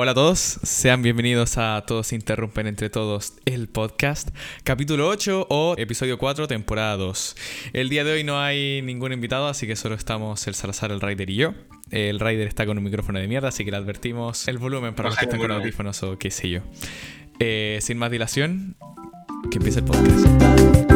Hola a todos, sean bienvenidos a Todos Interrumpen Entre Todos, el podcast, capítulo 8 o episodio 4, temporada 2. El día de hoy no hay ningún invitado, así que solo estamos el Salazar, el Rider y yo. El Rider está con un micrófono de mierda, así que le advertimos el volumen para los que están con audífonos o qué sé yo. Eh, sin más dilación, que empiece el podcast.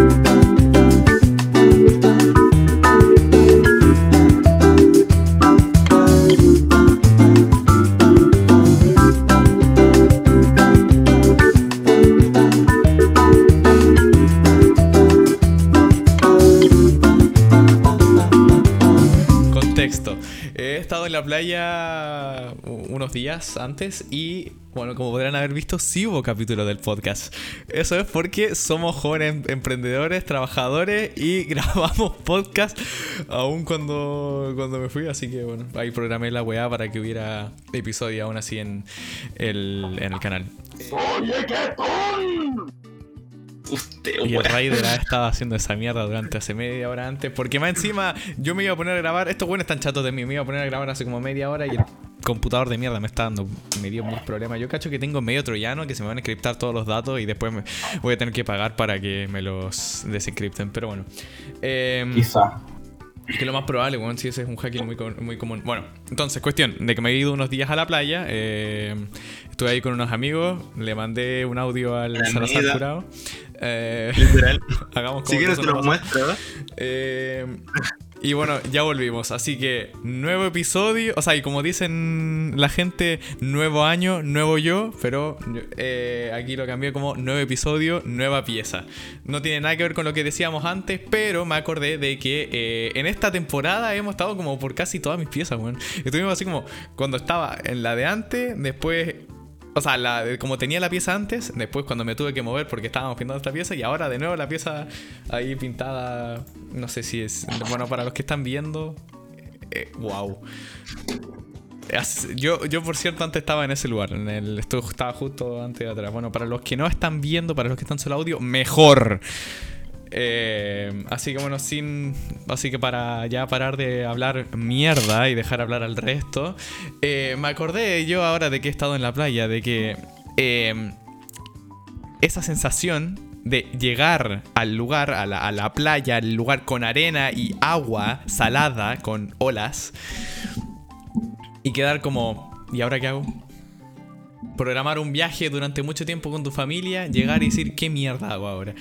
En la playa unos días antes y, bueno, como podrán haber visto, sí hubo capítulo del podcast. Eso es porque somos jóvenes emprendedores, trabajadores y grabamos podcast aún cuando, cuando me fui. Así que, bueno, ahí programé la weá para que hubiera episodio aún así en el, en el canal. Usted, Y el. Raider ha estado haciendo esa mierda durante hace media hora antes. Porque más encima yo me iba a poner a grabar. Estos buenos están chatos de mí. Me iba a poner a grabar hace como media hora y el computador de mierda me está dando. Me dio muchos problemas. Yo cacho que tengo medio troyano que se me van a encriptar todos los datos y después me voy a tener que pagar para que me los desencripten. Pero bueno. Em, Quizá. que lo más probable, bueno, si ese es un hacking muy, co- muy común. Bueno, entonces, cuestión de que me he ido unos días a la playa. eh, estuve ahí con unos amigos. Le mandé un audio al La Salazar. Curado. Eh, Literal. hagamos como Si quieres te lo muestro. ¿eh? Eh, y bueno, ya volvimos. Así que, nuevo episodio. O sea, y como dicen la gente, nuevo año, nuevo yo. Pero eh, aquí lo cambié como nuevo episodio, nueva pieza. No tiene nada que ver con lo que decíamos antes, pero me acordé de que eh, en esta temporada hemos estado como por casi todas mis piezas, weón. Estuvimos así como cuando estaba en la de antes, después o sea, como tenía la pieza antes, después cuando me tuve que mover porque estábamos pintando esta pieza y ahora de nuevo la pieza ahí pintada, no sé si es, bueno, para los que están viendo, eh, wow. As- Yo, yo, por cierto, antes estaba en ese lugar. En el, estaba justo antes de atrás. Bueno, para los que no están viendo, para los que están solo audio, mejor. Eh, así que bueno, sin. Así que para ya parar de hablar mierda y dejar hablar al resto, eh, me acordé yo ahora de que he estado en la playa, de que eh, esa sensación de llegar al lugar, a la, a la playa, al lugar con arena y agua salada, con olas, y quedar como, ¿y ahora qué hago? Programar un viaje durante mucho tiempo con tu familia, llegar y decir, ¿qué mierda hago ahora?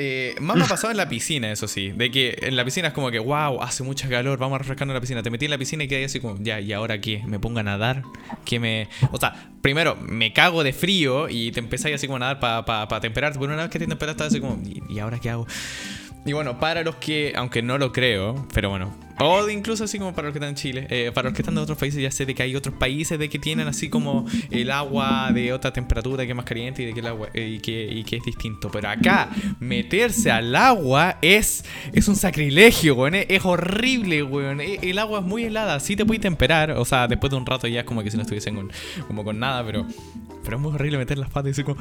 Eh, más me ha pasado en la piscina, eso sí. De que en la piscina es como que, wow, hace mucha calor, vamos a refrescarnos en la piscina. Te metí en la piscina y quedé así como, ya, ¿y ahora qué? ¿Me pongo a nadar? ¿Qué me.? O sea, primero me cago de frío y te empezáis así como a nadar para pa, pa temperarte. Pero una vez que te temperas, estás así como, ¿y, y ahora qué hago? Y bueno, para los que, aunque no lo creo, pero bueno, o de incluso así como para los que están en Chile, eh, para los que están de otros países, ya sé de que hay otros países de que tienen así como el agua de otra temperatura que es más caliente y de que el agua eh, y que, y que es distinto. Pero acá, meterse al agua es, es un sacrilegio, weón. Es, horrible, weón. E- El agua es muy helada, sí te puede temperar, o sea, después de un rato ya es como que si no estuviesen con, como con nada, pero, pero es muy horrible meter las patas y decir como.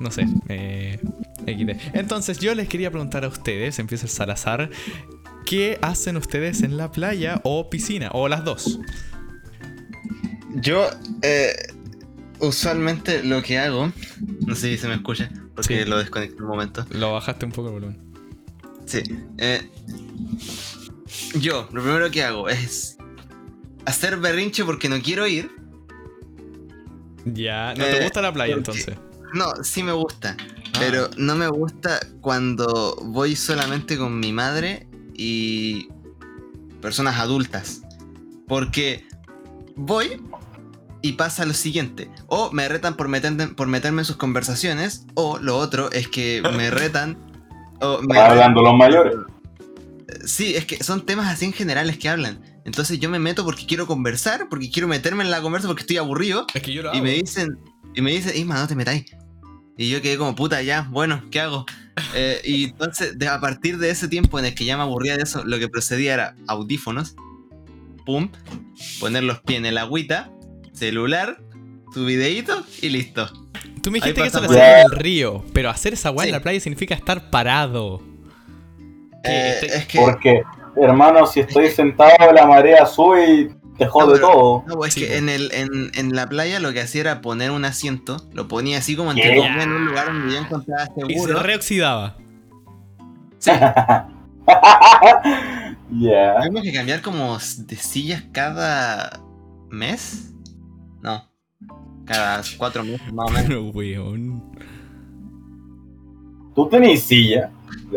No sé. Eh. Entonces yo les quería preguntar a ustedes, empieza el Salazar, ¿qué hacen ustedes en la playa o piscina? O las dos. Yo, eh, usualmente lo que hago, no sé si se me escucha, porque Sí. lo desconecté un momento. Lo bajaste un poco el volumen. Sí. eh, yo, lo primero que hago es hacer berrinche porque no quiero ir. Ya, ¿no te Eh, gusta la playa porque- entonces? No, sí me gusta. Ah. Pero no me gusta cuando voy solamente con mi madre y personas adultas. Porque voy y pasa lo siguiente. O me retan por, meterme- por meterme en sus conversaciones. O lo otro es que me retan. O me hablando los mayores. Sí, es que son temas así en generales que hablan. Entonces yo me meto porque quiero conversar, porque quiero meterme en la conversa porque estoy aburrido. Es que yo lo Y me dicen, y me dicen, Isma, no te metáis. Y yo quedé como, puta, ya, bueno, ¿qué hago? Eh, y entonces, de- a partir de ese tiempo en el que ya me aburría de eso, lo que procedía era audífonos, pum, poner los pies en el agüita, celular, tu videíto y listo. Tú me dijiste que eso lo hacías en el río, pero hacer esa weá en la playa significa estar parado. ¿Qué? Eh, es que, Porque, hermano, si estoy sentado, la marea sube y te jode No, todo. No, pues es Sí, que en, el, en, en la playa lo que hacía era poner un asiento, lo ponía así como entre comillas en un lugar donde yo encontraba Y se seguro. reoxidaba. Sí, Ya. tuvimos que cambiar como de sillas cada mes. No, cada cuatro meses más o menos. Pero, weón. Tú tenés silla.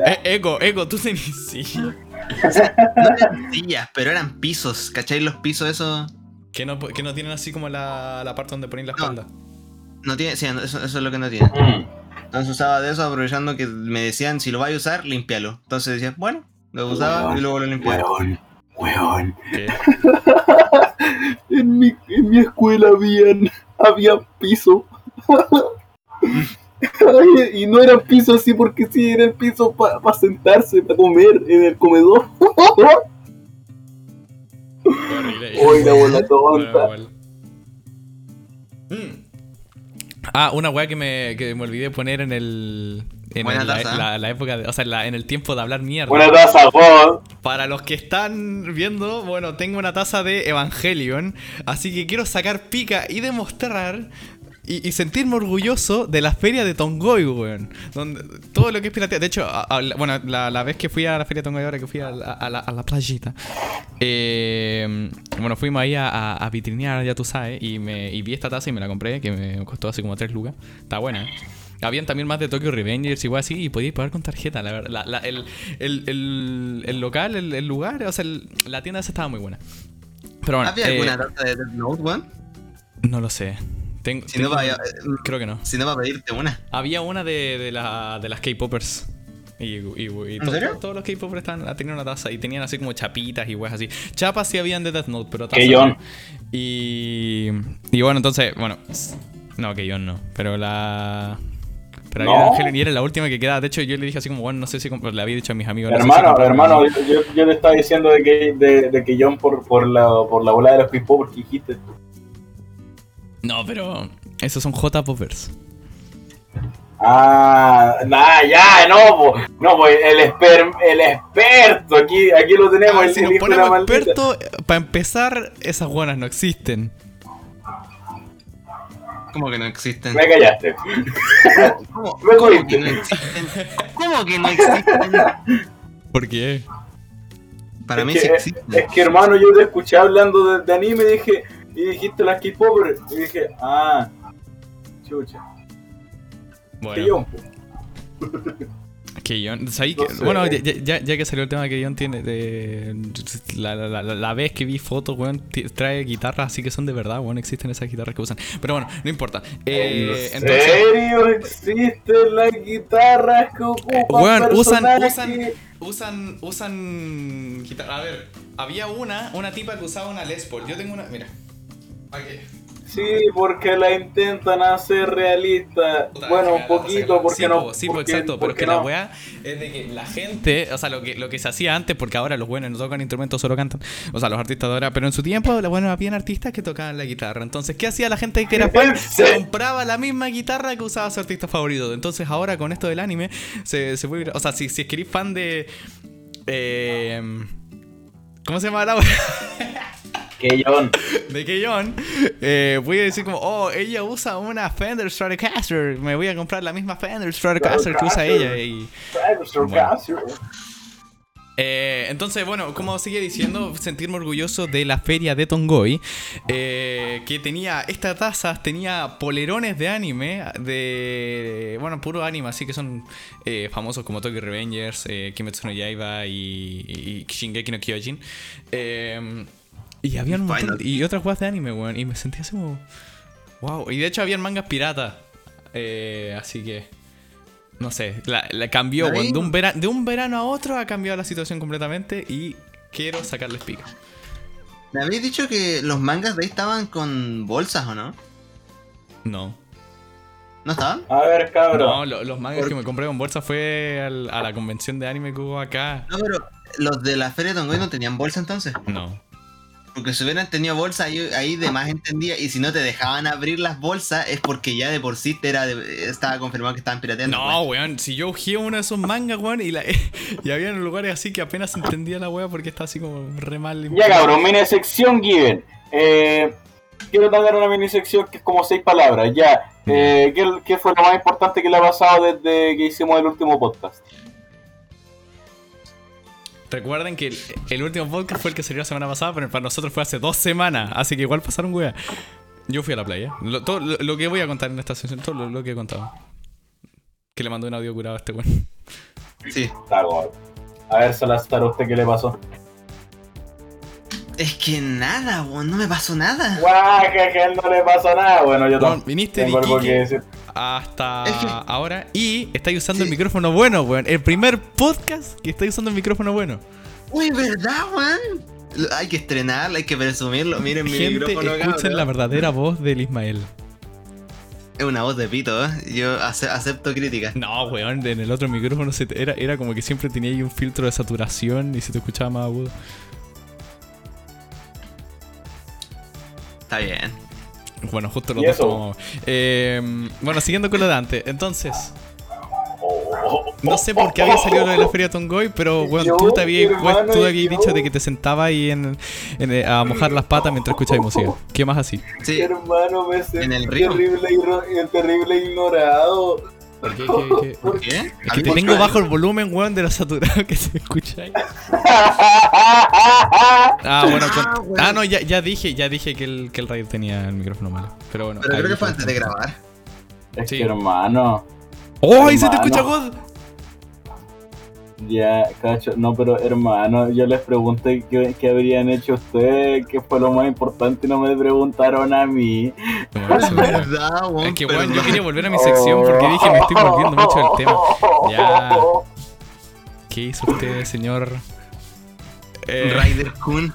Eh, Eco, Eco, tú tenés No eran sillas, pero eran pisos, ¿cachai? Los pisos esos Que no, que no tienen así como la, la parte donde ponen la espalda. no tienen, sí, eso, eso es lo que no tienen. Mm. Entonces usaba de eso aprovechando que me decían si lo vais a usar, límpialo. Entonces decía, bueno, lo usaba y luego lo limpiaba. Weón, weón. En mi, en mi escuela habían, había piso. Y no eran pisos así porque sí, eran pisos para sentarse, para comer en el comedor. Uy, la tonta. igual. Mm. Ah, una weá que me, que me olvidé poner en el. En Buena el- la, taza. la- la época de. O sea, en, la- en el tiempo de hablar mierda. Una taza, God. Para los que están viendo, bueno, tengo una taza de Evangelion. Así que quiero sacar pica y demostrar. Y, y sentirme orgulloso de la feria de Tongoy, weón. Donde todo lo que es piratería. De hecho, a- a- bueno, la, la vez que fui a la feria de Tongoy, ahora que fui a la, a la, la playita. eh, bueno, fuimos ahí a, vitrinear, ya tú sabes. Y, me, y vi esta taza y me la compré, que me costó así como 3 lucas. Está buena, ¿eh? Habían también más de Tokyo Revengers y igual así, y podíais pagar con tarjeta, la verdad. La- la- el, el, el, el local, el, el lugar, o sea, la tienda esa estaba muy buena. Pero bueno, ¿Había eh, alguna taza de Death Note, weón? no lo sé. Tengo, Si no, tengo- vaya, creo que no. si no va a pedirte una. Había una de, de, la, de las K-Popers. Y, y, y to- serio? todos los K-Popers estaban- tenían una taza y tenían así como chapitas y weas así. Chapas sí habían de Death Note, pero tazas. Que no. Y, y bueno, entonces, bueno. No, que no. Pero la. Pero había No. Evangelion y era la última que quedaba. De hecho, yo le dije así como, bueno, no sé si le había dicho a mis amigos. no sé si Hermano, hermano, yo, yo te estaba diciendo de que, de, de que John por, por, la, por la bola de los K-pop porque dijiste. No, pero. Esos son J-Poppers. Ah, nah, ya, no, po, no, pues el, exper, el experto, aquí, aquí lo tenemos, Ah, el, si nos ponemos maldita. expertos, para empezar, esas buenas no existen. ¿Cómo que no existen? Me callaste. ¿Cómo, Me cómo que no existen? ¿Cómo que no existen? ¿Por qué? Para es mí que, sí es, existen. es que, hermano, yo te escuché hablando de, de anime y dije, y dijiste las K-popers, y dije, ah, chucha, Bueno, John. ¿sabéis No que- sé. Bueno, ya, ya- ya que salió el tema que John tiene de. La, la, la, la vez que vi fotos, weón, trae guitarras así que son de verdad, weón, existen esas guitarras que usan. Pero bueno, no importa. Eh, ¿En entonces. serio existen las guitarras que ocupan Weón, usan, personajes? usan, usan, usan guitarra. A ver, había una, una tipa que usaba una Les Paul. Yo tengo una, mira. Sí, porque la intentan hacer realista. Puta, bueno, un la poquito, porque sí, no. sí, po, porque- exacto, pero es que la no. weá es de que la gente, o sea, lo que, lo que se hacía antes, porque ahora los buenos no tocan instrumentos, solo cantan, o sea, los artistas de ahora, pero en su tiempo, bueno, habían artistas que tocaban la guitarra. Entonces, ¿qué hacía la gente que era fan? ¿En Se compraba la misma guitarra que usaba su artista favorito. Entonces, ahora con esto del anime, se, se puede, o sea, si, si es que eres fan de... eh, ¿Cómo se llama la weá? De Keyon, eh, voy a decir como, oh, ella usa una Fender Stratocaster, me voy a comprar la misma Fender Stratocaster que usa ella. Y, eh, entonces, bueno, como seguía diciendo, sentirme orgulloso de la feria de Tongoy, eh, que tenía estas tazas, tenía polerones de anime, de, bueno, puro anime, así que son eh, famosos como Tokyo Revengers, eh, Kimetsu no Yaiba y, y Shingeki no Kyojin. Y había un montón, y otras jugadas de anime, weón, y me sentía así como, wow, y de hecho habían mangas piratas, eh, así que... No sé, la, la cambió, weón. De un, vera- de un verano a otro ha cambiado la situación completamente y quiero sacarles pica. Me habéis dicho que los mangas de ahí estaban con bolsas, ¿o no? No. ¿No estaban? A ver, cabrón. No, lo- los mangas ¿Por que me compré con bolsa fue al- a la convención de anime que hubo acá. No, pero los de la feria de Tongoy no tenían bolsa entonces. No. Porque si hubieran tenido bolsa, ahí, ahí de más entendía. Y si no te dejaban abrir las bolsas, es porque ya de por sí era de- estaba confirmado que estaban pirateando. No, pues. weón, si yo ojé uno de esos mangas, weón, y, la, y había lugares así que apenas entendía la weá porque está así como re mal. Ya cabrón, mini sección Given. Eh, quiero dar una mini sección que es como seis palabras. Ya, eh, ¿qué, qué fue lo más importante que le ha pasado desde que hicimos el último podcast? Recuerden que el, el último podcast fue el que salió la semana pasada, pero para nosotros fue hace dos semanas, así que igual pasaron weá. Yo fui a la playa. Lo, todo lo, lo que voy a contar en esta sesión, todo lo, lo que he contado. Que le mandó un audio curado a este weón. Sí. A ver, Salazar, ¿a usted qué le pasó? Es que nada, weón, no me pasó nada. Guau, que a él no le pasó nada. Bueno, yo Weón, tampoco viniste de tengo algo que Iquique decir. Hasta Es que- ahora y estáis usando el micrófono bueno, weón. El primer podcast que estáis usando el micrófono bueno. Uy, ¿verdad, weón? Hay que estrenarlo, hay que presumirlo. Miren mi Gente, micrófono, escuchen cabrón. la verdadera voz del Ismael. Es una voz de pito, ¿eh? Yo ace- acepto críticas. No, weón, en el otro micrófono se te- era, era como que siempre tenía ahí un filtro de saturación y se te escuchaba más agudo. Está bien. Bueno, justo los ¿Y dos eso? tomamos. Eh, bueno, siguiendo con lo de antes. Entonces, no sé por qué había salido lo de la feria Tongoy, pero Yo, tú te habías, tú habías dicho de que te sentabas ahí en, en, eh, a mojar las patas mientras escuchabas música. ¿Qué más así? Sí. Hermano, me sentí En el río. terrible, igno- terrible ignorado. ¿Por qué? ¿Qué- qué- ¿Por qué? Es que te tengo bajo el volumen, weón, de lo saturado que se escucha ahí. Ah, bueno, con- Ah, ah, weón. no, ya, ya dije, ya dije que el, que el radio tenía el micrófono malo. Pero bueno. Pero creo que fue antes de grabar. Es Sí. que hermano. ¡Oh, ahí se te escucha God! Ya, cacho, no, pero hermano, yo les pregunté qué, qué habrían hecho ustedes, qué fue lo más importante y no me preguntaron a mí. Bueno, Es verdad, weón. Es que, weón, yo quería volver a mi sección porque dije, me estoy volviendo mucho del tema. Ya. ¿Qué hizo usted, señor? Eh, Ryder Kun.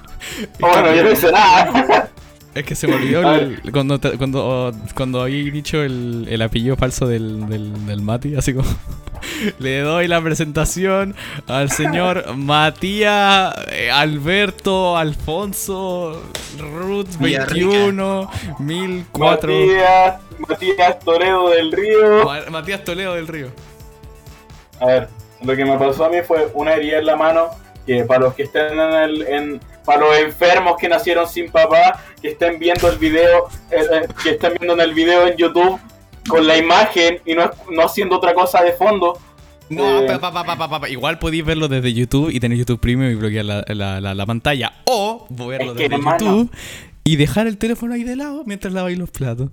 Bueno, yo no hice nada. Es que se me olvidó el- cuando, te- cuando, cuando había dicho el, el apellido falso del, del, del Mati, así como le doy la presentación al señor Matías eh, Alberto Alfonso Ruth Villarrica. 21 1004 Matías, Matías Toledo del Río. Ma- Matías Toledo del Río. A ver, lo que me pasó a mí fue una herida en la mano que para los que estén en el, en, para los enfermos que nacieron sin papá, que estén viendo el video, eh, eh, que estén viendo en el video en YouTube con la imagen y no, no haciendo otra cosa de fondo. No, Eh. pa, pa, pa, igual podéis verlo desde YouTube y tener YouTube Premium y bloquear la, la, la- la pantalla. O verlo desde hermano. YouTube y dejar el teléfono ahí de lado mientras laváis los platos.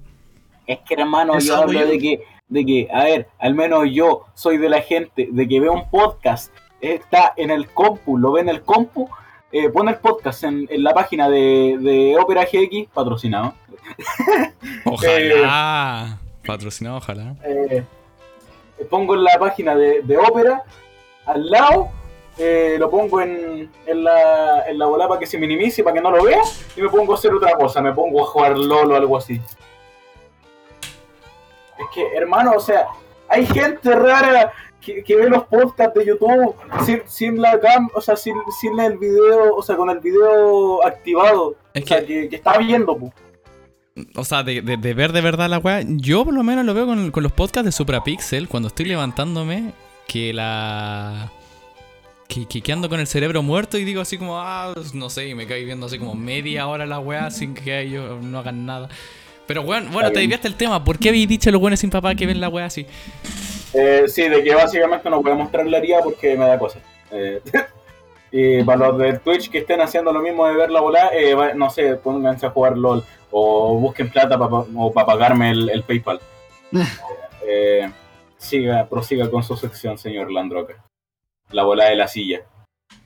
Es que hermano, Eso yo hablo yo. de que, de que, a ver, al menos yo soy de la gente, de que veo un podcast, está en el compu, lo ve en el compu, eh, pone el podcast en, en la página de, de Opera GX, patrocinado. Ojalá. Patrocinado, ojalá. eh, pongo en la página de, de Opera, al lado, eh, lo pongo en, en la, en la bola para que se minimice, para que no lo vea, y me pongo a hacer otra cosa, me pongo a jugar LOL o algo así. Es que, hermano, o sea, hay gente rara que, que ve los podcasts de YouTube sin, sin la cam, o sea, sin, sin el video, o sea, con el video activado, Es o sea, que- que, que está viendo, pu. O sea, de, de- de ver de verdad la weá. Yo por lo menos lo veo con, con los podcasts de Suprapixel cuando estoy levantándome. Que la. Que, que, ando con el cerebro muerto y digo así como, ah, no sé, y me caí viendo así como media hora la weá sin que ellos no hagan nada. Pero weón, bueno, te desviaste el tema. ¿Por qué habéis dicho los buenos sin papá que ven la weá así? Eh, sí, de que básicamente no voy a mostrar la herida porque me da cosas. Eh, y para los de Twitch que estén haciendo lo mismo de ver la bola, eh, no sé, pónganse a jugar LOL o busquen plata pa- pa- o para pagarme el, el PayPal. Eh, siga, prosiga con su sección, señor Landroca. La bola de la silla.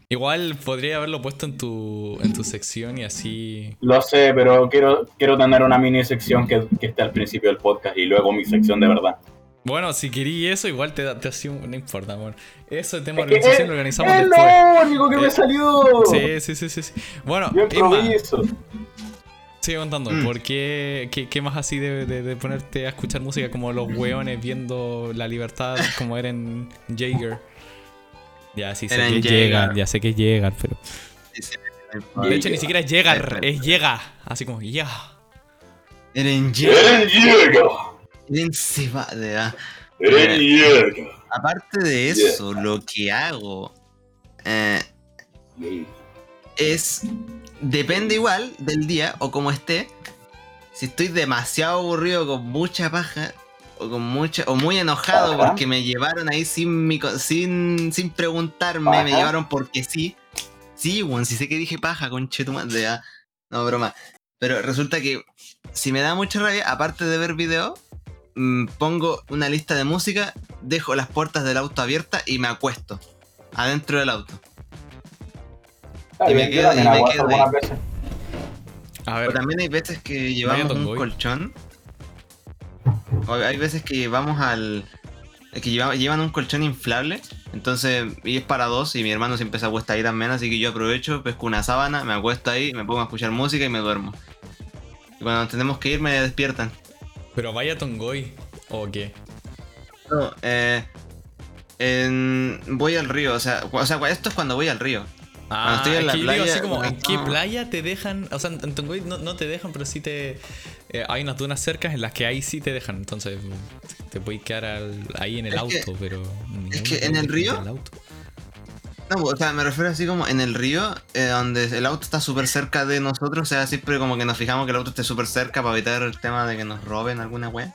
Igual podría haberlo puesto en tu, en tu sección y así. Lo sé, pero quiero, quiero tener una mini sección que, que esté al principio del podcast y luego mi sección de verdad. Bueno, si querí eso, igual te, te hacía un- No importa, bueno. Eso de tema Es que organización es- lo organizamos ¡Es después. lo único que me Eh, salió! Sí, sí, sí, sí. sí. Bueno, Yo Emma, improviso. sigue contando. Mm. ¿Por qué, qué, qué más así de, de- de ponerte a escuchar música como los weones viendo la libertad como era en Jaeger? Ya, sí sé Era que llegan, Jaeger. ya sé que llegan, pero. De hecho, ni siquiera es llegar, Eren. es llega. Así como, ya. Eren llega. Eren llega. Eren llega. Aparte de eso, lo que hago eh, es. Depende igual del día o como esté. Si estoy demasiado aburrido con mucha paja. O con mucha. O muy enojado porque me llevaron ahí sin mi co- sin, sin preguntarme. Me llevaron porque sí. Sí, weón, si sé que dije paja, conchetumadre. No, broma. Pero resulta que si me da mucha rabia, aparte de ver video, pongo una lista de música, dejo las puertas del auto abiertas y me acuesto adentro del auto. Está Y me quedo- y me ahí. Pero también hay veces que llevamos un colchón. O hay veces que vamos al. que lleva- llevan un colchón inflable. Entonces, y es para dos. Y mi hermano siempre se acuesta ahí también. Así que yo aprovecho, pesco una sábana, me acuesto ahí, me pongo a escuchar música y me duermo. Y cuando tenemos que ir, me despiertan. Pero vaya Tongoy. ¿O qué? No, eh, en- voy al río. O sea, o sea, esto es cuando voy al río. Ah, estoy en la que yo digo playa, así como, ¿en qué no. playa te dejan? O sea, en Tongoy no, no te dejan, pero sí te... eh, hay unas dunas cercas en las que ahí sí te dejan, entonces te puedes quedar al- ahí en el Es que- auto, pero... es que en el río-. No, o sea, me refiero así como en el río, eh, donde el auto está súper cerca de nosotros, o sea, siempre como que nos fijamos que el auto esté súper cerca para evitar el tema de que nos roben alguna wea.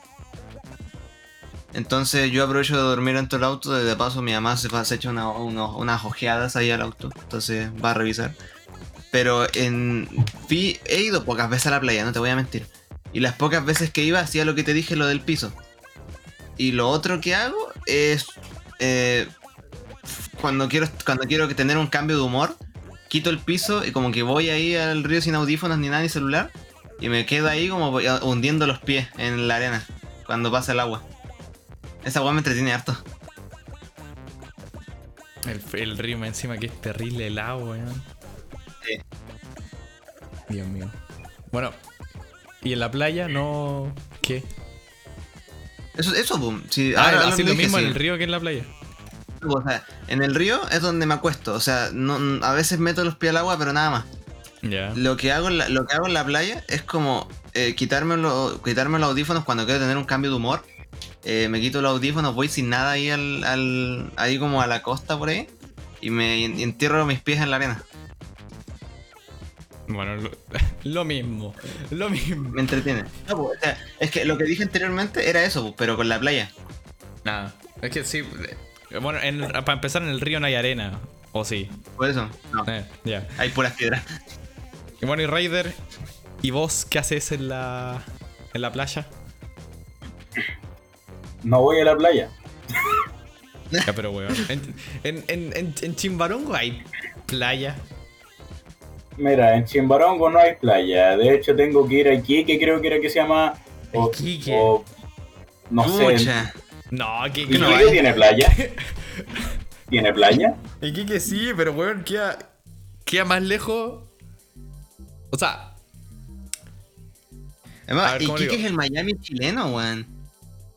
Entonces yo aprovecho de dormir dentro del auto, de, paso mi mamá se, se echa una- uno- unas ojeadas ahí al auto, entonces va a revisar. Pero en he ido pocas veces a la playa, no te voy a mentir. Y las pocas veces que iba hacía lo que te dije, lo del piso. Y lo otro que hago es... eh, cuando quiero cuando quiero que tener un cambio de humor, quito el piso y como que voy ahí al río sin audífonos ni nada ni celular y me quedo ahí como hundiendo los pies en la arena cuando pasa el agua. Esa agua me entretiene harto. El, el río encima que es terrible helado, weón. Sí. Dios mío. Bueno, ¿y en la playa no... ¿Qué? Eso, eso, boom. Sí, Ah, ahora- ahora así lo lo dije, mismo en el río que en la playa. O sea, en el río es donde me acuesto. O sea, no, a veces meto los pies al agua, pero nada más. Lo que hago en la, lo que hago en la playa es como eh, quitarme, lo- quitarme los audífonos cuando quiero tener un cambio de humor. Eh, me quito los audífonos, voy sin nada ahí al, al- ahí como a la costa por ahí y me y entierro mis pies en la arena. Bueno, lo, lo mismo. Lo mismo. Me entretiene. No, pues, o sea, es que lo que dije anteriormente era eso, pues, pero con la playa. Nada. Es que sí. Eh, Bueno, en- para empezar en el río no hay arena. ¿O sí? Por eso, no, Eh, ya. hay puras piedras. Y bueno, y Raider, ¿y vos qué haces en la, en la playa? No voy a la playa. Ya, pero weón. En, en, en, en, Chimbarongo hay playa. Mira, en Chimbarongo no hay playa. De hecho, tengo que ir aquí, que creo que era que se llama. O, Iquique. o- no sé. No, que, ¿Y que no hay. tiene playa? ¿Tiene playa? Iquique sí, pero weón, queda, queda más lejos. O sea, Además, ver, ¿cómo Iquique es el Miami chileno, weón.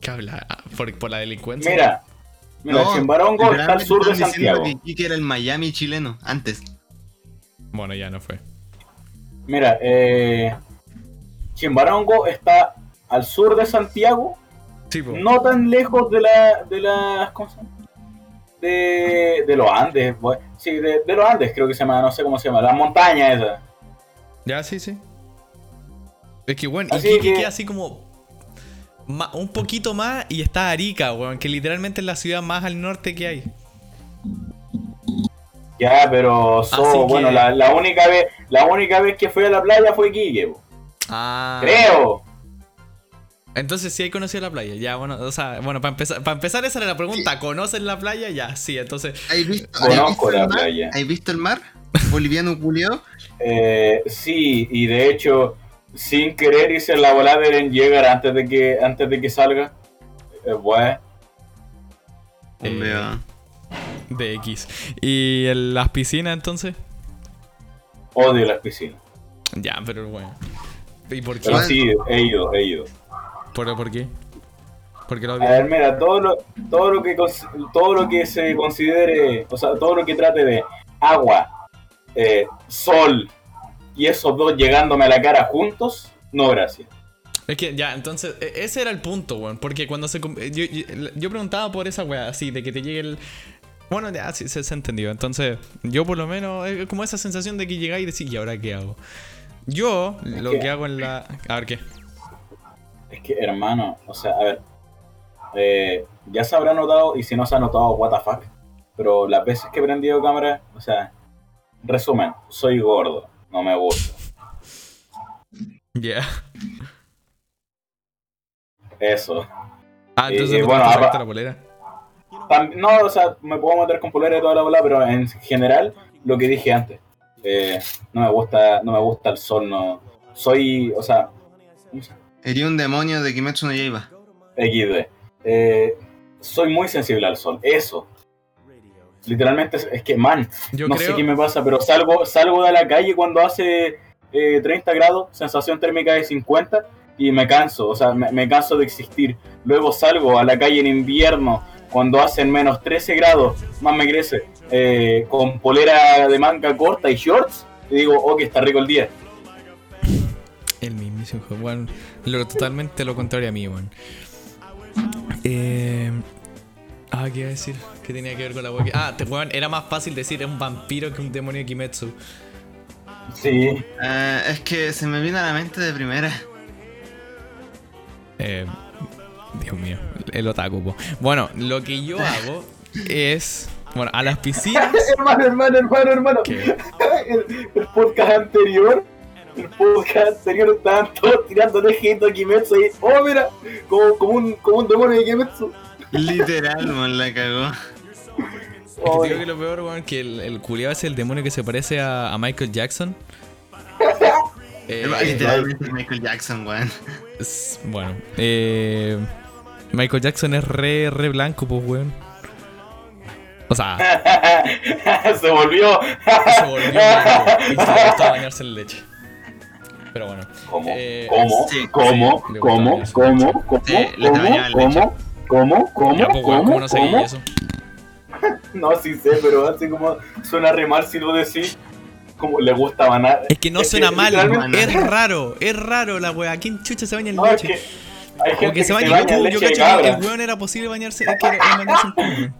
¿qué habla? Ah, ¿Por, por la delincuencia? Mira, mira, No, Chimbarongo está al sur de Santiago. que Iquique era el Miami chileno, antes. Bueno, ya no fue. Mira, eh, Chimbarongo está al sur de Santiago, Sí, no tan lejos de la, de las, ¿cómo se llama? De, de los Andes, sí, de, de los Andes creo que se llama, no sé cómo se llama, las montañas esas. Ya, sí, sí. Es que, weón, Así Iquique que- queda así como. un poquito más y está Arica, weón, que literalmente es la ciudad más al norte que hay. Ya, pero so- que- bueno, la, la única vez, la única vez que fui a la playa fue Quique. Ah. creo. Entonces sí hay conocido la playa. Ya, bueno, o sea, bueno, para empezar, para empezar esa era la pregunta. ¿Conocen la playa? Ya, sí, entonces. ¿Has visto, Conozco ¿has visto la el mar? playa. ¿Has visto el mar? Boliviano culiao. Eh, sí, y de hecho, sin querer hice la volada de llegar antes de que, antes de que salga. Eh, bueno, Eh, Hombre, ah. De X. ¿Y las piscinas entonces? odio las piscinas. Ya, pero bueno. ¿Y por qué? Pero sí, he ido, he ido. ¿Por, por qué? Porque lo A ver, mira, todo lo, todo lo que todo lo que se considere, o sea, todo lo que trate de agua, eh, sol y esos dos llegándome a la cara juntos, no gracias. Es que ya, entonces, e- ese era el punto, weón. Porque cuando se. com- Yo, yo, yo preguntaba por esa weá, así, de que te llegue el. Bueno, ya, sí, se, se entendió. Entonces, yo por lo menos, es como esa sensación de que llegáis y decís, ¿y ahora qué hago? Yo, lo que- que hago en la. A ver, ¿qué? Es que, hermano, o sea, a ver, eh, ya se habrá notado, y si no se ha notado, what the fuck, pero las veces que he prendido cámara, o sea, resumen, soy gordo, no me gusta. Ya. Eso. Ah, entonces no bueno, sacaste la polera. No, o sea, me puedo meter con polera y toda la bola, pero en general, lo que dije antes, eh, no me gusta, no me gusta el sol, no. Soy, o sea, ¿cómo se- Sería un demonio de Kimetsu no Yaiba. XD. Eh, soy muy sensible al sol, eso. Literalmente es, que, man, Yo no creo. sé qué me pasa, pero salgo, salgo de la calle cuando hace eh, 30 grados, sensación térmica de 50 y me canso, o sea, me, me canso de existir. Luego salgo a la calle en invierno cuando hacen menos 13 grados, más me crece, eh, con polera de manga corta y shorts y digo, oh, que está rico el día. El mismísimo hijo, weón. Lo, totalmente lo contrario a mí, weón. Eh. Ah, ¿qué iba a decir? ¿Qué tenía que ver con la que- Ah, te, weón, era más fácil decir un vampiro que un demonio de Kimetsu. Sí, Eh, es que se me vino a la mente de primera. Eh, Dios mío, el otaku. po. Bueno, lo que yo hago es. Bueno, a las piscinas. hermano, hermano, hermano, hermano. el, el podcast anterior, el podcast anterior estaban todos tirando hate a Kimetsu y, oh, mira, como, como, un, como un demonio de Kimetsu. Literal, man, la cagó. Oh, te digo que lo peor, weón, que el, el culiao es el demonio que se parece a, a Michael Jackson. Eh, Literalmente Michael Jackson, weón. bueno, eh, Michael Jackson es re, re blanco, pues, weón. O sea, se volvió. se volvió blanco y se gusta bañarse en leche. Pero bueno. ¿Cómo? Eh, ¿Cómo? sí, ¿Cómo? sí, ¿Cómo? gusta ¿Cómo? ¿Cómo? Sí, ¿Cómo? ¿Cómo? ¿Cómo? Ya, pues, weón, ¿cómo no sabía ¿Cómo? eso? No, sí sé, pero así como suena re mal si lo decís. Como le gusta banar. Es que no Es suena que mal, es raro, es raro la weá. ¿Quién chucha se baña en No, es leche? que hay gente que se baña en baña yo leche de cacho que el weón era posible bañarse, que era bañarse en cum.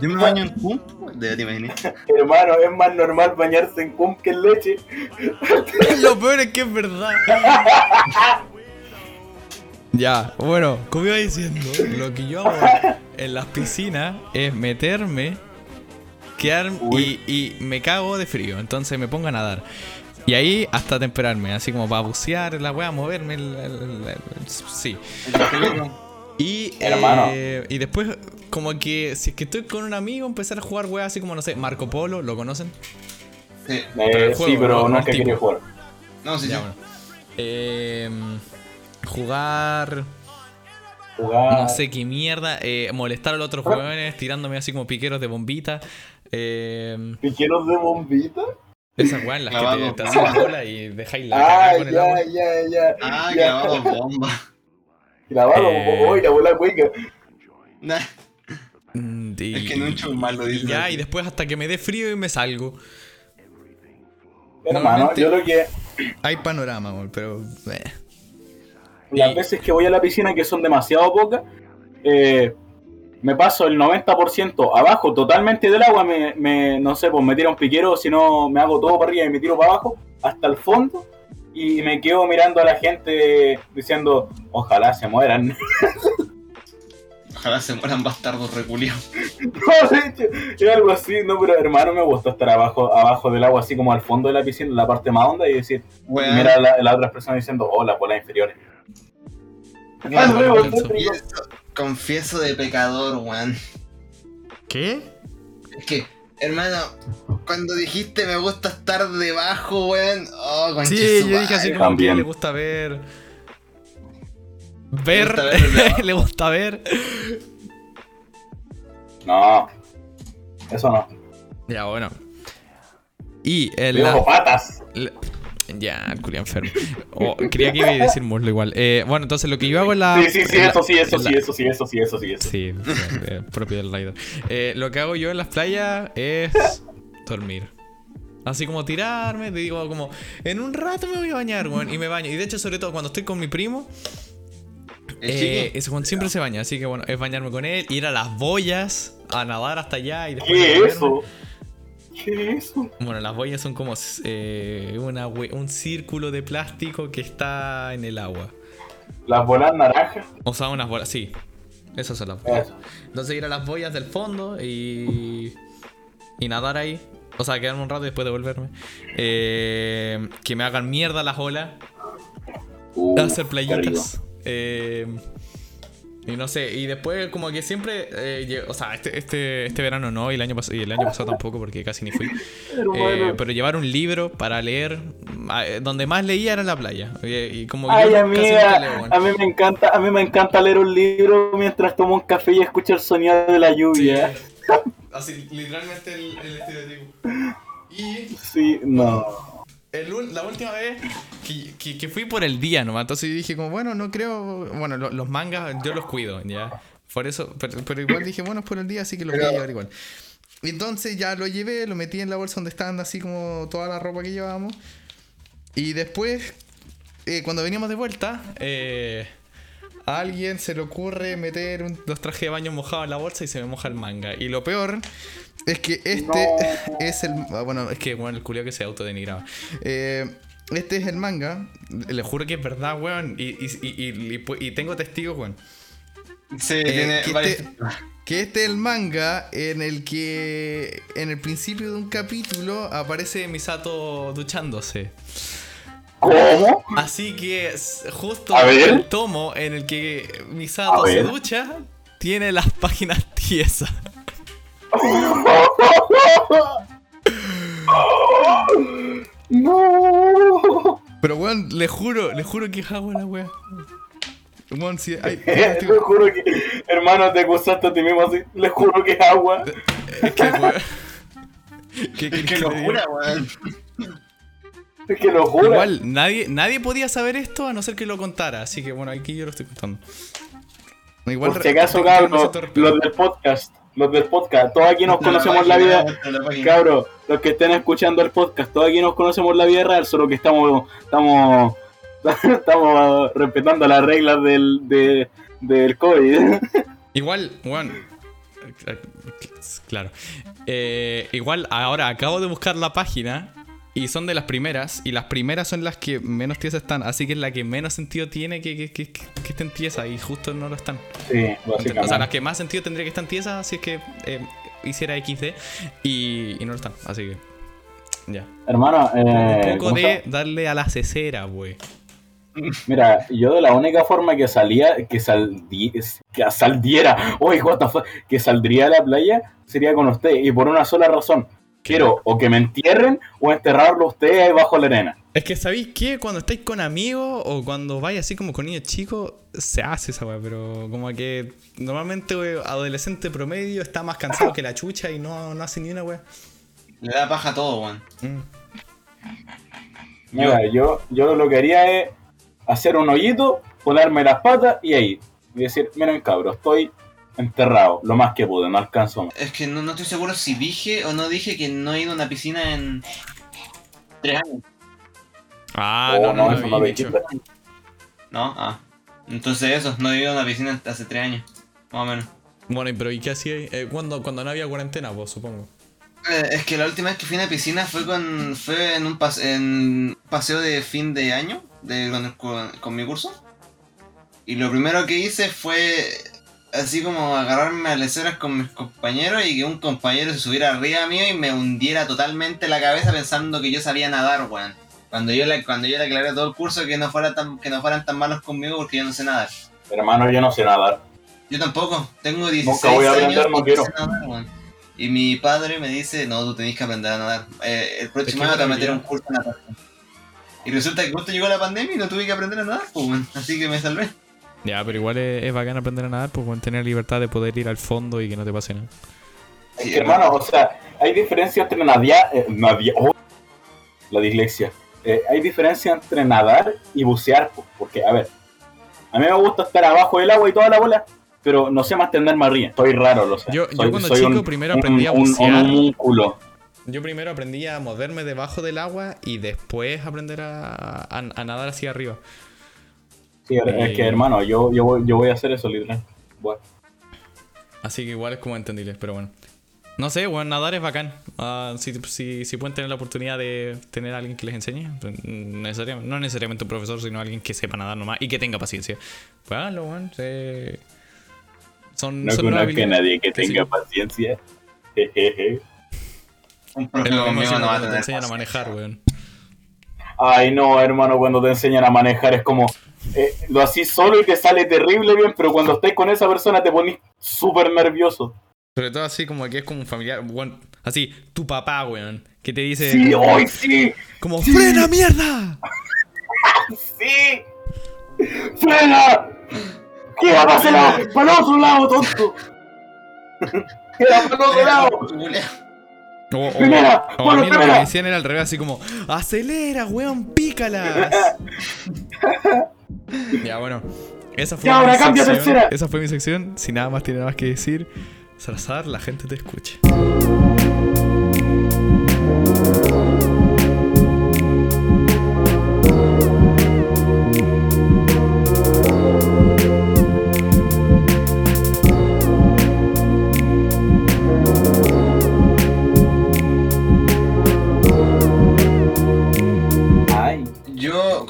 Yo me baño en cum, de te imaginas. Hermano, es más normal bañarse en cum que en leche. Lo peor es que es verdad. Ya, bueno, como iba diciendo, lo que yo hago en las piscinas es meterme, quedar y, y me cago de frío, entonces me pongo a nadar. Y ahí hasta temperarme, así como para bucear la weá, moverme. el- el- el- el- sí. Y, Hermano. eh, y después, como que si es que estoy con un amigo, empezar a jugar weá así como, no sé, Marco Polo, ¿lo conocen? Sí. Eh, el sí, pero no- el tipo. quería jugar. No, sí, Ya, sí. bueno. Eh, jugar. Jugar. No sé qué mierda. eh, molestar a los otros jóvenes tirándome así como piqueros de bombita. Eh, ¿Piqueros de bombita? Esas weas en las que te, te hacen la bola y dejáis la Ah, con el agua. ya, ya, ya. Ah, ya. clavado bomba. Grabado, Eh. hoy la bola cueca. Nah. Mm, y- Es que no he hecho un mal, lo y dice ya, y después hasta que me dé frío y me salgo. Hermano, yo lo que. Hay panorama, weón, pero. eh. Las Y- veces que voy a la piscina, que son demasiado pocas, eh, me paso el 90% abajo totalmente del agua. Me, me- no sé, pues me tiro un piquero, si no me hago todo para arriba y me tiro para abajo hasta el fondo. Y me quedo mirando a la gente diciendo, ojalá se mueran. Ojalá se mueran bastardos reculiados. No, de hecho, es algo así, no, pero hermano, me gusta estar abajo, abajo del agua, así como al fondo de la piscina, en la parte más honda, y decir, mira a la, a las otras personas diciendo, oh, las bolas inferiores. Ah. Confieso, de pecador, weón. ¿Qué? Es que, hermano, cuando dijiste me gusta estar debajo, weón. Oh, conche Sí, yo dije así como que También. le gusta ver. Ver. gusta le gusta ver. No, eso no. Ya, bueno. Y Digo, la. patas. la- ya, el culiao enfermo. Oh, creía que iba a decir muslo igual. Eh, bueno, entonces lo que yo hago en la. Sí, sí, sí, la- eso sí, eso sí, eso sí, eso sí, eso sí, eso. Sí, sí, eh, propio del rider. Eh, lo que hago yo en las playas es dormir. Así como tirarme, te digo como, en un rato me voy a bañar, weón, y me baño. Y de hecho, sobre todo cuando estoy con mi primo, ¿El eh, chiqui? ese Juan siempre se baña, así que bueno, es bañarme con él, ir a las boyas, a nadar hasta allá y después... ¿Qué es eso? ¿Qué es eso? Bueno, las boyas son como eh, una un círculo de plástico que está en el agua. Las bolas naranjas. O sea, unas bolas, sí. Esas son las boyas. Eso. Entonces ir a las boyas del fondo y. y nadar ahí. O sea, quedarme un rato y después devolverme. Eh, que me hagan mierda las olas. Uh, hacer playitas. Eh, y no sé, y después como que siempre, eh, o sea, este, este, este verano no, y el año, pas- y el año pasado tampoco porque casi ni fui. Eh, pero llevar un libro para leer, ah, eh, donde más leía era en la playa. Y, y como Ay, yo amiga, leo, a mí me encanta, a mí me encanta leer un libro mientras tomo un café y escucho el sonido de la lluvia. Así, literalmente el, el estereotipo. Y Sí, no. El la última vez que, que- que fui por el día nomás, entonces dije como, bueno, no creo, bueno, lo- los mangas yo los cuido, ya. Por eso, pero, pero igual dije, bueno, es por el día, así que los voy a llevar igual. Entonces ya lo llevé, lo metí en la bolsa donde estaban así como toda la ropa que llevábamos. Y después, eh, cuando veníamos de vuelta, eh, a alguien se le ocurre meter un- los trajes de baño mojados en la bolsa y se me moja el manga. Y lo peor es que este No. es el. ah, Bueno, es que bueno, el culio que se autodenigraba. Eh, este es el manga. Le juro que es verdad, weón. Y, y, y, tengo testigos, weón. Sí, Eh, tiene que este- Que este es el manga en el que en el principio de un capítulo aparece Misato duchándose. ¿Cómo? Así que justo el tomo en el que Misato se ducha tiene las páginas tiesas. No. Pero weón, le juro, le juro que es agua la wea. Weón, si hay. Le juro que, hermano, te acusaste a ti mismo así. Le juro que es agua. Es que weón. ¿Qué Es que diga? locura, weón. Es que lo juro. Igual, nadie, nadie podía saber esto a no ser que lo contara. Así que bueno, aquí yo lo estoy contando. Igual, Por si acaso, los del podcast, los del podcast, todos aquí nos conocemos la vida, cabros, los que estén escuchando el podcast, todos aquí nos conocemos la vida real, solo que estamos, estamos, estamos respetando las reglas del, de, del COVID. Igual, bueno. Claro. Eh, igual, ahora acabo de buscar la página y son de las primeras. Y las primeras son las que menos tiesas están. Así que es la que menos sentido tiene que, que, que- que estén tiesas. Y justo no lo están. Sí, O sea, las que más sentido tendría que estar tiesas si es que eh, hiciera XD. Y, y no lo están. Así que. Ya. Hermano, eh, Un poco ¿cómo se de darle a la cesera, güey. Mira, yo de la única forma que salía, que saldí, que saldiera, uy, what the fuck, que saldría a la playa sería con usted y por una sola razón. Quiero o que me entierren o enterrarlo a usted ahí bajo la arena. Es que sabéis que cuando estáis con amigos o cuando vais así como con niños chicos, se hace esa weá, pero como que normalmente we, adolescente promedio está más cansado que la chucha y no, no hace ni una weá. Le da paja a todo, weón. Mm. Mira, yo, yo lo que haría es hacer un hoyito, ponerme las patas y ahí. Y decir, miren cabros, estoy enterrado, lo más que pude, no alcanzo más. Es que no, no estoy seguro si dije o no dije que no he ido a una piscina en tres años. Ah, Oh, no, no, eso no, no había lo dicho. ¿No? Ah. Entonces eso, no he ido a una piscina hace tres años. Más o menos. Bueno, y pero ¿y qué hacía ahí? Eh, cuando, cuando no había cuarentena, pues supongo. Eh, es que la última vez que fui a una piscina fue con fue en un pas- en un paseo de fin de año de, con, con- con mi curso. Y lo primero que hice fue así como agarrarme a leceras con mis compañeros y que un compañero se subiera arriba mío y me hundiera totalmente la cabeza pensando que yo sabía nadar, weón. Cuando yo le, cuando yo le aclaré todo el curso que no fuera tan, que no fueran tan malos conmigo porque yo no sé nadar. Hermano, yo no sé nadar. Yo tampoco, tengo 16 Nunca voy a aprender, años no y quiero. sé nadar, weón. Y mi padre me dice, no, tú tenés que aprender a nadar. Eh, el próximo año te voy a meter un curso de natación. Y resulta que justo llegó la pandemia y no tuve que aprender a nadar, pues, weón. Así que me salvé. Ya, pero igual es, es bacán aprender a nadar, pues bueno, tener libertad de poder ir al fondo y que no te pase nada. Sí, hermano, o sea, hay diferencia entre nadia, eh, nadia- oh, la dislexia. Eh, hay diferencia entre nadar y bucear, po, porque, a ver, a mí me gusta estar abajo del agua y toda la bola, pero no sé mantenerme arriba. Estoy raro, lo sé. Yo- yo Soy- cuando soy chico primero aprendí a bucear. Un yo primero aprendí a moverme debajo del agua y después aprender a, a- a nadar hacia arriba. Sí, es que hermano, yo, yo, voy, yo voy a hacer eso, literal. Bueno. Así que igual es como entendible, pero bueno. No sé, bueno, nadar es bacán. Ah, si, si, si pueden tener la oportunidad de tener a alguien que les enseñe, pues, necesariamente, no necesariamente un profesor, sino alguien que sepa nadar nomás y que tenga paciencia. Pues háganlo, weón. se- Son, No son conozco a nadie que que sí. tenga paciencia. Jejeje. Un Es problema lo mismo conmigo siendo no va a te enseñan a manejar, weón. Ay, no, hermano, cuando te enseñan a manejar es como. Eh, lo haces solo y te sale terrible bien, pero cuando estés con esa persona te pones súper nervioso. Sobre todo así como que es como un familiar, weón. Así, tu papá, weón. Que te dice. Sí, como, hoy sí, como, ¡frena, mierda! sí. ¡Frena! ¡Queda para ese lado! ¡Para el otro lado, tonto! ¡Queda para el otro lado! O, o- Primera, o a bueno, mí lo que me decían era al revés, así como, ¡acelera, weón, pícalas! ya, bueno. Esa fue, Ya, mi ahora cambia a sección. Esa fue mi sección. Si nada más tiene nada más que decir, Salazar, la gente te escucha.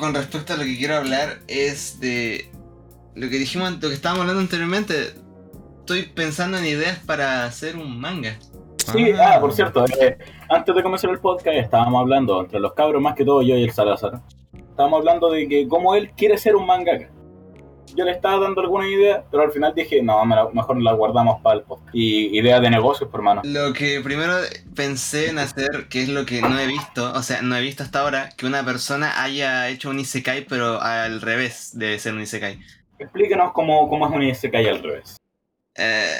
Con respecto a lo que quiero hablar, es de lo que dijimos, lo que estábamos hablando anteriormente. Estoy pensando en ideas para hacer un manga. sí, ah, por cierto, eh, antes de comenzar el podcast estábamos hablando, entre los cabros más que todo yo y el Salazar, estábamos hablando de que como él quiere ser un mangaka. Yo le estaba dando alguna idea, pero al final dije, no, mejor la guardamos para el podcast. Y ideas de negocios, por hermano. Lo que primero pensé en hacer, que es lo que no he visto, o sea, no he visto hasta ahora, que una persona haya hecho un Isekai, pero al revés de ser un Isekai. Explíquenos cómo, cómo es un Isekai al revés. Eh,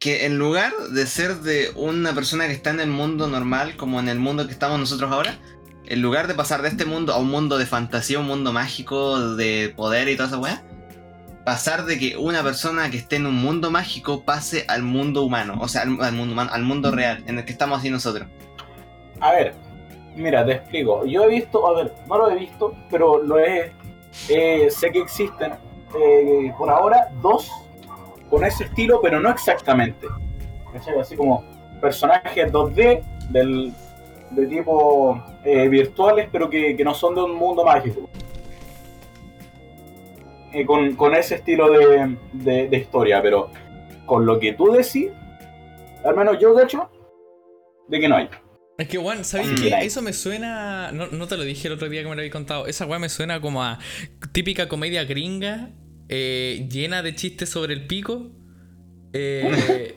que en lugar de ser de una persona que está en el mundo normal, como en el mundo que estamos nosotros ahora, en lugar de pasar de este mundo a un mundo de fantasía, un mundo mágico, de poder y toda esa weá, pasar de que una persona que esté en un mundo mágico pase al mundo humano, o sea, al, mundo humano, al mundo real, en el que estamos así nosotros. A ver, mira, te explico. Yo he visto, a ver, no lo he visto, pero lo he. eh, sé que existen eh, por ahora dos con ese estilo, pero no exactamente. Así como personajes 2D del, de tipo eh, virtuales, pero que, que no son de un mundo mágico. Eh, con, con ese estilo de, de- de historia, pero con lo que tú decís, al menos yo, de hecho, de que no hay. Es que, Juan, ¿sabes Mm. qué? Eso me suena. No, no te lo dije el otro día que me lo había contado. Esa weá me suena como a típica comedia gringa, eh, llena de chistes sobre el pico. eh,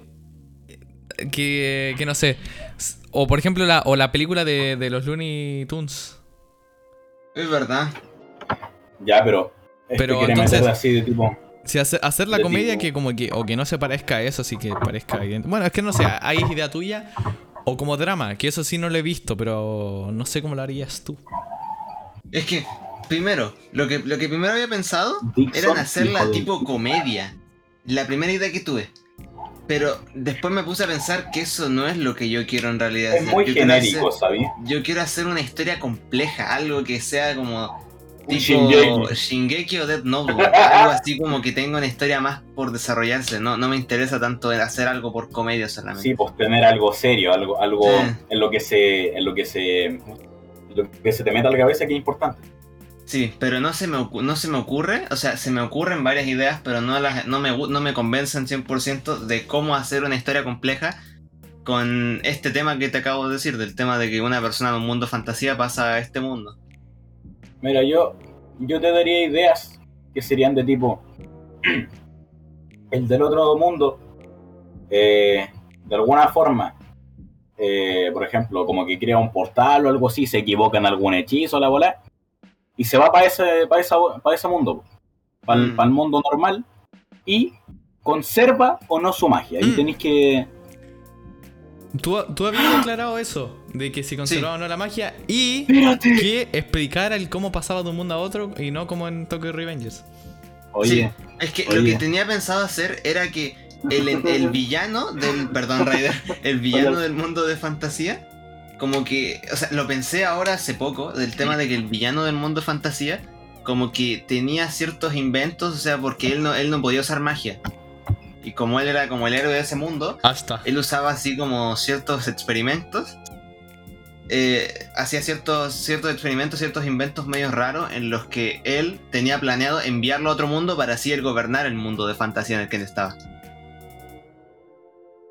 que, que no sé. O por ejemplo, la, o la película de, de los Looney Tunes. Es verdad. Ya, pero. Este Pero entonces- así de tipo. Si hace- hacer la De comedia tipo- que como que. O que no se parezca a eso, así que parezca evidente. Bueno, es que no sé, hay idea tuya. O como drama, que eso sí no lo he visto, pero no sé cómo lo harías tú. Es que, primero, lo que, lo que primero había pensado Dixon, era en hacerla tipo comedia. La primera idea que tuve. Pero después me puse a pensar que eso no es lo que yo quiero en realidad. Es hacer. muy Yo genérico, ¿sabes? yo quiero hacer una historia compleja, algo que sea como tipo Shingeki. Shingeki o Death Note, algo así como que tenga una historia más por desarrollarse. No, no me interesa tanto hacer algo por comedia solamente. Sí, pues tener algo serio, algo, algo Sí. en lo que se. En lo que se. en lo que se te meta a la cabeza que es importante. Sí, pero no se me, no se me ocurre, o sea, se me ocurren varias ideas, pero no, las, no, me, no me convencen 100% de cómo hacer una historia compleja con este tema que te acabo de decir, del tema de que una persona de un mundo fantasía pasa a este mundo. Mira, yo. Yo te daría ideas que serían de tipo. El del otro mundo. eh, de alguna forma. eh, por ejemplo, como que crea un portal o algo así, se equivoca en algún hechizo, la bola. Y se va para ese, para esa, para ese mundo. Para el, Mm. mundo normal. Y conserva o no su magia. Y Mm. tenéis que. ¿Tú, tú habías declarado eso, de que si conservaba o no la magia y ¡Espérate! que explicara el cómo pasaba de un mundo a otro y no como en Tokyo Revengers. Oye, Es que Oye. lo que tenía pensado hacer era que el, el villano del. Perdón, Raider. El villano del mundo de fantasía. Como que. O sea, lo pensé ahora hace poco. Del tema de que el villano del mundo de fantasía. Como que tenía ciertos inventos. O sea, porque él no, él no podía usar magia. Y como él era como el héroe de ese mundo. Hasta. Él usaba así como ciertos experimentos. eh, hacía ciertos, ciertos experimentos, ciertos inventos medio raros en los que él tenía planeado enviarlo a otro mundo para así él gobernar el mundo de fantasía en el que él estaba.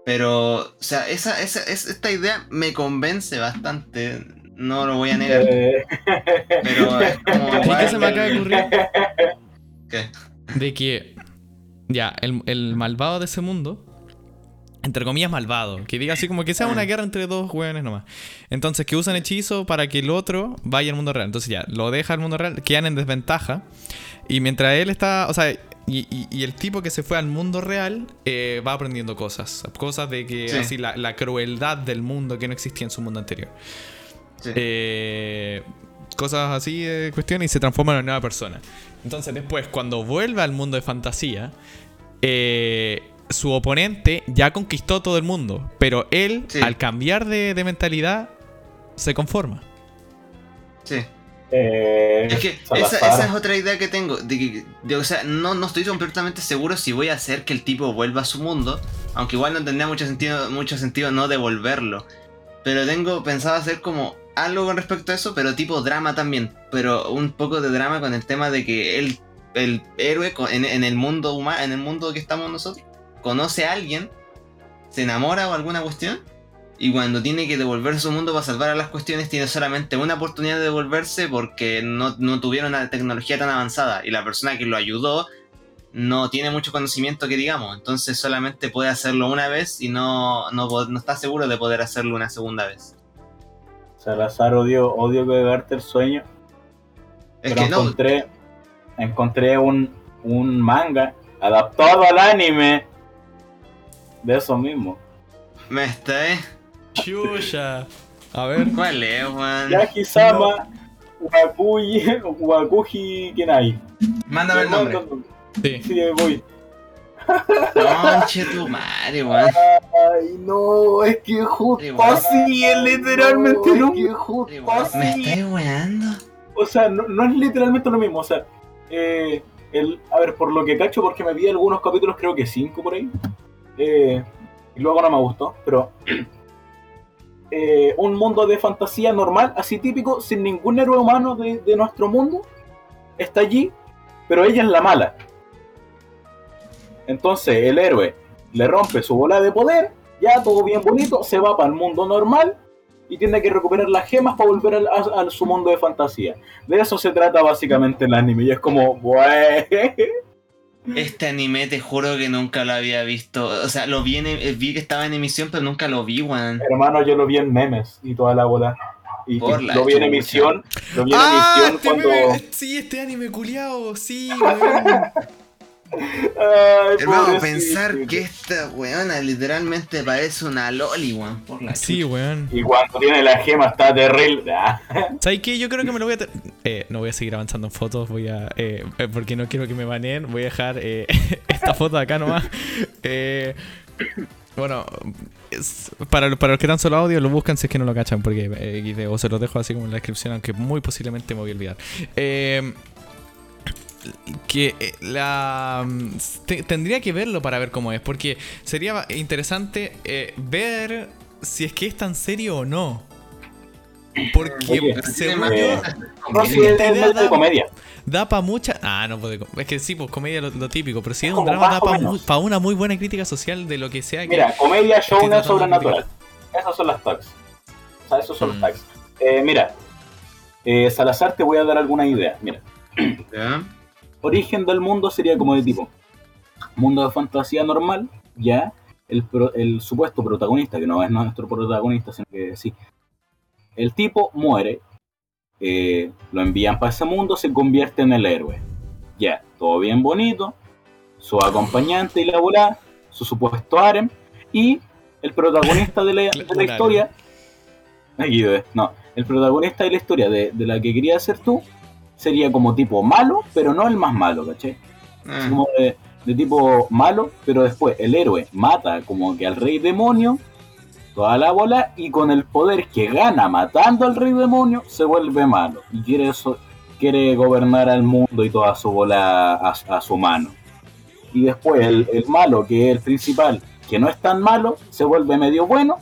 Pero, o sea, esa, esa, es- esta idea me convence bastante, no lo voy a negar, Eh, pero es como... ¿Y qué se me acaba de ocurrir? ¿Qué? De que, ya, el, el malvado de ese mundo, entre comillas malvado, que diga así como que sea una guerra entre dos hueones nomás. Entonces, que usan hechizo para que el otro vaya al mundo real. Entonces, ya, lo deja al mundo real, quedan en desventaja. Y mientras él está, o sea, y, y- y el tipo que se fue al mundo real eh, va aprendiendo cosas. Cosas de que, Sí. así, la, la crueldad del mundo que no existía en su mundo anterior. Sí. Eh, cosas así de cuestiones y se transforma en una nueva persona. Entonces después, cuando vuelve al mundo de fantasía, eh, su oponente ya conquistó todo el mundo, pero él, Sí. al cambiar de, de mentalidad, se conforma. Sí. Eh, Es que esa, es otra idea que tengo. De que, de- o sea, no, no estoy completamente seguro si voy a hacer que el tipo vuelva a su mundo. Aunque igual no tendría mucho sentido, mucho sentido no devolverlo. Pero tengo pensado hacer como algo con respecto a eso, pero tipo drama también. Pero un poco de drama con el tema de que el, el héroe en, en el mundo humano, en el mundo que estamos nosotros, conoce a alguien, se enamora o alguna cuestión. Y cuando tiene que devolver su mundo para salvar a las cuestiones, tiene solamente una oportunidad de devolverse porque no, no tuvieron una tecnología tan avanzada. Y la persona que lo ayudó no tiene mucho conocimiento que digamos. Entonces solamente puede hacerlo una vez y no, no, no está seguro de poder hacerlo una segunda vez. Salazar odio, odio que el sueño. Es pero que no, encontré, encontré un, un manga adaptado al anime de eso mismo. me está, ¿eh? Chuya. A ver. ¿Cuál es, weón? Yaki-sama Wakuji, Wakuji Kenai. Mándame el nombre. Sí. Voy. Conche tu madre, weón. Ay, no, es que justo así, es literalmente No, lo es que mismo. Justo Igual, Me así. estáis weando. O sea, no, no es literalmente lo mismo. O sea, eh, el, a ver, por lo que cacho, porque me vi algunos capítulos, creo que cinco por ahí. Eh, y luego no me gustó, pero. Eh, un mundo de fantasía normal, así típico, sin ningún héroe humano de, nuestro mundo, está allí, pero ella es la mala. Entonces el héroe le rompe su bola de poder, ya todo bien bonito, se va para el mundo normal y tiene que recuperar las gemas para volver a, su mundo de fantasía. De eso se trata básicamente el anime y es como, "Bue". Este anime te juro que nunca lo había visto. O sea, lo vi, en- eh, vi que estaba en emisión, pero nunca lo vi, weón. hermano, yo lo vi en memes y toda la bola. Y, Por y la lo vi en emisión, lo vi en Ah, emisión este cuando... meme- sí, este anime culiao, sí, weón. Ay, Hermano, pobrecito. pensar que esta weona literalmente parece una loli, weón. Por la Sí, weón. Y cuando tiene la gema está terrible. ¿Sabes qué? Yo creo que me lo voy a... Eh, no voy a seguir avanzando en fotos, voy a... eh, eh, porque no quiero que me baneen, voy a dejar eh, esta foto de acá nomás. Eh, bueno, es- para, los- para los que están solo audio, lo buscan si es que no lo cachan, porque eh, o se los dejo así como en la descripción, aunque muy posiblemente me voy a olvidar. Eh, que eh, la te- tendría que verlo para ver cómo es, porque sería interesante eh, ver si es que es tan serio o no. Porque Oye, según eh, yo, no, es, de da- comedia. da para mucha. Ah, no puede. Es que sí, pues comedia lo, lo típico, pero si es un drama, da para menos. una muy buena crítica social de lo que sea que. Mira, comedia, show, de sobrenatural. Esas son las tags. O sea, esos son Mm. los tags. Eh, mira, eh, Salazar, te voy a dar alguna idea. Mira, ¿Ya? Origen del mundo sería como de tipo mundo de fantasía normal, ya el, pro- el supuesto protagonista, que no es nuestro protagonista, sino que sí, el tipo muere, eh, lo envían para ese mundo, se convierte en el héroe, ya, todo bien bonito, su acompañante y la su supuesto harem, y el protagonista de la, de la historia, Aquí no, el protagonista de la historia de, de la que querías ser tú, sería como tipo malo, pero no el más malo, ¿cachai? Ah, Como de, de tipo malo, pero después el héroe mata como que al rey demonio, toda la bola, y con el poder que gana matando al rey demonio, se vuelve malo. Y quiere eso, quiere gobernar al mundo y toda su bola a, a su mano. Y después el, el malo, que es el principal, que no es tan malo, se vuelve medio bueno.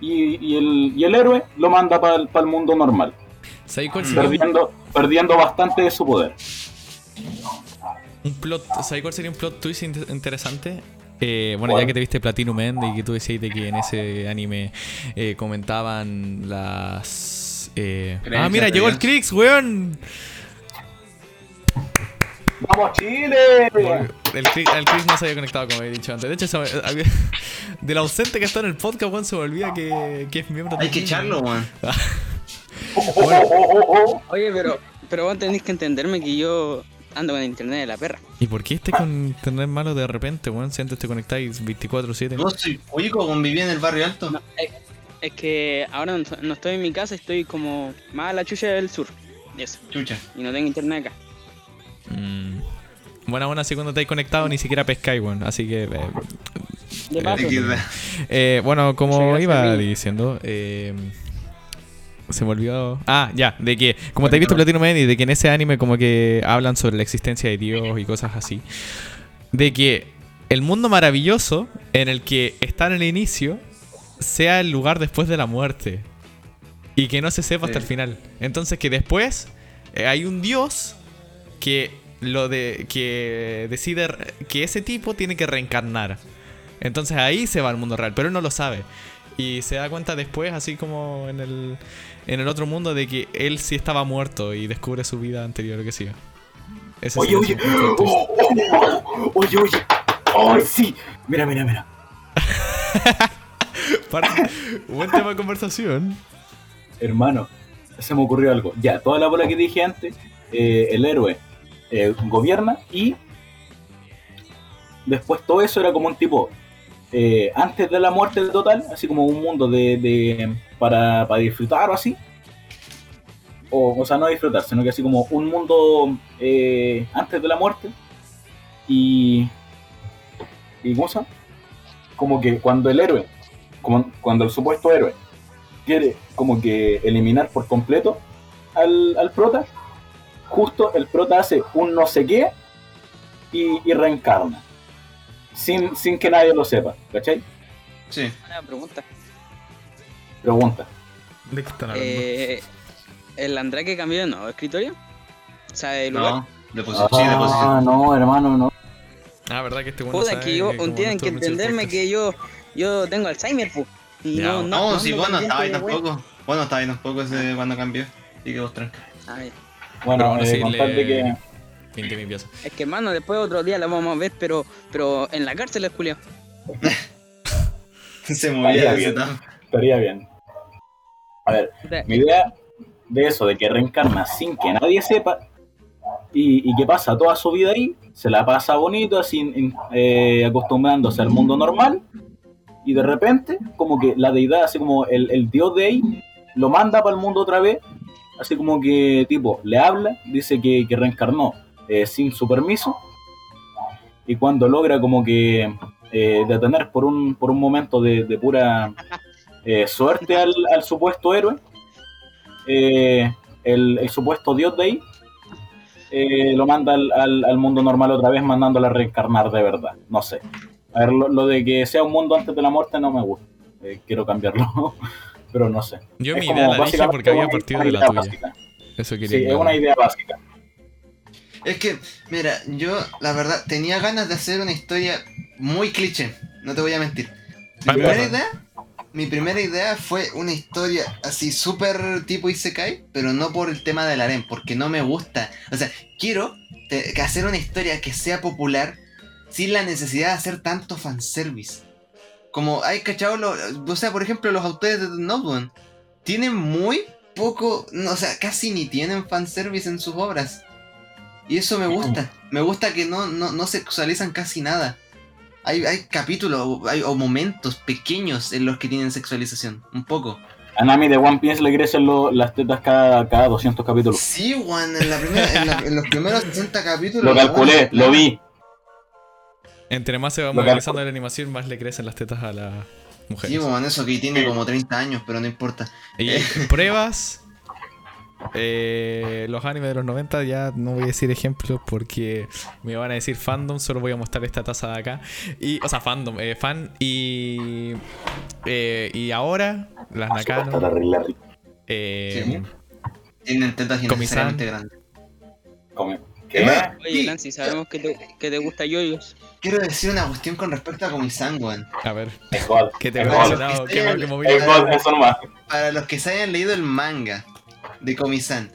Y, y el, y el héroe lo manda para el, mundo normal, ¿Sabes cuál sería un, perdiendo, perdiendo bastante de su poder. un plot, ¿sabes cuál sería un plot twist in- interesante? Eh, bueno, ¿Cuál? ya que te viste Platinum End y que tú decías de que en ese anime eh, comentaban las... eh, Ah, mira, llegó el. Crix, weón. ¡Vamos, Chile! El Chris, el Chris no se había conectado, como había dicho antes. De hecho, se me- había- del ausente que está en el podcast, weón, se me olvida que, que es miembro Hay que echarlo, weón. Oh. Oye, pero, pero vos tenés que entenderme que yo ando con el internet de la perra. ¿Y por qué este con internet malo de repente, weón? Si antes te conectáis 24-7. Yo soy cuico, conviví en el barrio alto. No, es, es que ahora no, no estoy en mi casa, estoy como más a la chucha del sur. Chucha. Y no tengo internet acá. Mm. Buena, buena, así cuando te has conectado ni siquiera pescáis, weón. Así que. eh, De paso, XD. eh, bueno, como iba diciendo, eh, se me olvidó. Ah, ya, de que, como te has visto Platinum Man y de que en ese anime, como que hablan sobre la existencia de Dios y cosas así. De que el mundo maravilloso en el que está en el inicio sea el lugar después de la muerte. Y que no se sepa hasta el final. Entonces que después eh, hay un Dios que lo de que decide que ese tipo tiene que reencarnar. Entonces ahí se va al mundo real, pero él no lo sabe. Y se da cuenta después, así como en el, en el otro mundo, de que él sí estaba muerto y descubre su vida anterior que siga. Ese Oye, sí oye, oh, oh, oh, oye, oye, ¡ay, sí! Mira, mira, mira. Parte- Buen tema de conversación. Hermano, se me ocurrió algo. Ya, toda la bola que dije antes, eh, el héroe eh, gobierna y después todo eso era como un tipo, eh, antes de la muerte total, así como un mundo de, para, para disfrutar o así. O, o sea, no disfrutar, sino que así como un mundo eh, antes de la muerte. Y... ¿Y? Como que cuando el héroe, como cuando el supuesto héroe quiere como que eliminar por completo al, al prota, justo el prota hace un no sé qué y, y reencarna. Sin, sin que nadie lo sepa, ¿cachai? Sí. Una pregunta. Pregunta. ¿De qué están hablando? Eh, ¿El Andrake cambió de nuevo escritorio? O sea, de lugar. No, de posición. Sí, de Ah, posición. no, hermano, no. Ah, ¿verdad que este bueno Puta, sabe que yo, tienen que entenderme que yo, yo tengo Alzheimer, pu. Y Ya, no, no, No, si vos no estabas ahí tampoco. Vos no estabas ahí tampoco ese cuando cambió. Así que vos tranca. Ay, Bueno, eh, sí, le- que... Pinté mi pieza. Es que hermano, después otro día la vamos a ver, pero, pero en la cárcel es Julio. Se movía tap. estaría bien. A ver, mi idea de eso, de que reencarna sin que nadie sepa y, y que pasa toda su vida ahí, se la pasa bonito, así eh, acostumbrándose al mundo normal y de repente, como que la deidad, así como el, el dios de ahí, lo manda para el mundo otra vez, así como que tipo, le habla, dice que, que reencarnó eh, sin su permiso y cuando logra como que eh, detener por un, por un momento de, de pura eh, suerte al, al supuesto héroe, eh, el, supuesto dios de ahí, lo manda al, al- mundo normal otra vez, mandándolo a reencarnar de verdad. No sé. A ver, lo, de que sea un mundo antes de la muerte no me gusta. Quiero cambiarlo, pero no sé. Yo Es mi idea la dije porque había partido de la tuya. básica. Eso quería Sí, es una idea básica. Es que, mira, yo la verdad tenía ganas de hacer una historia muy cliché, no te voy a mentir. Mi primera idea, mi primera idea fue una historia así súper tipo Isekai, pero no por el tema del harem, porque no me gusta. O sea, quiero hacer una historia que sea popular sin la necesidad de hacer tanto fanservice. Como hay cachado, lo- o sea, por ejemplo, los autores de The Note One tienen muy poco, no, o sea, casi ni tienen fanservice en sus obras. Y eso me gusta. Me gusta que no, no, no sexualizan casi nada. Hay, hay capítulos hay, o momentos pequeños en los que tienen sexualización. Un poco. A Nami de One Piece le crecen lo- las tetas cada, cada 200 capítulos. Sí, weón, en, la primera- en, la- en los primeros 60 capítulos. Lo calculé, lo vi. Entre más se va modernizando la animación, más le crecen las tetas a las mujeres. Sí, weón, eso que tiene como 30 años, pero no importa. Y pruebas. eh, los animes de los 90 ya no voy a decir ejemplos porque me van a decir fandom, solo voy a mostrar esta taza de acá. Y, o sea, fandom, eh, fan. Y. eh, y ahora, las Nakano. eh, Tienen tetas grandes. Oye. Nancy, sabemos que te, que te gusta yoyos. Quiero decir una cuestión con respecto a Comisan, weón. A ver, Es God. ¿qué te ha Es God. mencionado? ¿Qué más que moví? Es God, eso nomás. Para los que se hayan leído el manga de Comisan,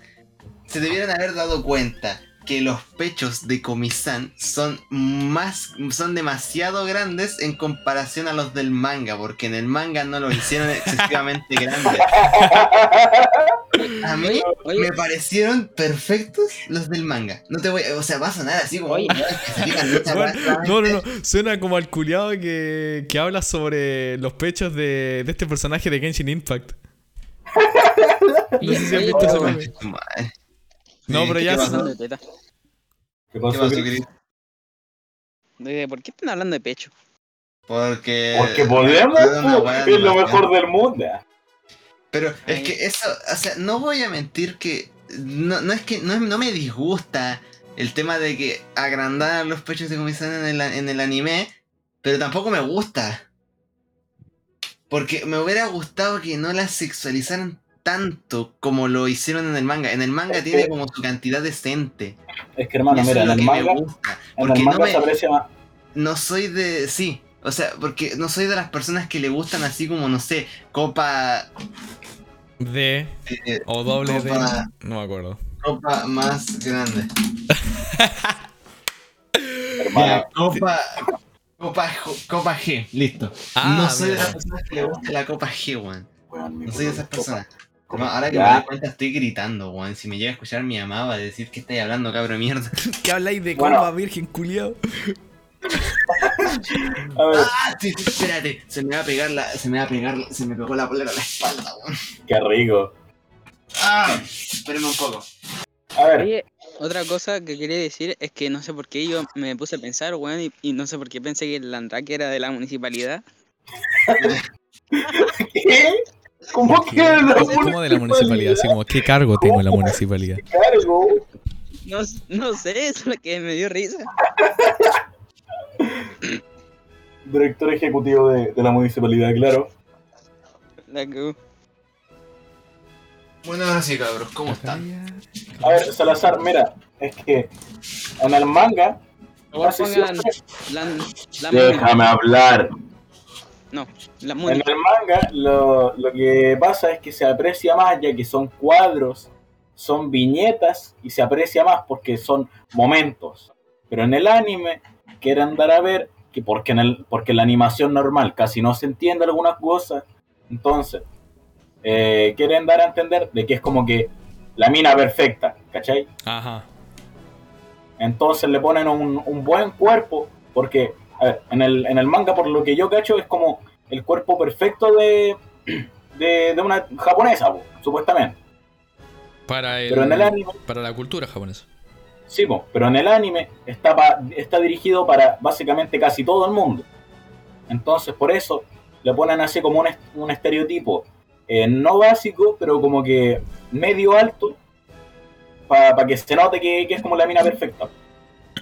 se debieran haber dado cuenta que los pechos de Comisan son más son demasiado grandes en comparación a los del manga, porque en el manga no los hicieron excesivamente grandes. A mí Oye, me parecieron perfectos los del manga. No te voy, o sea, va a sonar así como Oye. "Weón, que se fijan mucha Bueno, weá, no, no, no. Suena como al culiado que, que habla sobre los pechos de, de este personaje de Genshin Impact. No sé si has Oye, visto ese. No, pero ¿qué ya. pasó? ¿Qué ¿Qué pasó, pasó, Chris? Chris? De- ¿Por qué están hablando de pecho? Porque. Porque podemos, es una po, weá es lo mejor del mundo. Pero es que eso, o sea, no voy a mentir que. No, no es que. No, no me disgusta el tema de que agrandaran los pechos de Comisan en el, en el anime, pero tampoco me gusta. Porque me hubiera gustado que no las sexualizaran tanto como lo hicieron en el manga. En el manga Es tiene que- como su cantidad decente. Es que hermano, mira, en el manga, gusta. en Porque el no manga me, se aprecia más. no soy de. Sí. O sea, porque no soy de las personas que le gustan así como, no sé, copa. D eh, o doble D. No me acuerdo. copa más grande. Copa. Copa, copa G, listo. Ah, no soy de las personas que le gusta la copa G, weón. No soy de esas personas. No, ahora que Ya. me doy cuenta estoy gritando, weón. Si me llega a escuchar mi mamá va a decir que estáis hablando, cabro de mierda. ¿Qué habláis de Bueno. virgen culiado? A ver, Ah, sí, sí, espérate. Se me va a pegar la. Se me va a pegar. Se me pegó la polera a la espalda, weón. qué rico. Ah, espérenme un poco. A ver, Oye, otra cosa que quería decir es que no sé por qué yo me puse a pensar, weón, y, y no sé por qué pensé que el Landrake era de la municipalidad. ¿qué? ¿Cómo que de la ¿Cómo de la municipalidad? Así como, ¿qué cargo tengo en la municipalidad? Cargo. No, no sé, eso es lo que me dio risa. Director ejecutivo de, de la municipalidad, claro. La que- Bueno, ahora sí, cabros, ¿cómo están? A ver, Salazar, mira, es que en el manga. Pongan siempre- la, la Déjame hablar. No, la En el manga lo, lo que pasa es que se aprecia más ya que son cuadros, son viñetas y se aprecia más porque son momentos. Pero en el anime quieren dar a ver que porque en, el, porque en la animación normal casi no se entiende algunas cosas, entonces eh, quieren dar a entender de que es como que la mina perfecta, ¿cachai? Ajá. Entonces le ponen un, un buen cuerpo, porque a ver, en, el, en el manga, por lo que yo cacho, es como el cuerpo perfecto de, de, de una japonesa, po, supuestamente. Para el, Pero en el anime, para la cultura japonesa. sí, po, pero en el anime está, pa- está dirigido para básicamente casi todo el mundo. Entonces, por eso le ponen así como un, un estereotipo, eh, no básico, pero como que medio alto, para que se note que, que es como la mina perfecta.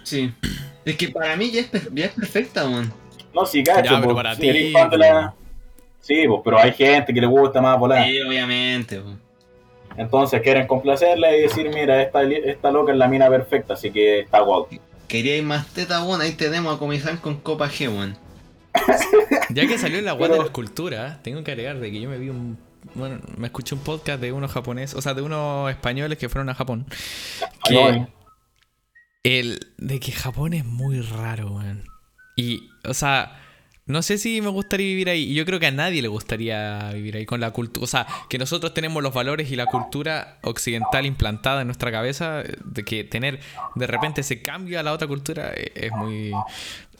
Sí. Es que para mí ya es, per- ya es perfecta, weón. No, sí, cacho. Ya, pero po, para si ti, la- Sí, pues, pero hay gente que le gusta más volar. Sí, obviamente, weón. Entonces quieren complacerla y decir, mira, esta, esta loca es la mina perfecta, así que está god. Queríais más teta, weón, ahí tenemos a Comisán con copa G, weón. Ya que salió la web de la escultura, tengo que agregar de que yo me vi un. Bueno, me escuché un podcast de unos japoneses, o sea, de unos españoles que fueron a Japón. Que Ay, el de que Japón es muy raro, weón. Y, o sea, no sé si me gustaría vivir ahí. Y Yo creo que a nadie le gustaría vivir ahí con la cultura. O sea, que nosotros tenemos los valores y la cultura occidental implantada en nuestra cabeza. De que tener de repente ese cambio a la otra cultura eh, es muy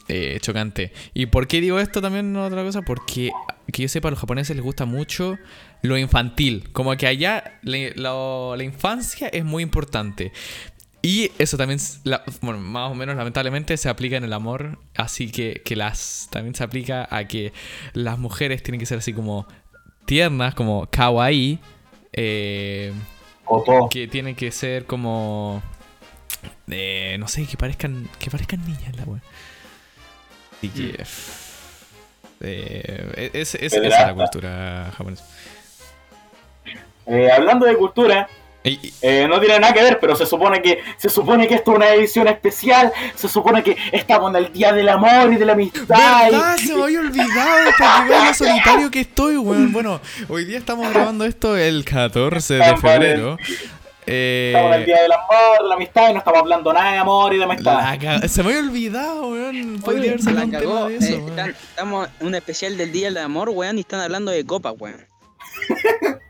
eh, chocante. ¿Y por qué digo esto también otra cosa? Porque que yo sepa, a los japoneses les gusta mucho lo infantil. Como que allá la infancia es muy importante. Y eso también, la- bueno, más o menos lamentablemente se aplica en el amor. Así que, que las también se aplica a que las mujeres tienen que ser así como tiernas, como kawaii. eh, que tienen que ser como eh, no sé que parezcan que parezcan niñas la wea y que eh, es, es- esa es la cultura japonesa Eh, hablando de cultura, eh, no tiene nada que ver, pero se supone que se supone que esto es una edición especial. Se supone que estamos en el día del amor y de la amistad. y-. Se me había olvidado para que vean lo solitario que estoy, weón. Bueno, hoy día estamos grabando esto el 14 de febrero. Eh, Estamos en el día del amor, de la amistad y no estamos hablando nada de amor y de amistad. ca- se me había olvidado, weón. Podría haber La cagó, de eso, eh, weón. están- estamos en un especial del Día del Amor, weón, y están hablando de copas, weón.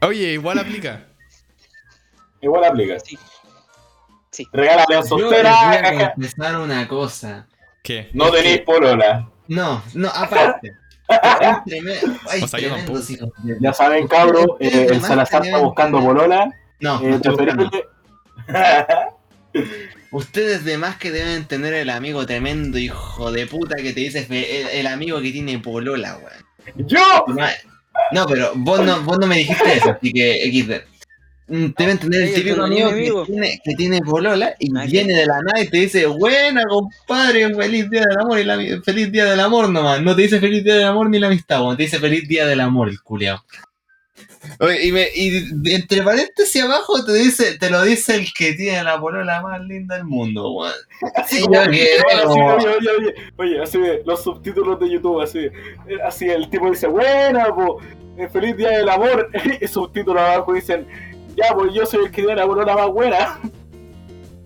Oye, igual aplica. Igual aplica. Sí. Sí. Regálale a Yo les soltera. a caja- confesar una cosa. ¿Qué? No tenéis polola. No, no, aparte. Yo tremendos hijos de- Ya saben, cabros, eh, el Salazar está buscando polola. No, Eh, Ustedes de más que deben tener el amigo tremendo hijo de puta que te dice fe- el, el amigo que tiene polola, weón. ¡Yo! No, pero vos no, vos no me dijiste eso, así que XD. Mm, Deben tener el Oye, típico amigo amigo. que tiene, que tiene polola y viene de la nada y te dice, buena compadre, feliz día del amor y la, feliz día del amor nomás. No te dice feliz día del amor ni la amistad. Te dice feliz día del amor el culiao. Oye, y, me, y entre paréntesis abajo te dice, te lo dice el que tiene la polola más linda del mundo, weón. Así como- que- como- oye, oye, oye, oye, así de, los subtítulos de YouTube, así, eh, así el tipo dice, buena, po, eh, feliz día del amor, y subtítulos abajo dicen, ya, pues yo soy el que tiene la polola más buena.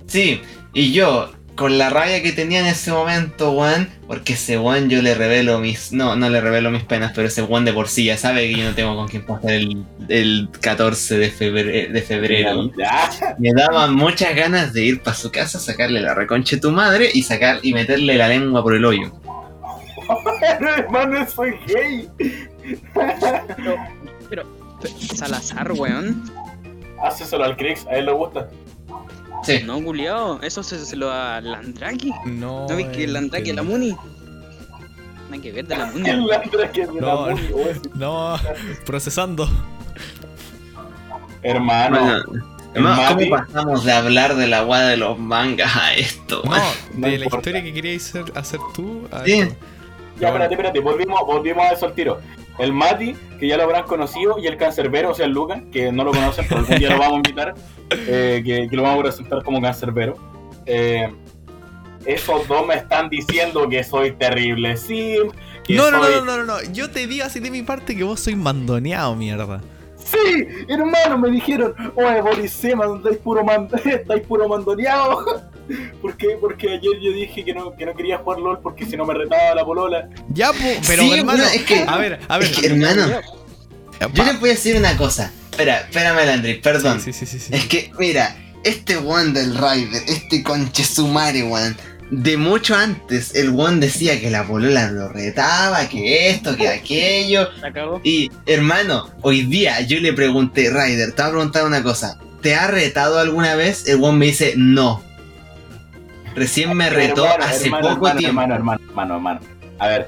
Sí, y yo, con la rabia que tenía en ese momento, weón, porque ese weón yo le revelo mis. No, no le revelo mis penas, pero ese weón de por sí ya sabe que yo no tengo con quién pasar el, el 14 de febrero. De febrero. Me daban muchas ganas de ir para su casa, sacarle la reconche tu madre y sacar y meterle la lengua por el hoyo. hermano, soy gay. Pero, Salazar, weón. Haceselo al Crix, a él le gusta. Sí. No, culiao. Eso se, se lo da Landraki. No. ¿No ves que el Landraki es la Muni? Nada que ver de la Muni. El Landra que es de la No, Muni, oh, ese- No, procesando. Hermano, Bueno, no, ¿Cómo pasamos de hablar de la weá de los mangas a esto? No? No de la historia que queríais hacer, hacer tú. a Sí. esto. Ya, espérate, espérate, volvimos, volvimos a eso al tiro. El Mati, que ya lo habrán conocido, y el cancerbero, o sea, el Lucas, que no lo conocen, pero algún día lo vamos a invitar, eh, que, que lo vamos a presentar como cancerbero. Eh, esos dos me están diciendo que soy terrible que No, no, soy... no, no, no, no. Yo te digo así de mi parte que vos sois mandoneado, mierda. Sí, hermano, me dijeron, oye, Borisema, estáis puro, man... estáis puro mandoneado. ¿Por qué? Porque ayer yo dije que no, que no quería jugar LOL porque si no me retaba la polola. Ya, pero Sí, hermano. es que- a ver, a ver. es que, hermano, yo les voy a decir una cosa. Espera, espérame, Landry, perdón. Sí, sí, sí, sí. sí. Es que, mira, este weón del Rider, este conche sumare, weón. De mucho antes, el weón decía que la polola lo retaba, que esto, que aquello. Y, hermano, hoy día yo le pregunté, Ryder, te voy a preguntar una cosa. ¿Te ha retado alguna vez? El weón me dice, no. Recién me retó Hermano, hace hermano, poco hermano, tiempo. Hermano, hermano, hermano, hermano. A ver,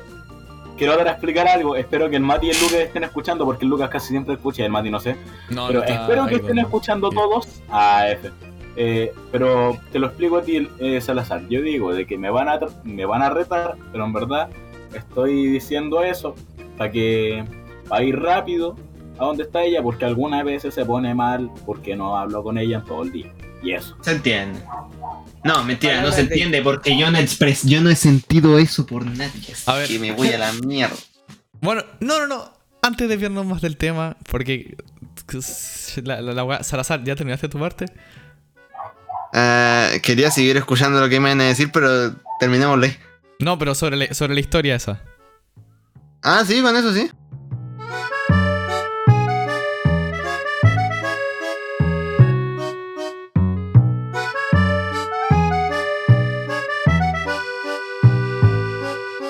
quiero dar a explicar algo. Espero que el Mati y el Lucas estén escuchando, porque el Lucas casi siempre escucha y el Mati no sé. No, Pero no está espero que estén con- escuchando todos a F. Eh, pero te lo explico a ti, eh, Salazar. Yo digo de que me van, a, tr- me van a retar, pero en verdad estoy diciendo eso para que va a ir rápido a donde está ella, porque algunas veces se pone mal porque no hablo con ella en todo el día. Y eso. Se entiende. No, mentira, no se de- entiende porque yo no expres yo no he sentido eso por nadie. Así A ver. que me voy a la mierda. Bueno, no, no, no. Antes de vernos más del tema, porque. La, la, la Salazar, ¿ya terminaste tu parte? Eh, quería seguir escuchando lo que me iban a decir, pero terminémosle. No, pero sobre la, sobre la historia esa. Ah, sí, con eso sí.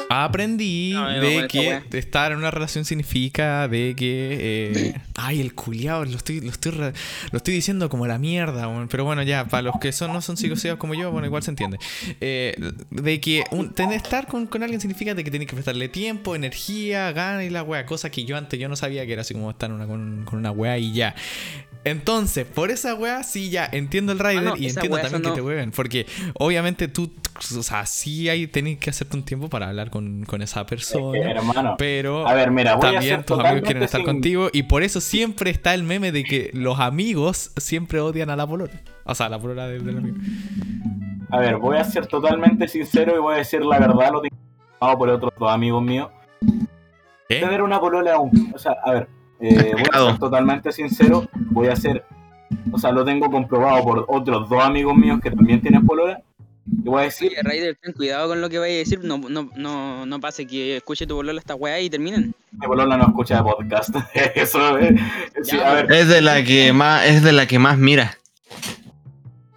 Aprendí No, de que estar en una relación significa de que. eh, ay, el culiao, lo estoy, lo, estoy re- lo estoy diciendo como la mierda, pero bueno, ya, para los que son, no son psicosías como yo, bueno, igual se entiende. Eh, de que un- tener, estar con, con alguien significa de que tienes que prestarle tiempo, energía, ganas y la wea, cosa que yo antes yo no sabía que era así como estar una, con, con una wea y ya. Entonces, por esa wea, sí, ya entiendo el rider no, y entiendo wea también que te hueven. Porque obviamente tú, o sea, sí hay, tenés que hacerte un tiempo para hablar con, con esa Es que, persona. hermano. Pero A ver, mira, voy a también tus amigos quieren totalmente estar sin- contigo. Y por eso siempre está el meme de que los amigos siempre odian a la polola. O sea, a la polola del, del amigo. A ver, voy a ser totalmente sincero y voy a decir la verdad, lo tengo por otros dos amigos míos. ¿Eh? Tener una polola aún. O sea, a ver, eh, voy a ser totalmente sincero, voy a ser. O sea, lo tengo comprobado por otros dos amigos míos que también tienen polola. Y voy a decir, Oye, Raider, ten cuidado con lo que vayas a decir. No, no, no, no pase que escuche tu bolola esta weá y terminen. mi polola no escucha podcast. Eso es. Sí, Ya, a ver, Es de la que más, es de la que más mira.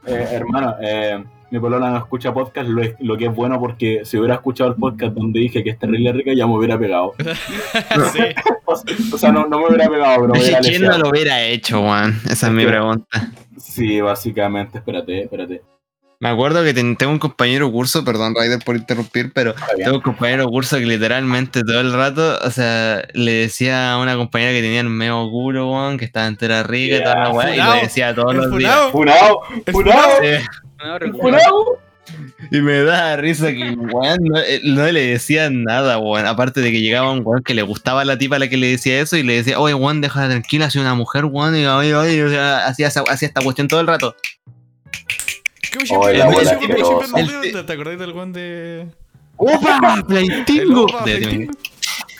eh, hermano, eh, mi polola no escucha podcast, lo, es- lo que es bueno porque si hubiera escuchado el podcast donde dije que es terrible rica, ya me hubiera pegado. sí. O sea, no, no me hubiera pegado, pero hubiera ¿Quién no lo hubiera hecho, Juan? Esa es mi que- pregunta. Sí, básicamente, espérate, espérate. Me acuerdo que ten- tengo un compañero curso, perdón, Ryder, por interrumpir, pero tengo un compañero curso que literalmente todo el rato, o sea, le decía a una compañera que tenía el medio culo, que estaba entera rica y toda la weá, y le decía todos los días. ¡Funao! funao. Eh, Y me da risa que, weón, no, eh, no le decía nada, weón. Aparte de que llegaba un weón que le gustaba a la tipa a la que le decía eso y le decía, oye, weón, déjala tranquila, soy una mujer, weón. Y oye, oye, o sea, hacía, esta cuestión todo el rato. ¿Te acordás del one de. ¡Opa! Opa, De- Playtingo?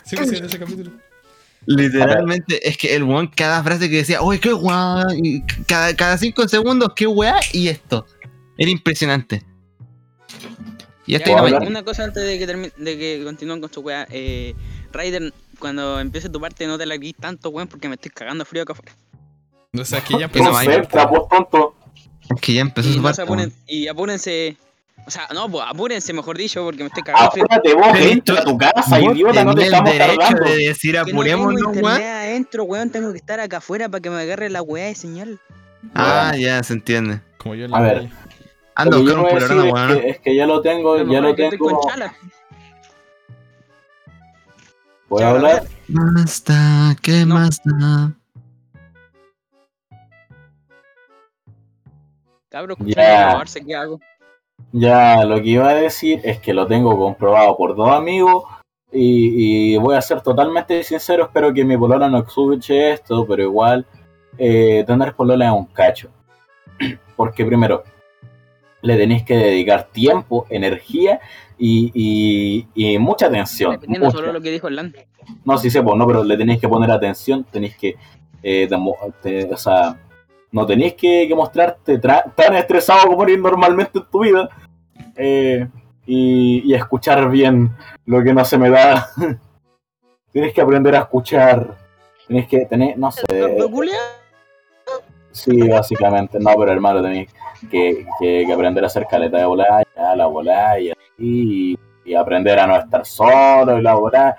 Sí, sí, en ese capítulo. Literalmente, es que el weón, cada frase que decía, oye, qué weá, cada, cada cinco segundos, qué weá, y esto. Era impresionante. Y hasta Ya, ahí no una cosa antes de que, de que continúen con su weá. Eh, Raider, cuando empiece tu parte, no te la guís tanto, weón, porque me estoy cagando frío acá afuera. O sea, que ya empezó. Concentra, pues tonto. Es que ya empezó Y, su no parte. apuren- y apúrense. O sea, no, pues apúrense, mejor dicho, porque me estoy cagando frío. Apúrate vos, Pero entra a tu casa, Vos idiota, no te tenés el estamos derecho tardando. de decir no apurémonos, internet weón. adentro, weón, tengo que estar acá afuera para que me agarre la weá de señal. Ah, ya, se entiende. Como yo en A la ver. calle. Con yo un polerón, weón. es, que, es que ya lo tengo, ya lo tengo. Ya, hablar. Basta, ¿qué No. más da? Cabros, grabarse, ¿qué hago? Ya, lo que iba a decir es que lo tengo comprobado por dos amigos y, y voy a ser totalmente sincero, espero que mi polola no escuche esto, pero igual eh, tener polola es un cacho. Porque primero, le tenéis que dedicar tiempo, energía y, y- y mucha atención. Mucha. solo lo que dijo Lan. No, sí sé, pues no, pero le tenéis que poner atención, tenéis que, eh, te- o sea, no tenéis que, que mostrarte tra- tan estresado como eres normalmente en tu vida eh, y, y escuchar bien lo que no se me da. tienes que aprender a escuchar, tienes que tener, no sé, sí, básicamente, no, pero hermano, tenéis que, que- que aprender a hacer caleta de volar, ya, la volar y así, y, aprender a no estar solo y la volar,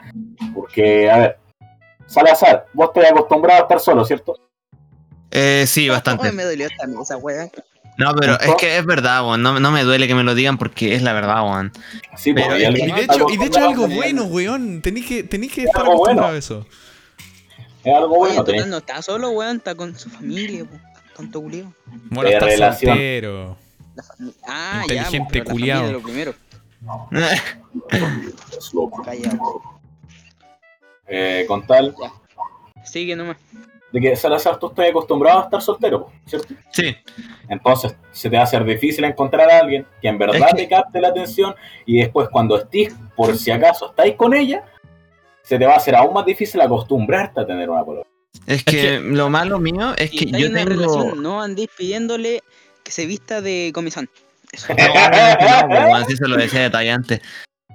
porque, a ver, Salazar, vos te acostumbrado a estar solo, ¿cierto? Eh, sí, bastante. Ay, me dolió esta esa weá. No, pero es que es verdad, weón. No, no me duele que me lo digan porque es la verdad, weón. Sí, Pero- pues, y alguien Y de hecho, y de hecho algo bueno, weón. Tenéis que, tenéis que Es estar acostumbrado bueno. a eso. Es algo Oye, bueno, total, tenés- no está solo, weón, está con su familia, po. Tonto culiao. Bueno, De estás relación. soltero. Ah, Inteligente ya, familia lo primero. es loco. Eh, con tal Sigue nomás. de que Salazar tú estás acostumbrado a estar soltero, ¿cierto? Sí, Entonces se te va a hacer difícil encontrar a alguien que en verdad Es que- te capte la atención y después cuando estés, por si acaso estáis con ella, se te va a hacer aún más difícil acostumbrarte a tener una polola. Es que lo malo mío es que yo tengo. relación, no andéis pidiéndole que se vista de comisán. Eso. No, no, sí, eso lo decía detalle antes.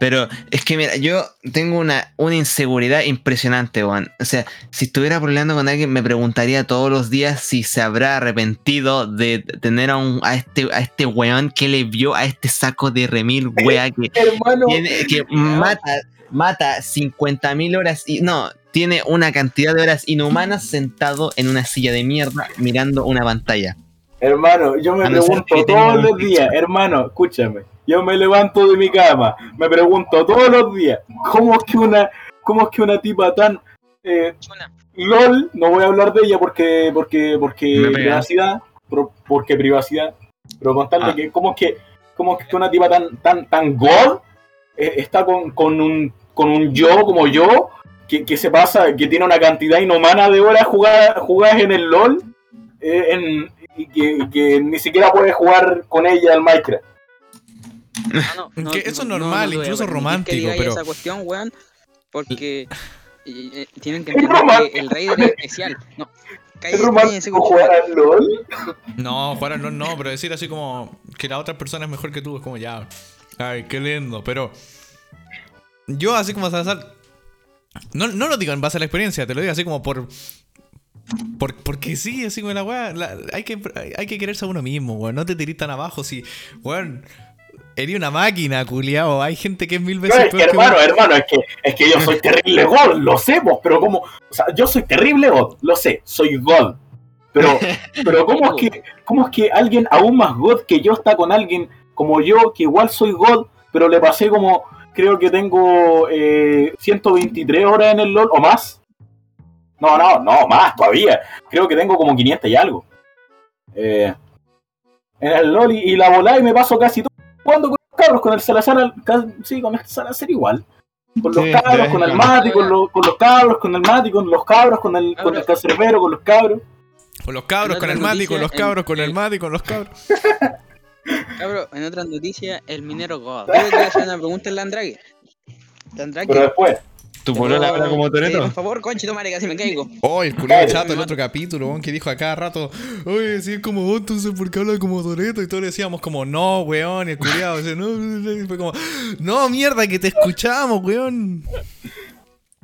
Pero es que mira, yo tengo una, una inseguridad impresionante, weón. O sea, si estuviera peleando con alguien, me preguntaría todos los días si se habrá arrepentido de tener a, un, a, este, a este weón que le vio a este saco de remil, wea, que, tiene- que mata, mata 50.000 horas y. No, tiene una cantidad de horas inhumanas sentado en una silla de mierda mirando una pantalla. Hermano, yo me no pregunto todos los días, hermano, escúchame. Yo me levanto de mi cama, me pregunto todos los días, ¿cómo es que una, cómo es que una tipa tan eh. LOL, no voy a hablar de ella porque porque porque privacidad, pro- porque privacidad, pero contarle Ah. que cómo es que cómo es que una tipa tan tan tan god eh, está con, con un con un yo como yo que, que se pasa, que tiene una cantidad inhumana de horas jugadas jugadas en el LOL eh, en- y que, ni siquiera puede jugar con ella al Minecraft. Ah, no, Que eso es normal, incluso romántico, pero- esa cuestión, weón, porque eh, tienen que entender que el Raider es especial. No, Es romántico jugar al LOL. No, jugar al LOL no, pero decir así como que la otra persona es mejor que tú es como ya. Ay, qué lindo, pero. Yo, así como Salazar. No, no lo digo en base a la experiencia, te lo digo así como por. por porque sí, así como la weá. hay, que, hay que quererse a uno mismo, weón. No te tirís tan abajo si. Weón. Eres una máquina, culiao. Hay gente que es mil No, veces es que peor que hermano, vos. hermano, es que, es que yo soy terrible God, lo sé, vos, pero como, o sea, yo soy terrible God, lo sé, soy God. Pero, pero ¿cómo es que, cómo es que alguien aún más God que yo está con alguien como yo, que igual soy God, pero le pasé como, creo que tengo eh, 123 horas en el LOL o más? No, no, no, más todavía. Creo que tengo como 500 y algo. Eh, en el LOL y, y la volá y me paso casi todo jugando con los cabros, con el Salazar, sí, con el Salazar igual. Con los Sí, cabros, sí, con el sí. Mati, con, los- con los cabros, con el Mati, con los cabros, con el, con el cancerbero, con los cabros. Con los cabros, con el mati, con los cabros, con el mati, con los cabros. Cabrón, en otras noticias, el minero God. Yo hacer una pregunta al Landrake. Landrake, Pero después, ¿Tu polola habla como eh, Toreto? por favor, conchito madre, casi me caigo. Oh, el Cállate, chato, el me otro capítulo, weón, que dijo a cada rato, oye, si es como vos, entonces ¿por qué habla como Toreto? Y todos le decíamos como, no, weón, y el culiado, dice, no, no, no", y fue como, no, mierda, que te escuchamos, weón.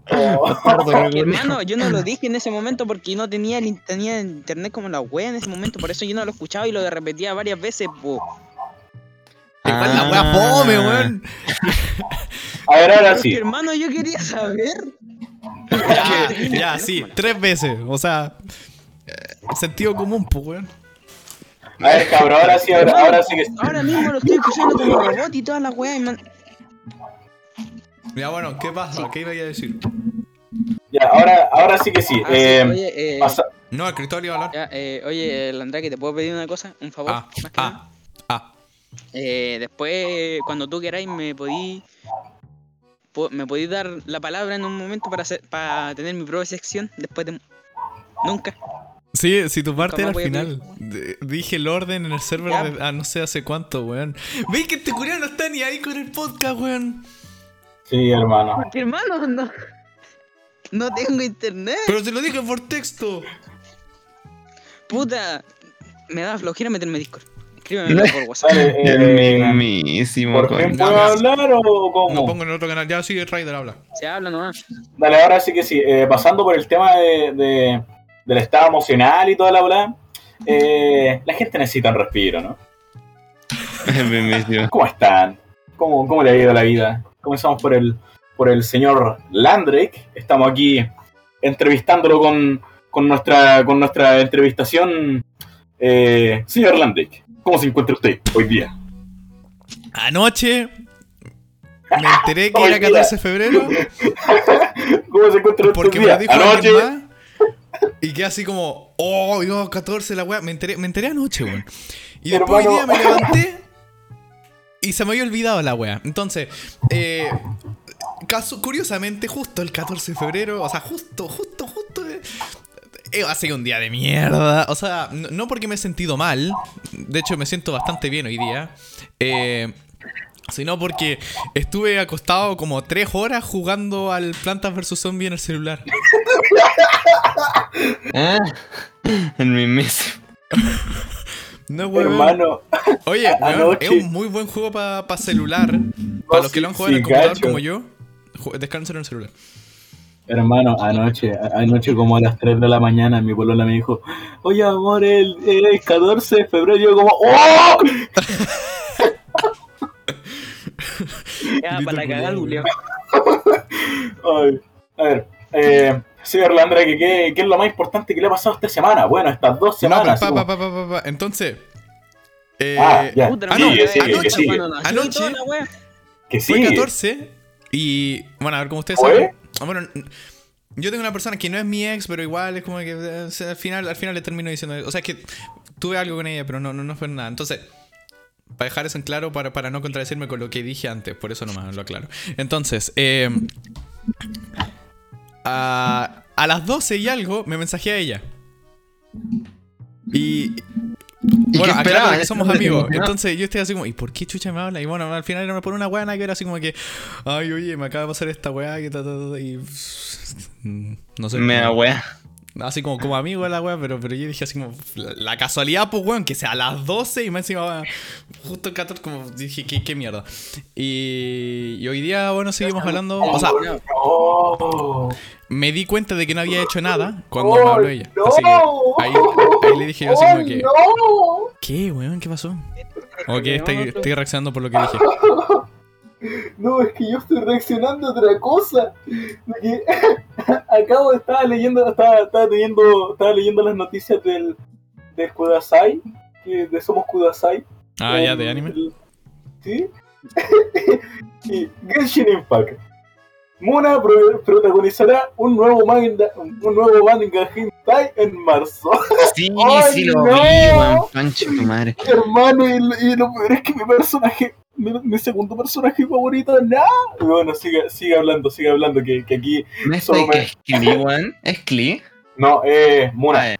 Hermano, yo no lo dije en ese momento porque no tenía, el tenía internet como la wea en ese momento, por eso yo no lo escuchaba y lo repetía varias veces, po. Igual la weá fome, weón. a ver, ahora sí. hermano, yo quería saber. Ya, ya, sí, tres veces, o sea, eh, sentido común, pues, weón. A ver, cabrón, ahora sí, ahora, ahora sí que Ahora mismo lo estoy escuchando como robot y toda la wea. y man- Ya, bueno, ¿qué pasa? ¿Qué iba a decir? Ya, ahora, ahora sí que sí. Ah, sí, Eh, oye, eh, pasa- No, el Cristóbal iba a hablar. ya, eh, oye, Landrake, ¿te puedo pedir una cosa? ¿Un favor? Ah, más que nada? ah, ah. Eh, después, cuando tú queráis, me podí. po- ¿Me podéis dar la palabra en un momento para hacer, para tener mi propia sección? Después de. Nunca. Sí, si tu parte era al final. Dije el orden en el server Ya. de. Ah, no sé hace cuánto, weón. ¿Veis que este culiao no está ni ahí con el podcast, weón? Sí, hermano. Porque, hermano, no. No tengo internet. Pero te lo dije por texto. Puta. Me da flojera meterme Discord. Escríbeme por WhatsApp. Eh, mismísimo, ¿Por fin puedo hablar o cómo? Lo pongo en el otro canal. Ya sigue Raider, habla. Se habla nomás. Dale, ahora sí que sí. Eh, pasando por el tema de, de- del estado emocional y toda la bola, eh, la gente necesita un respiro, ¿no? El mismísimo. ¿Cómo están? ¿Cómo, cómo le ha ido la vida? Comenzamos por el, por el señor Landrake. Estamos aquí entrevistándolo con, con, nuestra, con nuestra entrevistación. Eh, señor Landrake, ¿cómo se encuentra usted hoy día? Anoche me enteré que era día. 14 de febrero ¿Cómo se encuentra usted porque me lo dijo Anoche. más. Y quedé así como, oh, Dios, 14 la weá. Me enteré, me enteré anoche, weón. Y después hoy día me levanté y se me había olvidado la weá. Entonces, eh, caso, curiosamente, justo el 14 de febrero, o sea, justo, justo, justo. eh, eh, ha sido un día de mierda. O sea, no, no porque me he sentido mal. De hecho, me siento bastante bien hoy día. Eh, sino porque estuve acostado como tres horas jugando al Plantas vs Zombie en el celular. Ah, El mismísimo. No, weón. Hermano, Oye, weón, es un muy buen juego para celular. Para los que lo han jugado en el computador como yo, descárguenselo en el celular. Hermano, anoche, anoche como a las 3 de la mañana mi polola me dijo, oye amor, el, el 14 de febrero, yo como, ¡Oh! Ya, para la cagada, Julio. Ay, a ver, eh, señor Landra, ¿qué, qué, qué es lo más importante que le ha pasado esta semana? Bueno, estas dos No, semanas. pa, así pa, pa, pa, pa, pa. Entonces. Eh, Ah, ya. Puta, Ah, no, no, sigue, sigue, anoche, que sigue. No, Anoche- wea. Que Fue sí. 14 y bueno, a ver, como ustedes saben, ah, bueno, yo tengo una persona que no es mi ex, pero igual es como que eh, o sea, al final al final le termino diciendo, o sea, es que tuve algo con ella, pero no no, no fue nada. Entonces, para dejar eso en claro para, para no contradecirme con lo que dije antes, por eso nomás lo aclaro. Entonces, eh, a, a las 12 y algo me mensajé a ella. Y ¿Y bueno, aclaro esperaba? que somos amigos. Entonces yo estoy así como, ¿y por qué chucha me habla? Y bueno, al final era por una weá que era así como que, ay, oye, me acaba de pasar esta weá que ta, ta, ta, ta", y mm, no sé. Me da wea. Así como, como amigo de la weá, pero, pero yo dije así como, la, casualidad, pues weón, que sea a las 12 y más encima justo el 14, como dije, ¿qué, qué mierda? Y, y hoy día, bueno, seguimos hablando, o sea, Oh, me di cuenta de que no había hecho nada cuando me Oh, habló ella. Así que ahí, ahí le dije yo así como que, ¡Oh, ¿qué, weón? ¿Qué pasó? ¿O qué? Estoy, estoy reaccionando por lo que dije. no! Es que yo estoy reaccionando a otra cosa. De que acabo de estar leyendo, estaba, estaba leyendo, estaba leyendo las noticias del, del Kudasai, que de Somos Kudasai. Ah, ya, de anime. el- ¿Sí? y Genshin Impact. Muna pro- protagonizará un nuevo manga, un nuevo manga hentai en marzo. Sí, ¡Ay, sí lo no! vi, weón. Pancho, tu madre. Hermano, y, lo- y lo peor es que mi personaje, mi, mi segundo personaje favorito, nada. Y bueno, sigue, sigue hablando, sigue hablando, que, que aquí. ¿Me estoy que es Klee, weón? ¿Es Klee? No, eh, Muna, Ah,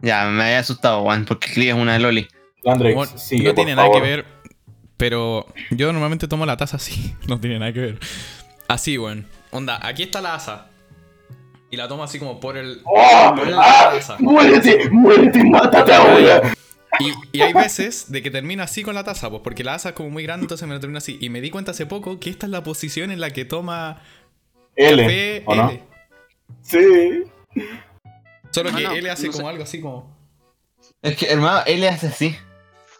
Ya, me había asustado, weón, porque Klee es una loli. Andrés, Bueno, sigue, no tiene nada favor. que ver, pero yo normalmente tomo la taza así. No tiene nada que ver. Así, weón. Onda, aquí está la asa. Y la tomo así como por el. ¡Oh! por el ¡Ah! taza. ¡Muérete! ¡Muérete! ¡Mátate ahora! Y, y hay veces de que termina así con la taza, pues porque la asa es como muy grande, entonces me lo termino así. Y me di cuenta hace poco que esta es la posición en la que toma L, café ¿o no? L. Sí. Solo que No, no, L hace no sé. como algo así como. Es que, hermano, él le hace así.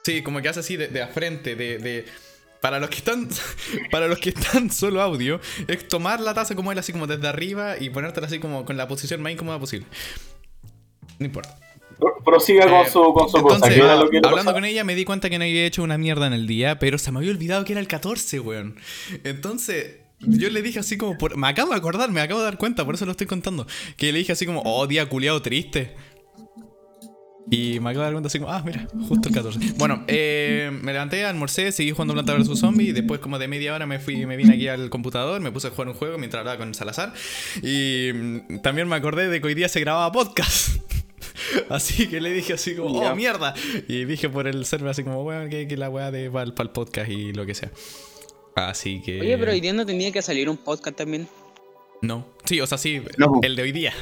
Sí, como que hace así de, de a frente, de, de- Para los que están. Para los que están solo audio, es tomar la taza como él, así como desde arriba y ponértela así como con la posición más incómoda posible. No importa. Pro- Prosiga con Eh, su, con su cosa. Entonces, que era lo que le hablando con ella, me di cuenta que no había hecho una mierda en el día, pero se me había olvidado que era el 14, weón. Entonces, yo le dije así como. por- me acabo de acordar, me acabo de dar cuenta, por eso lo estoy contando. Que le dije así como, oh, día culiado triste. Y me acabo de dar cuenta así como, ah, mira, justo el 14. Bueno, eh, me levanté, almorcé, seguí jugando Planta vs Zombie. Y después, como de media hora, me fui, me vine aquí al computador, me puse a jugar un juego mientras hablaba con Salazar. Y mm, también me acordé de que hoy día se grababa podcast. Así que le dije así como, oh, mierda. Y dije por el server así como, bueno, que, que la weá de para el podcast y lo que sea. Así que. Oye, pero hoy día no tenía que salir un podcast también. No. Sí, o sea, sí, No. el de hoy día.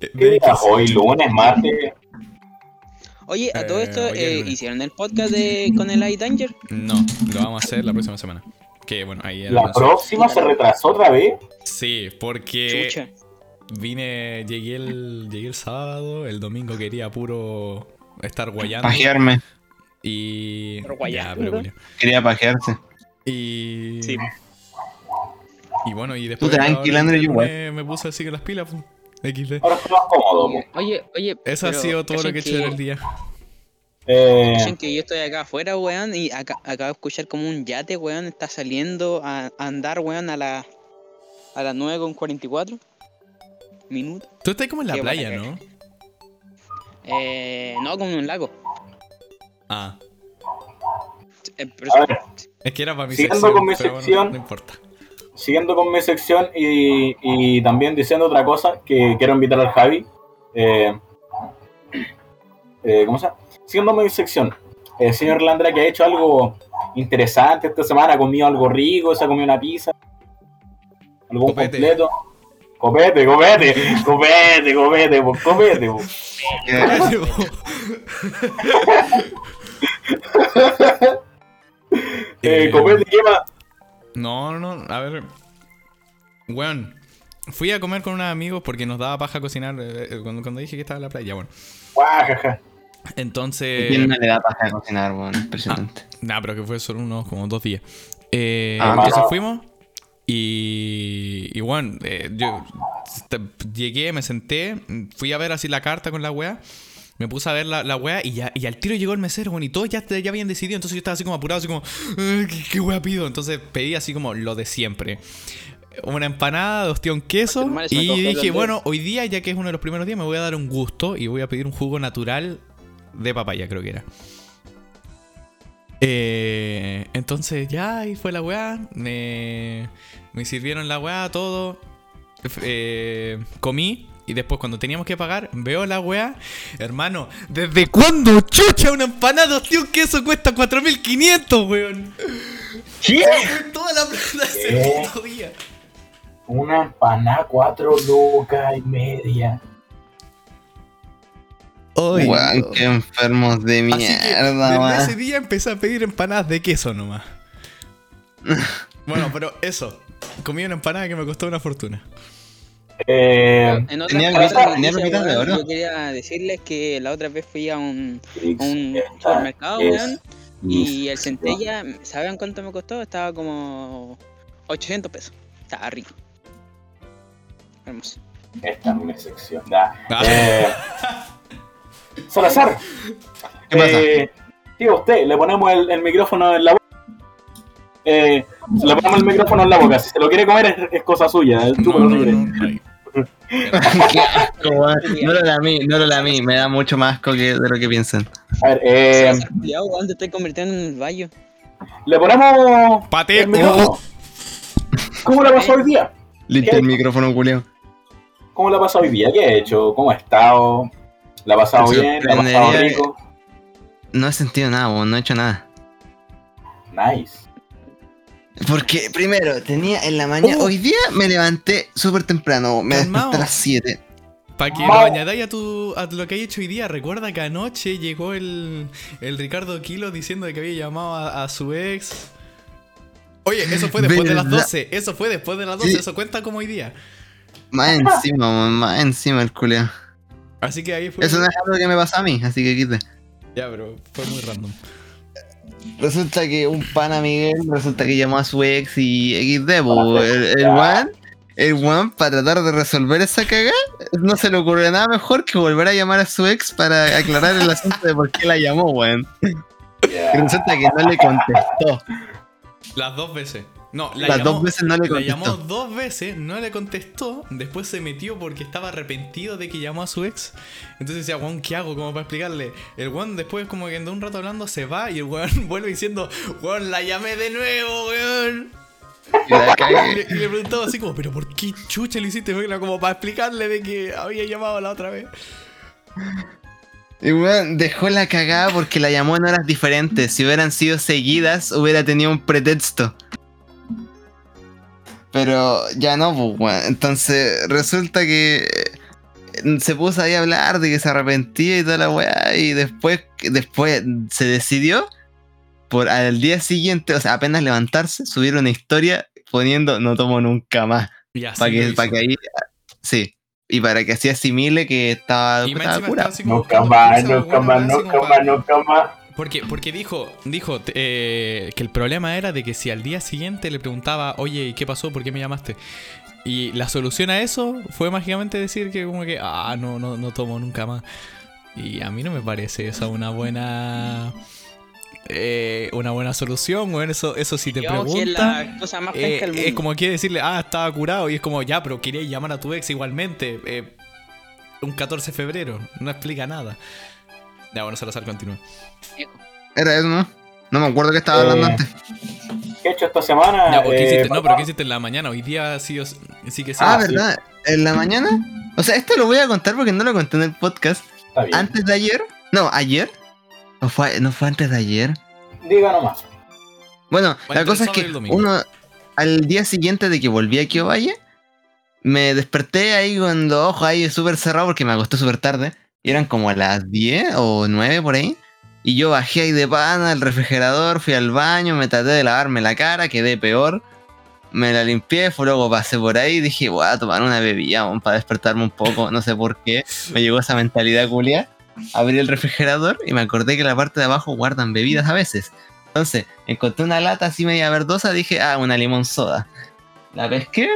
¿Qué De. Hoy lunes, martes. Oye, a todo Eh, esto, eh. ¿hicieron el podcast de con el iDanger? No, lo vamos a hacer la próxima semana. Que bueno, ahí La próxima se retrasó otra vez. Sí, porque Chucha. Vine, llegué el, llegué el sábado, el domingo quería puro estar guayando. Pajearme. Y. Pero guayando, Ya, pero. Quería pajearse. Y. Sí. Y bueno, y después. tranquilo, ahora André, yo igual. me, me puse así con las pilas. pues, XD. Ahora estoy más cómodo. po. Oye, oye. Eso ha sido todo lo ¿cachan que he hecho en el día. Eh, que yo estoy acá afuera, weón, y acá, acabo de escuchar como un yate, weón, está saliendo a, a andar, weón, a la a las 9 con 44 minutos. Tú estás como en la playa. ¿no? Eh, no, como en un lago. Ah, Eh, pero- A ver. es que era para mi Siguiendo sección. con mi pero bueno, sección. no importa. siguiendo con mi sección y, y también diciendo otra cosa, que quiero invitar al Javi. Eh, eh, ¿Cómo se llama? Siguiendo mi sección, el señor Landra que ha hecho algo interesante esta semana, ha comido algo rico, se ha comido una pizza, algún Copete. completo. Copete, copete, po, copete. po. Eh, copete, ¿qué más? No, no, no, a ver. Weón, fui a comer con unos amigos porque nos daba paja cocinar eh, eh, cuando, cuando dije que estaba en la playa, bueno. Guajaja. Entonces... ¿Quién no le da paja a cocinar, weón? Impresionante. Nah, pero que fue solo unos como dos días. Eh, Ah, entonces mano. fuimos Y, y bueno, eh, yo llegué, me senté, fui a ver así la carta con la wea. Me puse a ver la, la wea y, ya, y al tiro llegó el mesero, bueno, y todos ya, ya habían decidido. Entonces yo estaba así como apurado, así como, "Eh, ¿qué, qué wea pido? Entonces pedí así como lo de siempre. Una empanada de ostión queso. Y dije, bueno, hoy día, ya que es uno de los primeros días, me voy a dar un gusto y voy a pedir un jugo natural de papaya, creo que era. Eh, entonces ya ahí fue la weá. Me, me sirvieron la weá, todo. Eh, comí. Y después cuando teníamos que pagar, veo la weá. Hermano, ¿desde cuándo chucha una empanada de un queso cuesta 4.500, weón? ¿Qué? Toda la plata ese puto día. Una empanada, cuatro lucas y media. Weón, no. qué enfermos de Así que mierda, desde weón. ese día empecé a pedir empanadas de queso nomás. bueno, pero eso. Comí una empanada que me costó una fortuna. Eh, En Tenía otra tenía noticia, pepitas de weón, oro. Yo quería decirles que la otra vez fui a un, a un supermercado, weón, y el centella, ¿saben cuánto me costó? Estaba como 800 pesos. Estaba rico. Hermoso. Esta es mi sección. ya. Ah. Eh, Salazar. ¿Qué pasa? Eh, sí, usted, le ponemos el, el micrófono en la boca. Eh, le ponemos el micrófono en la boca. Si se lo quiere comer es, es cosa suya. eh, No, no, no. No lo lamí, no lo lamí. Me da mucho más asco que de lo que piensan. A ver, eh, Cuidado, weón, te estoy convirtiendo en el baño. le ponemos Pate. el micrófono. ¿Cómo la pasó hoy día? Limpia el micrófono, Julio. ¿Cómo la pasó hoy día? ¿Qué ha hecho? ¿Cómo ha estado? ¿La ha pasado bien? ¿La ha pasado rico? No he sentido nada. No he hecho nada. Nice. Porque, primero, tenía en la mañana. Oh. Hoy día me levanté súper temprano. Me Calmao. desperté a las 7. Para que lo añadáis a, tu, a lo que hay hecho hoy día, recuerda que anoche llegó el, el Ricardo Kilo diciendo que había llamado a, a su ex. Oye, eso fue después de las ¿Verdad? 12. Eso fue después de las 12. Sí. Eso cuenta como hoy día. Más encima. Más encima el culeo. Así que ahí fue. Eso no es algo que me pasa a mí, así que quite. Ya, pero fue muy random. Resulta que un pana Miguel, resulta que llamó a su ex y XD, el, el weón, el weón para tratar de resolver esa cagada, no se le ocurrió nada mejor que volver a llamar a su ex para aclarar el asunto de por qué la llamó, weón. Resulta que no le contestó. Las dos veces. No, la Las llamó, dos veces no le la llamó contestó. dos veces, no le contestó. Después se metió porque estaba arrepentido de que llamó a su ex. Entonces decía, weón, ¿qué hago? Como para explicarle. El weón después, como que de un rato hablando, se va y el weón vuelve diciendo, weón, la llamé de nuevo, weón. Y le, le preguntaba así como, pero ¿por qué chucha lo hiciste? Como para explicarle de que había llamado la otra vez. Y weón dejó la cagada porque la llamó en horas diferentes. Si hubieran sido seguidas, hubiera tenido un pretexto. Pero ya no, pues, weón. Entonces resulta que eh, se puso ahí a hablar de que se arrepentía y toda la weá. Y después, después se decidió por al día siguiente, o sea, apenas levantarse, subir una historia poniendo no tomo nunca más. Y así Para que, para que ahí. Sí. Y para que así asimile que estaba, Y estaba encima curado. estaba así como Nunca más, nunca más, nunca más, nunca más. Porque, porque dijo, dijo eh, que el problema era de que si al día siguiente le preguntaba, oye, ¿y qué pasó? ¿Por qué me llamaste? Y la solución a eso fue mágicamente decir que como que, ah, no, no, no tomo nunca más. Y a mí no me parece esa una buena... eh, una buena solución, weón. Eso, eso si te que es preguntan... eh, es como quiere decirle, ah, estaba curado. Y es como, ya, pero quería llamar a tu ex igualmente. eh, un 14 de febrero. No explica nada. Ya, bueno, Salazar continúa. Era eso, ¿no? No me acuerdo que estaba hablando Eh, antes. ¿Qué he hecho esta semana? Ya, pues, ¿qué Eh, hiciste? No, pero ¿qué hiciste en la mañana? Hoy día sí, o sí, que sí. Ah. ¿verdad? ¿En la mañana? O sea, esto lo voy a contar porque no lo conté en el podcast. Está bien. Antes de ayer. No, ayer. ¿No fue, no fue antes de ayer? Diga nomás. Bueno, la cosa es que uno, al día siguiente de que volví aquí a Valle, me desperté ahí con los ojos ahí súper cerrados porque me acosté súper tarde. Eran como las 10 o 9 por ahí. Y yo bajé ahí de pana al refrigerador, fui al baño, me traté de lavarme la cara, quedé peor. Me la limpié, luego pasé por ahí y dije, voy a tomar una bebida weón, para despertarme un poco. No sé por qué. Me llegó esa mentalidad culia. Abrí el refrigerador y me acordé que la parte de abajo guardan bebidas a veces. Entonces, encontré una lata así media verdosa, dije, ah, una limón soda. la pesqué,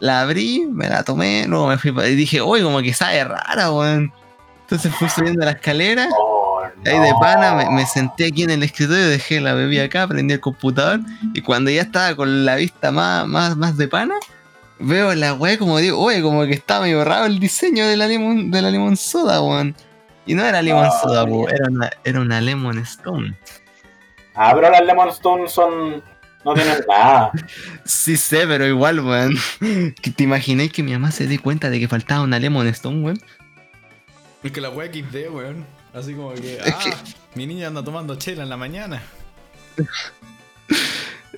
la abrí, me la tomé, luego me fui y dije, uy, como que sabe rara, weón. Entonces fui subiendo la escalera, Oh, ahí de pana, me, me senté aquí en el escritorio, dejé la bebida acá, prendí el computador, y cuando ya estaba con la vista más, más, más de pana, veo la weá como digo, uy, como que está medio raro el diseño de la lemon, de la soda, weón. Y no era lemon Ah, soda, weón, era una, era una lemon stone. Ah, pero las Lemon Stone son. No tienen nada. Sí sé, pero igual, weón. ¿Que ¿Te imagináis que mi mamá se dé cuenta de que faltaba una Lemon Stone, weón? Es que la wea XD, weón. Así como que. Es ah, que- mi niña anda tomando chela en la mañana.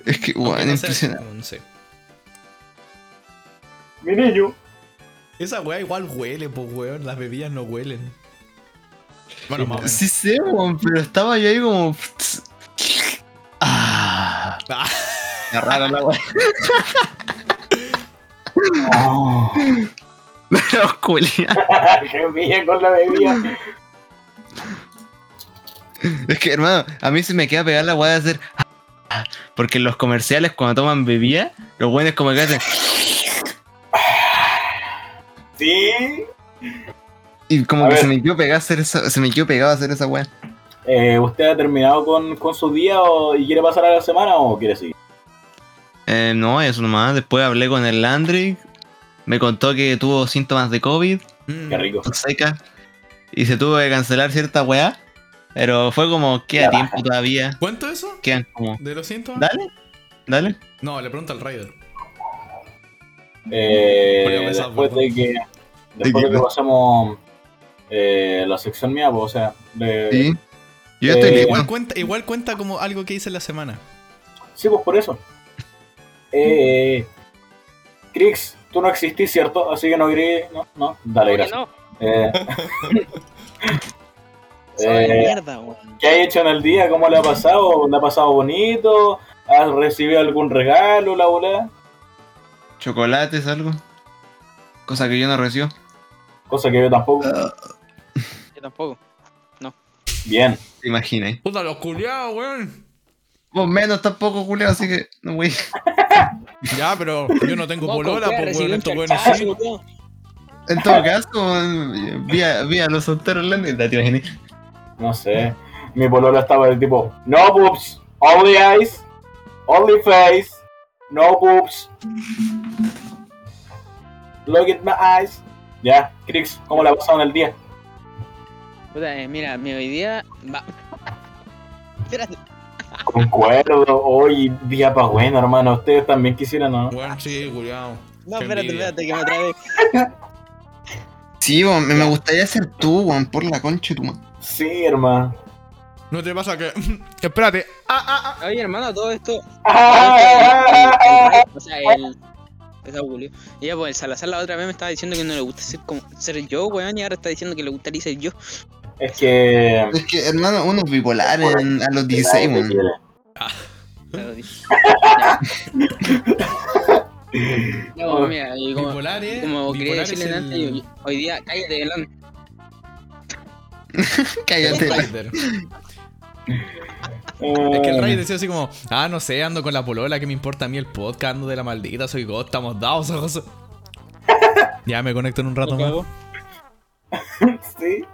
Es que, weón, no sea- impresionante. no sé. Mi niño. Esa wea igual huele, pues weón. Las bebidas no huelen. Bueno, más o menos. Sí sé, weón, pero estaba yo ahí como. Ah. Ah. Rara la weón. Oh, Pero, con la bebida. Es que, hermano, a mí se me queda pegar la weá de hacer. Porque en los comerciales, cuando toman bebida, los buenos como que hacen. Sí. Y como A que ver. se me quedó pegado a hacer esa, se me quedó pegado a hacer esa weá. Eh, ¿Usted ha terminado con, con su día o, y quiere pasar a la semana o quiere seguir? Eh, no, eso nomás. Después hablé con el Landry. Me contó que tuvo síntomas de COVID, Mm. Qué rico. seca. Y se tuvo que cancelar cierta weá. Pero fue como, queda tiempo baja. todavía. ¿Cuánto eso? Quedan como. ¿De los síntomas? Dale, dale. No, le pregunta al Raider. Eh, después perdón. de que después de que pasemos eh, la sección mía, pues, o sea, de, Sí. Yo Eh, estoy. Igual cuenta, igual cuenta como algo que hice en la semana. Sí, pues por eso. Eh, Crix, tú no existís, ¿cierto? Así que no grites. No, no. Dale, gracias. no, Eh, eh, mierda, weón. ¿Qué has hecho en el día? ¿Cómo le ha pasado? ¿Le ha pasado bonito? ¿Has recibido algún regalo, la bola? Chocolates, algo. Cosa que yo no recibo. Cosa que yo tampoco. Yo tampoco. Bien. Te imaginas. Puta, los culiados, weón. Vos menos tampoco, Julio, así que no voy. Ya, pero yo no tengo polola, pues estos weones charchazo, sí. En todo caso, vi a, vi a los solteros Landry. ¿Te imaginas? No sé. Mi polola estaba del tipo, no boobs, only eyes, only face, no boobs. Look at my eyes. Ya, Crix, ¿cómo la en el día? Puta, eh, mira, mi hoy día va. Espérate. Concuerdo, hoy día pa' bueno, hermano. Ustedes también quisieran, ¿no? Weón, sí, culiado. No, Qué espérate, envidia. espérate, que me trae. Sí, weón, me, me gustaría ser tú, weón, por la concha de tu madre. Sí, hermano. ¿No te pasa que.? Espérate. Ah, ah, ah. Oye, hermano, todo esto. O sea, el. Esa Julio. Y ya, pues el Salazar la otra vez me estaba diciendo que no le gusta ser como ser yo, weón, y ahora está diciendo que le gustaría ser yo. Es que. Es que, hermano, uno es bipolar en- a los 16, Nadie te weón. pues, mira, y como, Bipolar es. como quería decirle el- antes, yo- hoy día, cállate, Belán. Cállate. Eh, Es que el Raider decía así como, ah, no sé, ando con la polola, que me importa a mí el podcast, ando de la maldita, soy God, estamos dados, cosa. Ya me conecto en un rato ¿Me más. cago? Sí.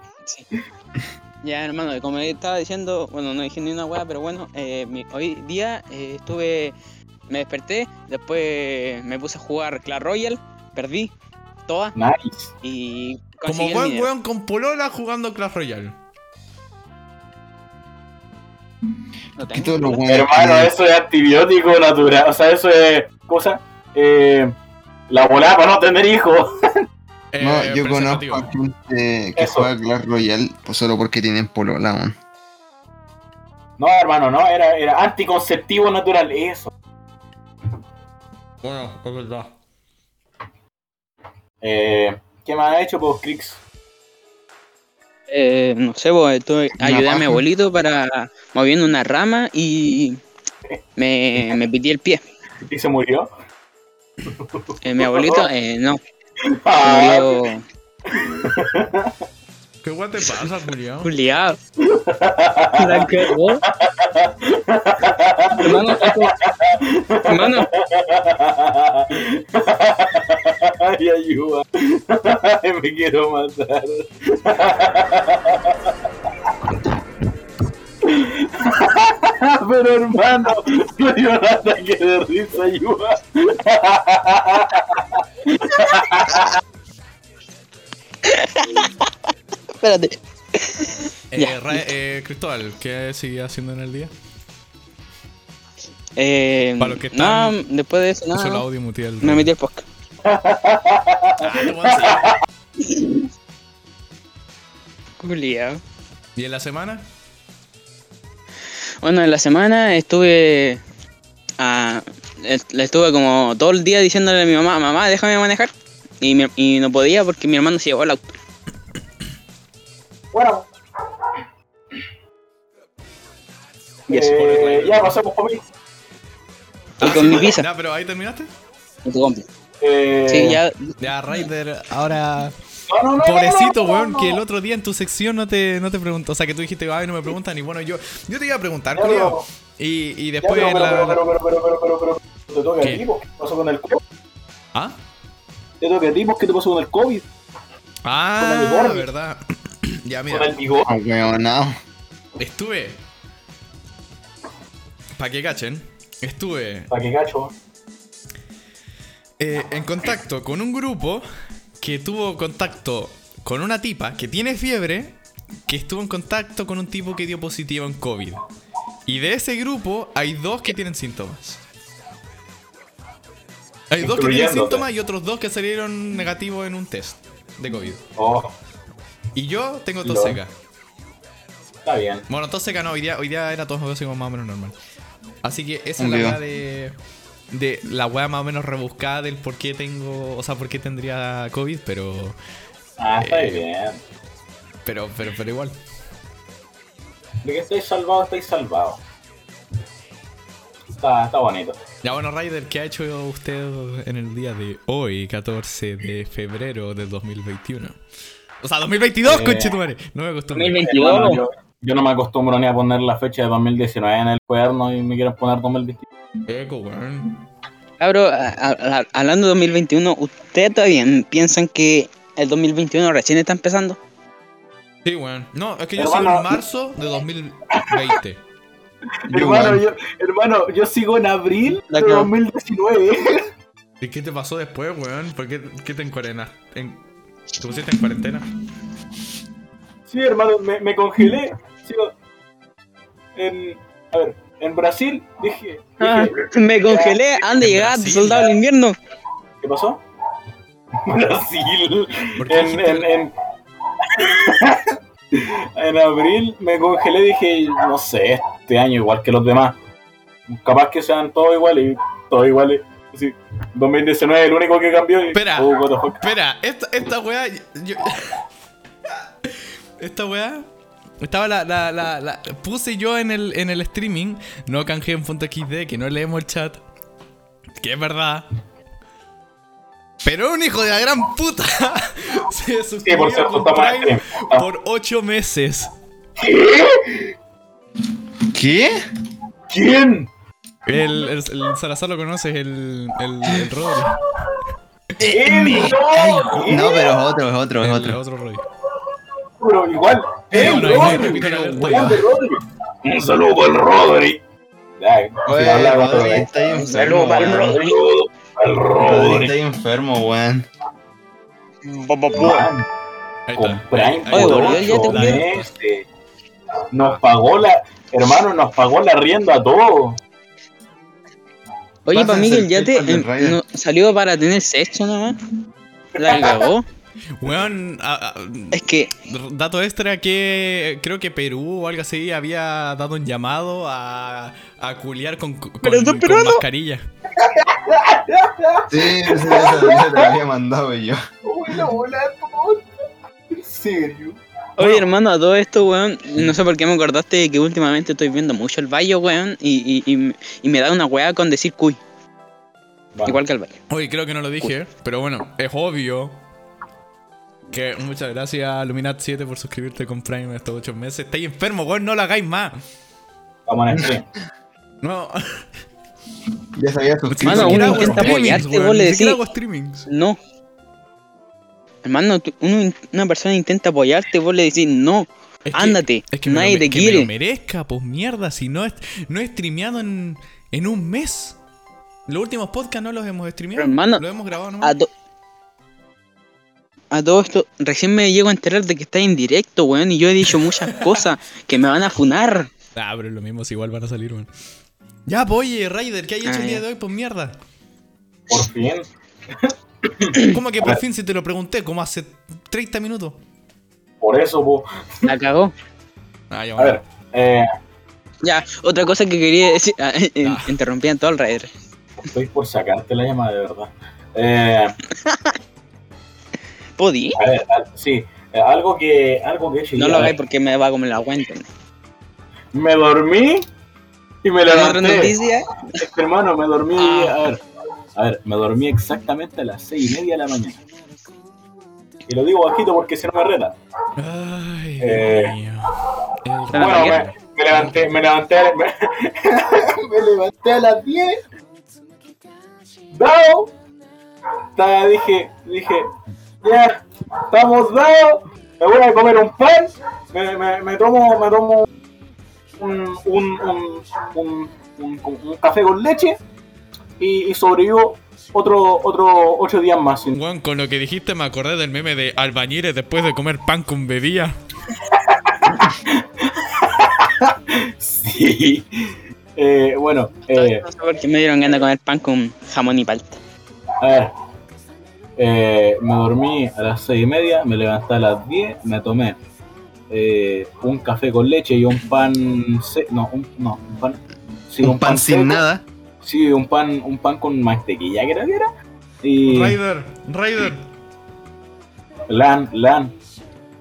Ya, hermano, como estaba diciendo, bueno, no dije ni una weá, pero bueno, eh, mi- hoy día eh, estuve, me desperté, después me puse a jugar Clash Royale, perdí todas Nice. y Como buen weón con polola jugando Clash Royale. No tengo Hermano, eso es antibiótico natural. O sea, eso es. Cosa. Eh, la volada para no tener hijos. Eh, No, yo conozco gente que Eso. juega Clash Royale pues solo porque tienen polola, weón. No, hermano, no. Era, era anticonceptivo natural. Eso. Bueno, es verdad. Eh, ¿Qué más ha hecho, pues, Crix? Eh, no sé, pues, estuve, Una ayudé a mi abuelito para moviendo una rama y me, me el pie. ¿Y se murió? Eh, mi abuelito, eh, no, murió ¿Qué guay te pasa. La cagó. Hermano, esto- hermano, Ay, ayuda. Ay, me quiero matar. Pero hermano, me dio un ataque de risa, ayuda. Espérate. Eh, Ya. Ra- eh, Cristóbal, ¿qué sigue haciendo en el día? Eh, Para los que nada, están- después de eso, el nada. audio muteado. Me metí al podcast. Ah. Culiao. ¿Y en la semana? Bueno, en la semana estuve. ah, est- le estuve como todo el día diciéndole a mi mamá, mamá, déjame manejar. Y, mi- y no podía porque mi hermano se llevó el auto. Bueno, Y eso. eh, ya pasamos por mí. Y con mi pizza. Ya, pero ahí terminaste. Y tu compi. Eh, Sí, ya. Ya, Raider, ahora. No, no, no, Pobrecito, no, no, weón, no, que el otro día en tu sección no te, no te preguntó. O sea, que tú dijiste, ay, no me preguntan. Y bueno, yo, yo te iba a preguntar, culiao. Y, y después pero, la. pero, pero, pero, pero, pero, pero, pero, te toca ¿Qué? a ti, ¿qué pasó con el COVID? ¿Ah? Te toca a ti, po, ¿qué te pasó con el COVID? Ah, Con el Gordy. verdad. ya, Con mira. el bigote. Ah, weón, no. Estuve. Para que cachen. Estuve ¿Para qué cacho? eh, en contacto con un grupo que tuvo contacto con una tipa que tiene fiebre, que estuvo en contacto con un tipo que dio positivo en COVID. Y de ese grupo hay dos que tienen síntomas. Hay dos que tienen síntomas y otros dos que salieron negativos en un test de COVID. Oh, Y yo tengo tos seca. está bien. Bueno, tos seca no, hoy día, hoy día era tos así como más o menos normal. Así que esa es la de. De la weá más o menos rebuscada del por qué tengo. O sea, por qué tendría COVID, pero. Ah, está Eh, bien. Pero, pero, pero igual. De que estáis salvados, estáis salvados. Está, está bonito. Ya bueno, Ryder, ¿qué ha hecho usted en el día de hoy, 14 de febrero de 2021? O sea, 2022, Eh, conchetumare. No me acostumbro. 2022. Yo, no me acostumbro ni a poner la fecha de 2019 en el cuaderno y me quieren poner 2021. Eco, weón. Cabro, a- a- a- hablando de 2021, ¿ustedes todavía piensan que el 2021 recién está empezando? Sí, weón. No, es que yo Hermano, sigo en marzo de 2020. Yo hermano, yo, hermano, yo sigo en abril de cagó. 2019. ¿Y qué te pasó después, weón? ¿Por qué, qué te encuarenas? En... ¿Te pusiste en cuarentena? Sí, hermano, me, me congelé. En, a ver, en Brasil dije, dije Me congelé antes de llegar Brasil. soldado del invierno. ¿qué pasó? Brasil. ¿Por qué En, en, en, en abril me congelé dije, no sé, este año igual que los demás. Capaz que sean todos iguales y todos iguales. Así, 2019 el único que cambió y... Espera. Oh. Espera, esta, esta weá. yo- esta weá. Estaba la, la, la, la- Puse yo en el, en el streaming. No canjeé en punto XD, que no leemos el chat. Que es verdad. Pero un hijo de la gran puta. Se Sí, suscribió por estamos en Prime por 8 meses. ¿Qué? ¿Quién? El, el, el Salazar lo conoces, el, el, el Rodri. ¿Quién? No, pero es otro, es otro, es El otro. otro Rodri. Pero igual. ¡Eh, No, no, Rodri! Un saludo para el Rodri. Oye, otro Rodri está Un saludo para el. Rodri. Al Rodri Rodri. está enfermo, weón. Con está. Prime Ahí- ahí Oye, por está. volvió, ya te ocho volvió. meses. Nos pagó la. Hermano, nos pagó la rienda a todos. Oye, para mí que el el yate no- salió para tener sexo nomás. La cagó. Weón, a- a- Es que, dato extra que creo que Perú o algo así había dado un llamado a, a culiar con, con, Pero con peruanos. mascarilla. Sí, te la había mandado yo. Bueno, hola, tonta. En serio. oye hermano, a todo esto, weón, no sé por qué me acordaste de que últimamente estoy viendo mucho el Bayo, weón, y, y, y, y me da una weá con decir cuy, igual que el Bayo. Oye, creo que no lo dije, pero bueno, es obvio que muchas gracias Luminat7 por suscribirte con Prime estos 8 meses. Estáis enfermo, weón, no lo hagáis más. Estamos en stream. No, Ya sabía. Mano, siquiera uno intenta streamings, apoyarte, weón, vos le ni siquiera decís- hago streamings. No, Hermano, uno una persona intenta apoyarte, vos le decís no, Es que- ándate, Es que me nadie lo, me- te que me lo quiere. merezca, pues mierda, si no es, no he streameado en, en un mes. Los últimos podcasts no los hemos streameado. Pero, hermano, los hemos grabado, ¿no? A, to- a todo esto, recién me llego a enterar de que está en directo, weón, y yo he dicho muchas cosas que me van a funar. Ah, pero lo mismo, si igual van a salir, weón. Ya, pues oye, Raider, ¿qué hay hecho Ah, el día ya. de hoy? Pues mierda. Por fin. ¿Cómo que por fin si te lo pregunté? Como hace 30 minutos. Por eso, po. La cagó. Ah, ya, A ver, eh, Ya, otra cosa que quería decir, ah, eh, Ah. interrumpían todo el raider. estoy por sacarte la llamada, de verdad. Eh, ¿Podí? a ver, al- sí, eh, algo que, algo que he hecho No lo hagáis porque me va a comer la cuenta. Me dormí y me ¿Hay otra levanté. noticia? Hermano, me dormí, Ah. a ver, a ver, me dormí exactamente a las seis y media de la mañana. Y lo digo bajito porque si no me reta. Ay, Eh, Dios Bueno, me, me levanté, me levanté, me, me levanté a las 10. Dado. Ta- Dije, dije, ya, estamos dados. Me voy a comer un pan. Me, me, me tomo, me tomo un, un, un, un, un- un café con leche. Y, y sobrevivo otro, otro ocho días más. Weón, con lo que dijiste me acordé del meme de albañiles después de comer pan con bebida. Sí. Eh, bueno, eh, No sé por qué me dieron ganas de comer pan con jamón y palta. A ver. Eh, me dormí a las seis y media, me levanté a las 10, me tomé eh, un café con leche y un pan se- no, un, no, un pan, sí, un pan sin seco. nada. Sí, un pan, un pan con mantequilla, creo que era. Y Raider, Raider. lan, lan.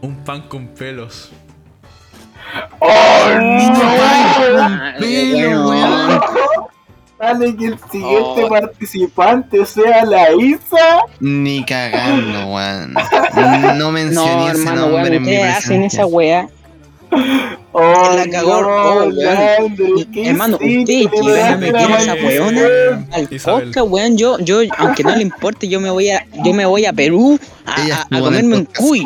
Un pan con pelos. ¡Oh, Ah, Pelo, weón. Dale que el siguiente Oh. participante sea la Isa. Ni cagando, weón. No mencioné No, ese hermano, nombre weón, en mi hacen esa wea. Oh, La cagó, no, oh, weón. Leandro, Y, ¿qué hermano, ustedes llegan a meter a esa weona al podcast, weón. Yo, yo, aunque no le importe, yo me voy a, yo me voy a Perú a, a- comerme un cuy.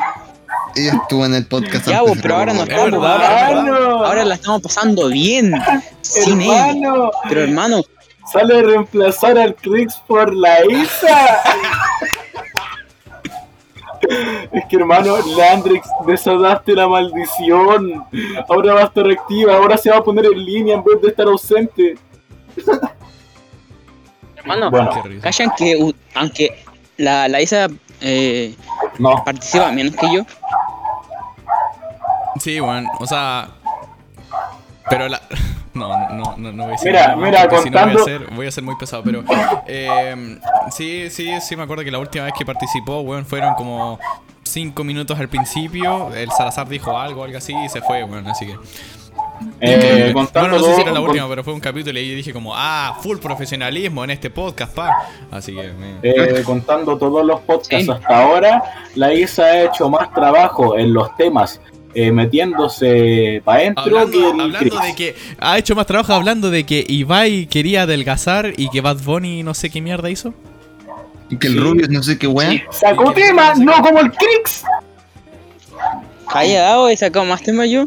Ella estuvo en el podcast Ya, antes pero ahora no estamos, ahora, la estamos pasando bien. Sin ella. hermano, Pero hermano, sale a reemplazar al Crix por la Isa. Es que hermano, Landrix, desataste la maldición. Ahora va a estar activa, ahora se va a poner en línea en vez de estar ausente. hermano, Bueno, callan que u- aunque la, la Isa eh, no. participa menos que yo, Sí, weón, o sea. Pero la. No, no, no, no voy a decir. Mira, nada mira, porque si no voy a, contando- ser, voy a ser muy pesado, pero. eh, sí, sí, sí, me acuerdo que la última vez que participó, weón, fueron como 5 minutos al principio. El Salazar dijo algo, algo así, y se fue, weón, así que. Eh, contando bueno, no sé si era la última, pero fue un capítulo y yo dije como, ah, full profesionalismo en este podcast, pa. Así que. me- Eh, contando todos los podcasts Sí. hasta ahora, la Isa ha hecho más trabajo en los temas, eh, metiéndose para adentro Hablando, de que ha hecho más trabajo hablando de que Ibai quería adelgazar y que Bad Bunny no sé qué mierda hizo. Y que el Sí. Rubius no sé qué weón. Sí. Sacó temas, no como el Crix. callado, he sacado más temas yo.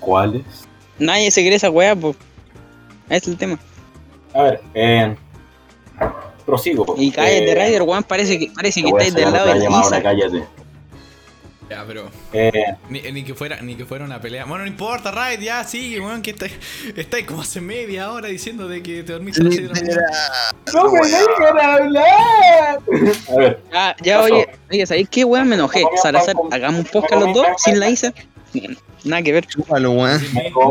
¿Cuáles? Nadie se cree esa wea, pues. Es el tema. A ver, eh, prosigo. Y cállate, Eh, Ryder, weón, parece que, parece que estáis del lado de la cállate. Ya, pero. Eh, Ni, ni que fuera, ni que fuera una pelea. Bueno, no importa, Raid, ya sigue, weón, que estáis estáis como hace media hora diciendo de que te dormiste a las seis de la mañana. ¡No me dejan hablar! A ver, Ah, ya, oye, oye, ¿sabéis qué, weón? Me enojé. Salazar, hagamos un podcast los dos, sin la Isa. Nada que ver. Chúpalo, weón.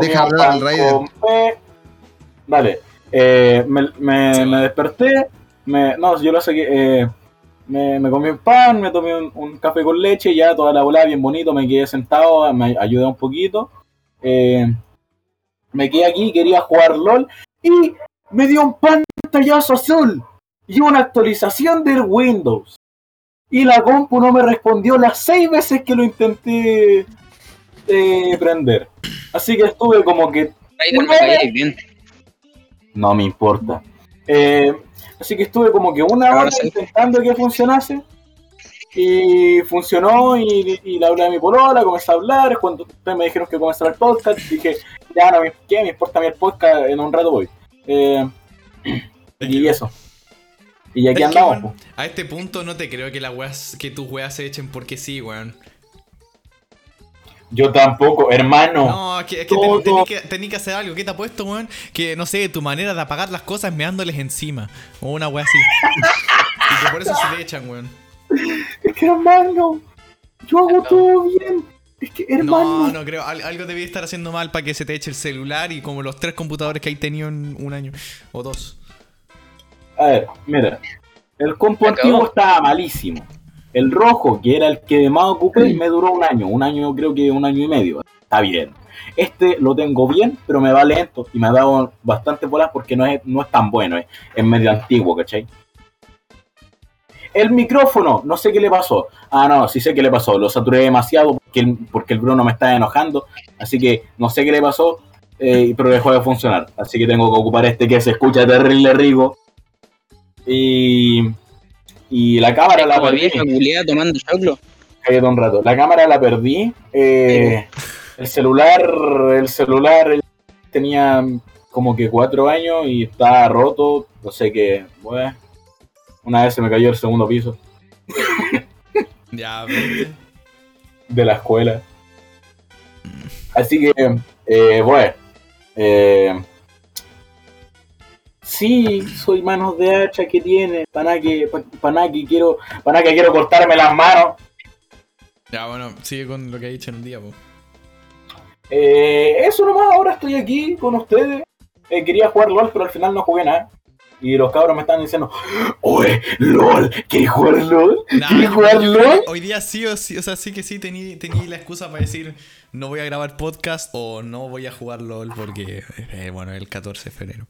Deja hablar al Raider. Dale. Eh, me, me, me desperté. Me, no, yo lo saqué. Eh, me, me comí un pan, me tomé un, un café con leche, ya toda la bola bien bonito, me quedé sentado, me ayudé un poquito. Eh, me quedé aquí, quería jugar LOL y me dio un pantallazo azul y una actualización del Windows. Y la compu no me respondió las seis veces que lo intenté eh, prender. Así que estuve como que no me importa. Eh, así que estuve como que una hora sí. intentando que funcionase. Y funcionó y, y le hablé a mi polola, comencé a hablar. Cuando ustedes me dijeron que comenzara el podcast, dije, ya no me, ¿qué me importa a mí el podcast? En un rato voy. Eh, y eso. Y aquí andamos. a este punto no te creo que las weas, que tus weas se echen porque sí, weón. Yo tampoco, hermano. No, es que, es que todo- hacer algo. ¿Qué te ha puesto, weón? Que no sé, tu manera de apagar las cosas es meándoles encima. O una wea así. y que por eso se te echan, weón. Es que hermano, yo hago todo bien. Es que hermano. No, no creo. Al- algo debí estar haciendo mal para que se te eche el celular y como los tres computadores que hay tenido en un año. O dos. A ver, mira. El compu antiguo estaba malísimo. El rojo, que era el que más ocupé, me duró un año. Un año, creo que un año y medio. Está bien. Este lo tengo bien, pero me va lento y me ha dado bastante bolas porque no es, no es tan bueno. Es, es medio antiguo, ¿cachai? El micrófono, no sé qué le pasó. Ah, no, sí sé qué le pasó. Lo saturé demasiado porque el, porque el Bruno me está enojando. Así que no sé qué le pasó, eh, pero dejó de funcionar. Así que tengo que ocupar este que se escucha terrible rico. Y, y la cámara la perdí. vieja culiada tomando choclo. Cállate un rato. La cámara la perdí. eh, el celular, el celular tenía como que cuatro años y está roto. No sé qué. Bueno, una vez se me cayó el segundo piso Ya, de la escuela. Así que, eh, bueno. Eh, sí, soy manos de hacha que tiene. Para que, para que quiero, para que quiero cortarme las manos. Ya, bueno, sigue con lo que ha dicho en el día. Eh, eso nomás, ahora estoy aquí con ustedes. Eh, quería jugar LOL, pero al final no jugué nada. Y los cabros me están diciendo, oye, LOL, ¿quieres jugar LOL? Nah, ¿Quieres jugar yo LOL? hoy día sí o sí, o sea, sí que sí tení, tení la excusa para decir no voy a grabar podcast o no voy a jugar LOL porque, eh, bueno, el 14 de febrero.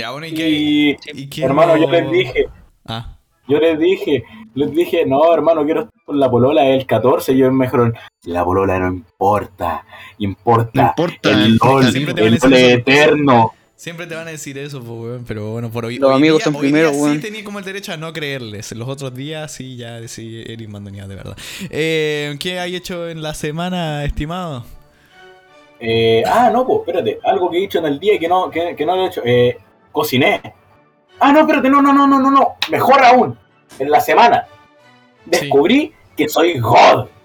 Ya, bueno, ¿y qué? Y, ¿Y qué hermano, yo les dije, Ah, yo les dije, les dije, no, hermano, quiero estar con la polola el 14. Y ellos me dijeron, la polola no importa, importa, No importa. el LOL, Siempre te van a el decir LOL eso. eterno. siempre te van a decir eso, pues, weón, pero bueno, por hoy. Los hoy amigos día- son hoy primero, día weón. Sí tenía como el derecho a no creerles. Los otros días sí, ya sí, eres mandoneado de verdad. Eh, ¿Qué hay hecho en la semana, estimado? Eh, ah, no, pues, espérate, algo que he dicho en el día que no, que, que no lo he hecho. Eh, cociné. Ah, no, espérate, no, no, no, no, no, no. Mejor aún, en la semana descubrí que soy God.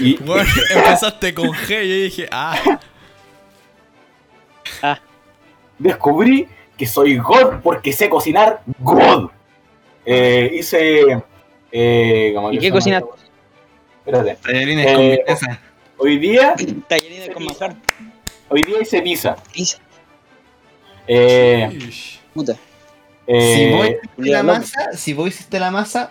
Y, Bueno, empezaste con G y yo dije, ah, descubrí que soy God porque sé cocinar God. Eh, hice. Eh, ¿cómo ¿Y que qué se llama? cocinas? Espérate. Tallarines Eh, con. Hoy día, Tallarines con manjar. hoy día hice pizza. Pizza. Eh. Puta. Si eh, vos hiciste la masa, si vos hiciste la masa,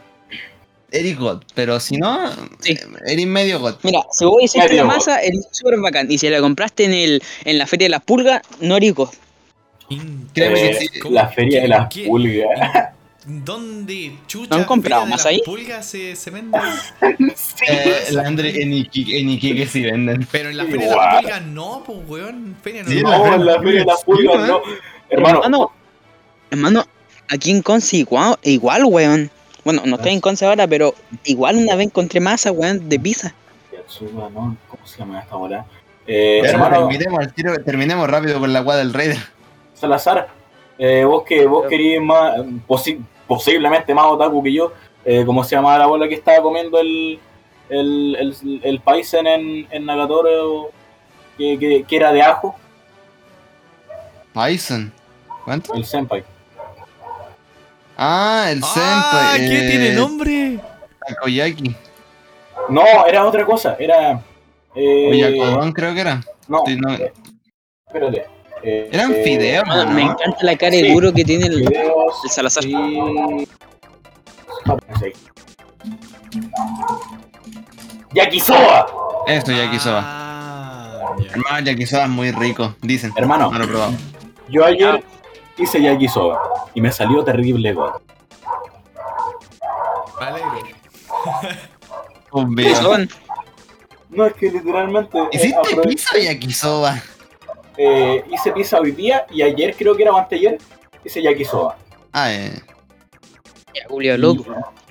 eres God. Pero si no, Sí. eh, eres medio God. Mira, si vos hiciste Medio la God. masa, eres súper bacán. Y si la compraste en el en la feria de las pulgas, no eres God. In- Créeme eh, la feria de las pulgas. ¿Dónde chucha ¿No han comprado más las ahí? pulgas se, se vende? Sí. Eh, la Andre en Iquique, en Iquique sí venden. Pero en la feria de las pulgas no, pues weón. Feria no. Sí, no. la No, feria en la feria de las pulgas Sí, no. Hermano, Hermano, hermano, aquí en Conce igual, igual, weón. Bueno, no estoy en Conce ahora, pero igual una vez encontré masa, weón, de pizza. Yatsuba, ¿no? ¿Cómo se llama esta bola? Eh, Pero hermano, terminemos, al tiro- terminemos rápido con la guada del Raider. Salazar, eh, vos que vos querías más, posiblemente más otaku que yo, eh, ¿cómo se llamaba la bola que estaba comiendo el, el, el, el paisen en, en Nagatoro que, que, que era de ajo? Bison. ¿Cuánto? El senpai. Ah, el Ah, Senpai. ¿qué eh, tiene nombre? Takoyaki. No, era otra cosa, era... Eh, Oyakodon creo que era. no, Sí, no. eh, espérate. Eh, Eran eh, fideos, Hermano, ¿no? me encanta la cara de Sí. duro que tiene el, Fideos el Salazar. y... Yakisoba. Eso, yakisoba. Ah. Hermano, yakisoba es muy rico, dicen. Hermano, No lo he probado. Yo ayer hice yakisoba y me salió terrible alegro. Obvio. Son, No, es que literalmente eh, ¿Hiciste aprove- pizza o yakisoba? Eh, hice pizza hoy día y ayer creo que era o anteayer hice yakisoba. Ah, eh. Ya, culiao loco.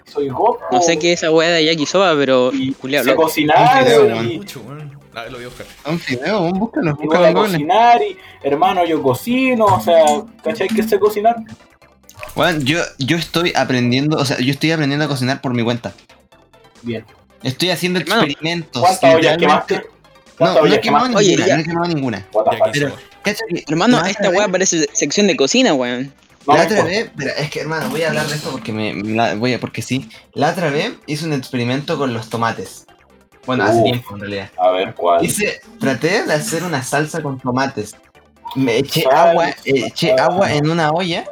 Soy gopo. No sé qué es esa weá de yakisoba, pero y sé loco. cocinar Un video, y, man. mucho, weón. A ver, lo voy a buscar. Un video, un búscalo, a cocinar y hermano yo cocino, o sea, ¿cachai que sé cocinar? Bueno, yo, yo estoy aprendiendo, o sea, yo estoy aprendiendo a cocinar por mi cuenta. Bien. Estoy haciendo Hermano, experimentos. ¿Cuántas ollas quemaste? No, ¿Cuántas no he quemado quemaste? Oye, ninguna, ya. no he quemado ninguna. Pero, Hermano, esta weá parece sección de cocina, weón. La otra vez, espera, es que hermano, voy a hablar de esto porque me, la- voy a, porque sí. La otra vez hice un experimento con los tomates. Bueno, hace Uh. tiempo en realidad. A ver, ¿cuál? Hice, traté de hacer una salsa con tomates. Me eché agua, eché agua en una olla.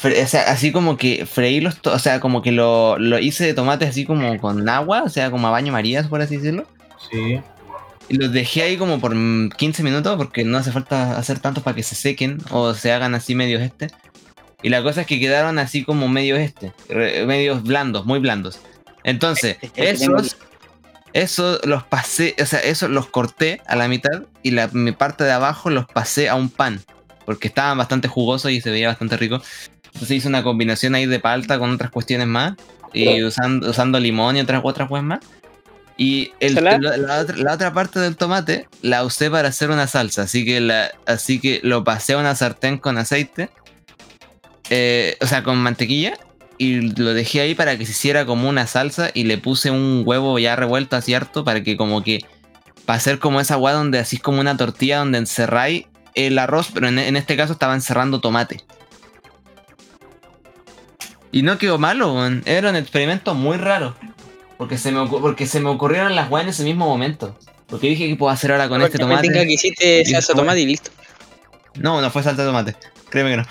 fre- o sea, así como que freí los, o sea, como que lo, lo hice de tomates así como con agua, o sea, como a baño marías, por así decirlo. Sí. Los dejé ahí como por mm, 15 minutos porque no hace falta hacer tanto para que se sequen o se hagan así medios este. Y la cosa es que quedaron así como medios este, medios blandos, muy blandos. Entonces, esos, esos los pasé, o sea, esos los corté a la mitad y la mi parte de abajo los pasé a un pan. Porque estaban bastante jugosos y se veía bastante rico. Entonces hice una combinación ahí de palta con otras cuestiones más. Y usando, usando limón y otras otras cosas más. Y la, la otra, la otra parte del tomate la usé para hacer una salsa. Así que, la, así que lo pasé a una sartén con aceite. eh, o sea, con mantequilla. Y lo dejé ahí para que se hiciera como una salsa. Y le puse un huevo ya revuelto harto. Para que como que... Para hacer como esa agua donde así es como una tortilla donde encerráis el arroz. Pero en, en este caso estaba encerrando tomate. Y no quedó malo, weón. Era un experimento muy raro. Porque se me, ocu- porque se me ocurrieron las weas en ese mismo momento. Porque dije que puedo hacer ahora con este Porque tomate. que hiciste salsa tomate y listo. No, no fue salsa de tomate. Créeme que no.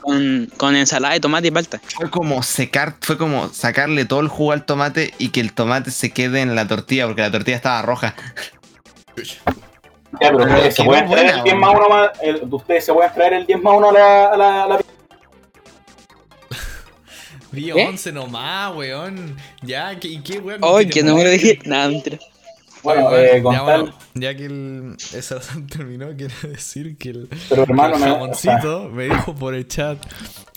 Con, con ensalada de tomate y palta. Fue como secar, fue como sacarle todo el jugo al tomate y que el tomate se quede en la tortilla, porque la tortilla estaba roja. Ya, pero ustedes se pueden traer el 10 más weón. 1 más. el- ustedes se pueden traer el 10 más 1 a la. A la, a la- Vi ¿Qué? 11 nomás, weón. Ya, ¿qué- ¿y qué weón? Ay, ¿Qué que te no me lo mueres? dije. Nada, mentira. Bueno, Oye, eh, ya, bueno, que el, esa terminó, quiero decir que el, Pero hermano, el me. o sea, jamoncito me dijo por el chat.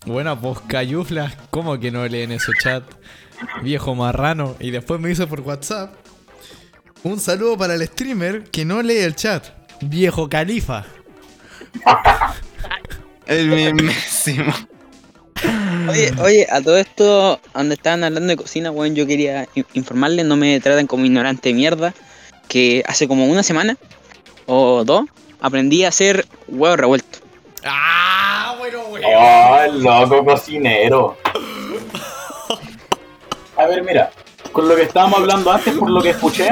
Buena, pues cayuflas, ¿cómo que no leen ese chat? Viejo marrano. Y después me dice por WhatsApp. Un saludo para el streamer que no lee el chat. Viejo califa. El mismísimo. Oye, oye, a todo esto, donde estaban hablando de cocina, weón, yo quería in- informarles, no me traten como ignorante de mierda, que hace como una semana o dos aprendí a hacer huevos revueltos. ¡Ah! Bueno, weón. Oh, el loco cocinero. A ver, mira, con lo que estábamos hablando antes, por lo que escuché,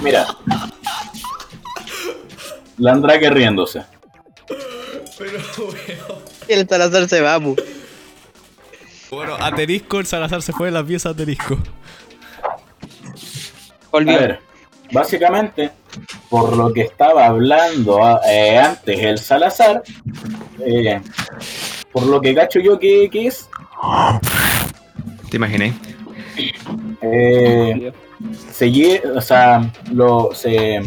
mira, la Andrake riéndose. Pero, weón. El Salazar se va, pu. Bueno, aterisco, el Salazar se fue de la pieza aterisco. A ver, básicamente, por lo que estaba hablando ah, eh, antes el Salazar, eh, por lo que cacho yo que, que es, ¿Te imaginé? eh, se lle- o sea, lo, se,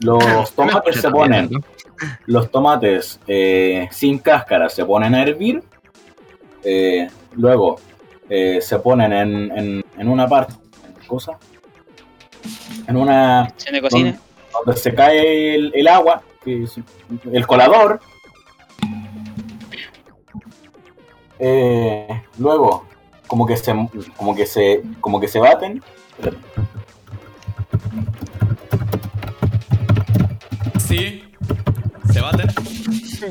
los tomates se ponen, los tomates eh, sin cáscara se ponen a hervir, eh, luego eh, se ponen en, en, en una parte, cosa, en una me cocina. donde se cae el, el agua, que es el colador. Eh, luego, como que se, como que se, como que se baten. Sí. ¿Se baten?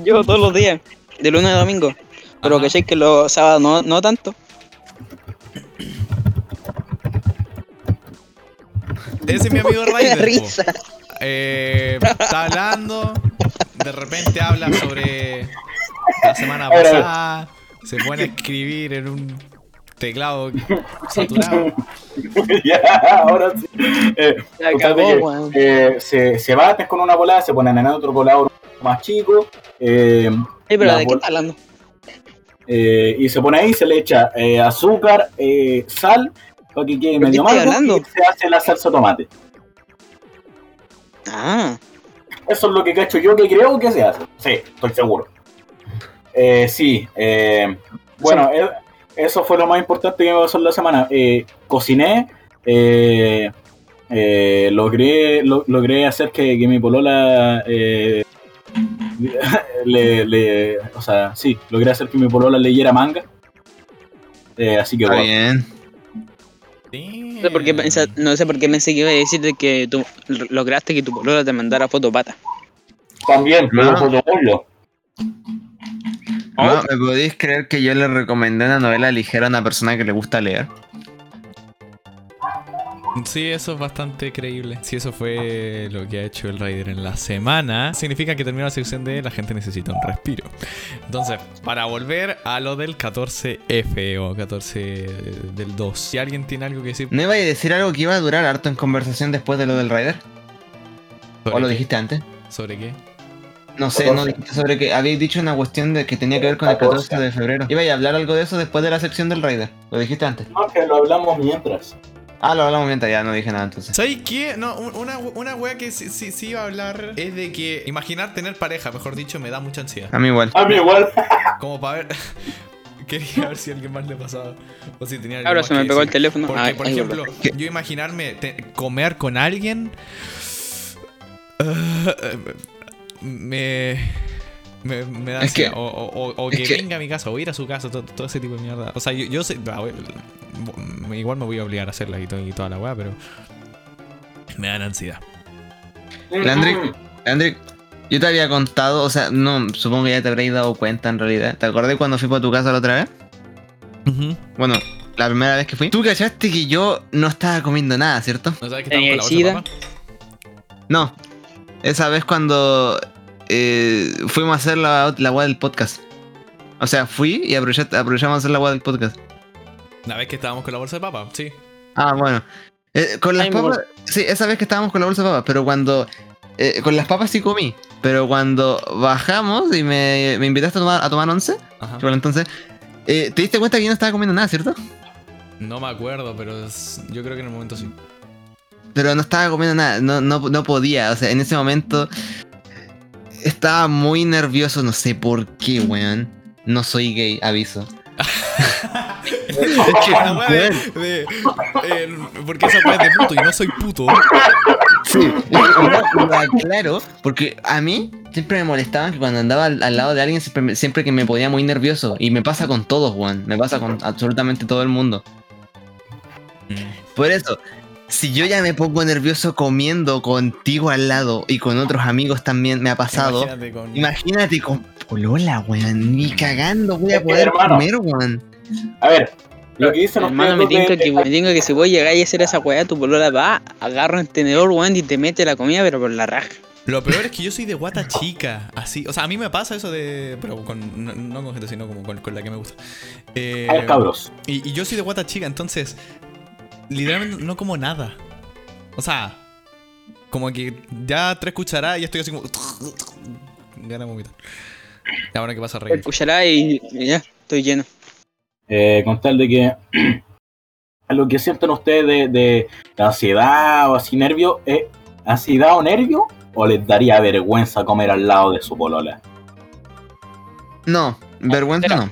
Yo todos los días, de lunes a domingo. Pero Ajá. que sé que los sábados no, no tanto. Ese es mi amigo po. risa. Eh, está hablando, de repente habla sobre la semana pasada, se pone a escribir en un teclado saturado. ya, ahora sí. Eh, que, eh, se, se baten con una bola, se ponen en otro colador más chico. eh, pero ¿de qué estás hablando? Eh, y se pone ahí, se le echa eh, azúcar, eh, sal, para que quede ¿Pero medio hablando? y se hace la salsa tomate. Ah, Eso es lo que cacho yo que creo que se hace. Sí, estoy seguro. Eh, sí, Bueno, eso fue lo más importante que me pasó en la semana. Cociné, logré, lo- logré hacer que, que mi polola le, le- o sea, sí, logré hacer que mi polola leyera manga. Eh, así que Está bueno. bien. No sé por qué pensa- no sé por qué pensé que iba a decir de que tú lograste que tu polola te mandara foto pata. También, Ah. fotopollo. No, ¿Me podéis creer que yo le recomendé una novela ligera a una persona que le gusta leer? Sí, eso es bastante creíble. Si eso fue lo que ha hecho el Raider en la semana, significa que terminó la sección de la gente necesita un respiro. Entonces, para volver a lo del 14F o 14 del 2, si alguien tiene algo que decir, ¿No iba a decir algo que iba a durar harto en conversación después de lo del Rider? ¿O ¿sobre lo qué? dijiste antes? ¿Sobre qué? No sé, no dijiste sobre que habéis dicho una cuestión de que tenía que ver con el 14 de febrero. Iba a hablar algo de eso después de la sección del Rider. Lo dijiste antes. No, que lo hablamos mientras. Ah, lo hablamos mientras ya no dije nada entonces. ¿Sabes qué? No, un- una, una wea que sí, sí, sí iba a hablar es de que imaginar tener pareja, mejor dicho, me da mucha ansiedad. A mí igual. A mí igual. Como para ver. Quería ver si a alguien más le pasaba. O si tenía Ahora se me pegó el teléfono. Porque, Ah, por ejemplo, yo imaginarme te- comer con alguien. ah, me. Me, me da Es que- ansiedad. o, o- o- o es que, venga a mi casa, o ir a su casa, todo, todo ese tipo de mierda. O sea, yo, yo sé. igual me voy a obligar a hacerla y, todo- y toda la weá, pero. Me dan ansiedad. Landry. André, yo te había contado, o sea, no, supongo que ya te habréis dado cuenta en realidad. ¿Te acordás cuando fui para tu casa la otra vez? Bueno, la primera vez que fui. Tú cachaste que yo no estaba comiendo nada, ¿cierto? ¿No sabes que ¿Tenía estamos con la bolsa de? No. Esa vez cuando eh, fuimos a hacer la, la weá del podcast. O sea, fui y aprovechamos a hacer la weá del podcast. La vez que estábamos con la bolsa de papa, sí. Ah, bueno. Eh, con las Ay, papas. Sí, esa vez que estábamos con la bolsa de papas, pero cuando. eh, con las papas sí comí. Pero cuando bajamos y me, me invitaste a tomar, a tomar once, Ajá. bueno, entonces. eh, te diste cuenta que yo no estaba comiendo nada, ¿cierto? No me acuerdo, pero es- yo creo que en el momento sí. Pero no estaba comiendo nada, no, no, no podía. O sea, en ese momento. Estaba muy nervioso, no sé por qué, weón. No soy gay, aviso. Es que la wea de, de- eh, porque esa wea de puto, yo no soy puto. Sí, aclaro, porque a mí siempre me molestaba que cuando andaba al, al lado de alguien, siempre, que me ponía muy nervioso. Y me pasa con todos, Juan. Me pasa con absolutamente todo el mundo. Por eso, si yo ya me pongo nervioso comiendo contigo al lado y con otros amigos también me ha pasado. Imagínate con. Imagínate con Polola, weón. Ni cagando voy Es a que, poder hermano, comer, weón. A ver, lo que dicen Hermano, ustedes me tinca de- que, me que si vos llegáis a hacer esa weá, tu polola va, agarra un tenedor, weón, y te mete la comida, pero por la raja. Lo peor es que yo soy de guata chica, así. O sea, a mí me pasa eso de. Pero con. No, no con gente, sino como con, con la que me gusta. Eh, cabros. y, y yo soy de guata chica, entonces. Literalmente no como nada. O sea, como que ya tres cucharadas y ya estoy así como. Ganas de vomitar. Y ahora que pasa a reír. Escuchará y, y ya, estoy lleno. Eh, con tal de que lo que sienten ustedes de, de ansiedad o así nervio, ¿es ansiedad o nervio? ¿O les daría vergüenza comer al lado de su polola? No, vergüenza no.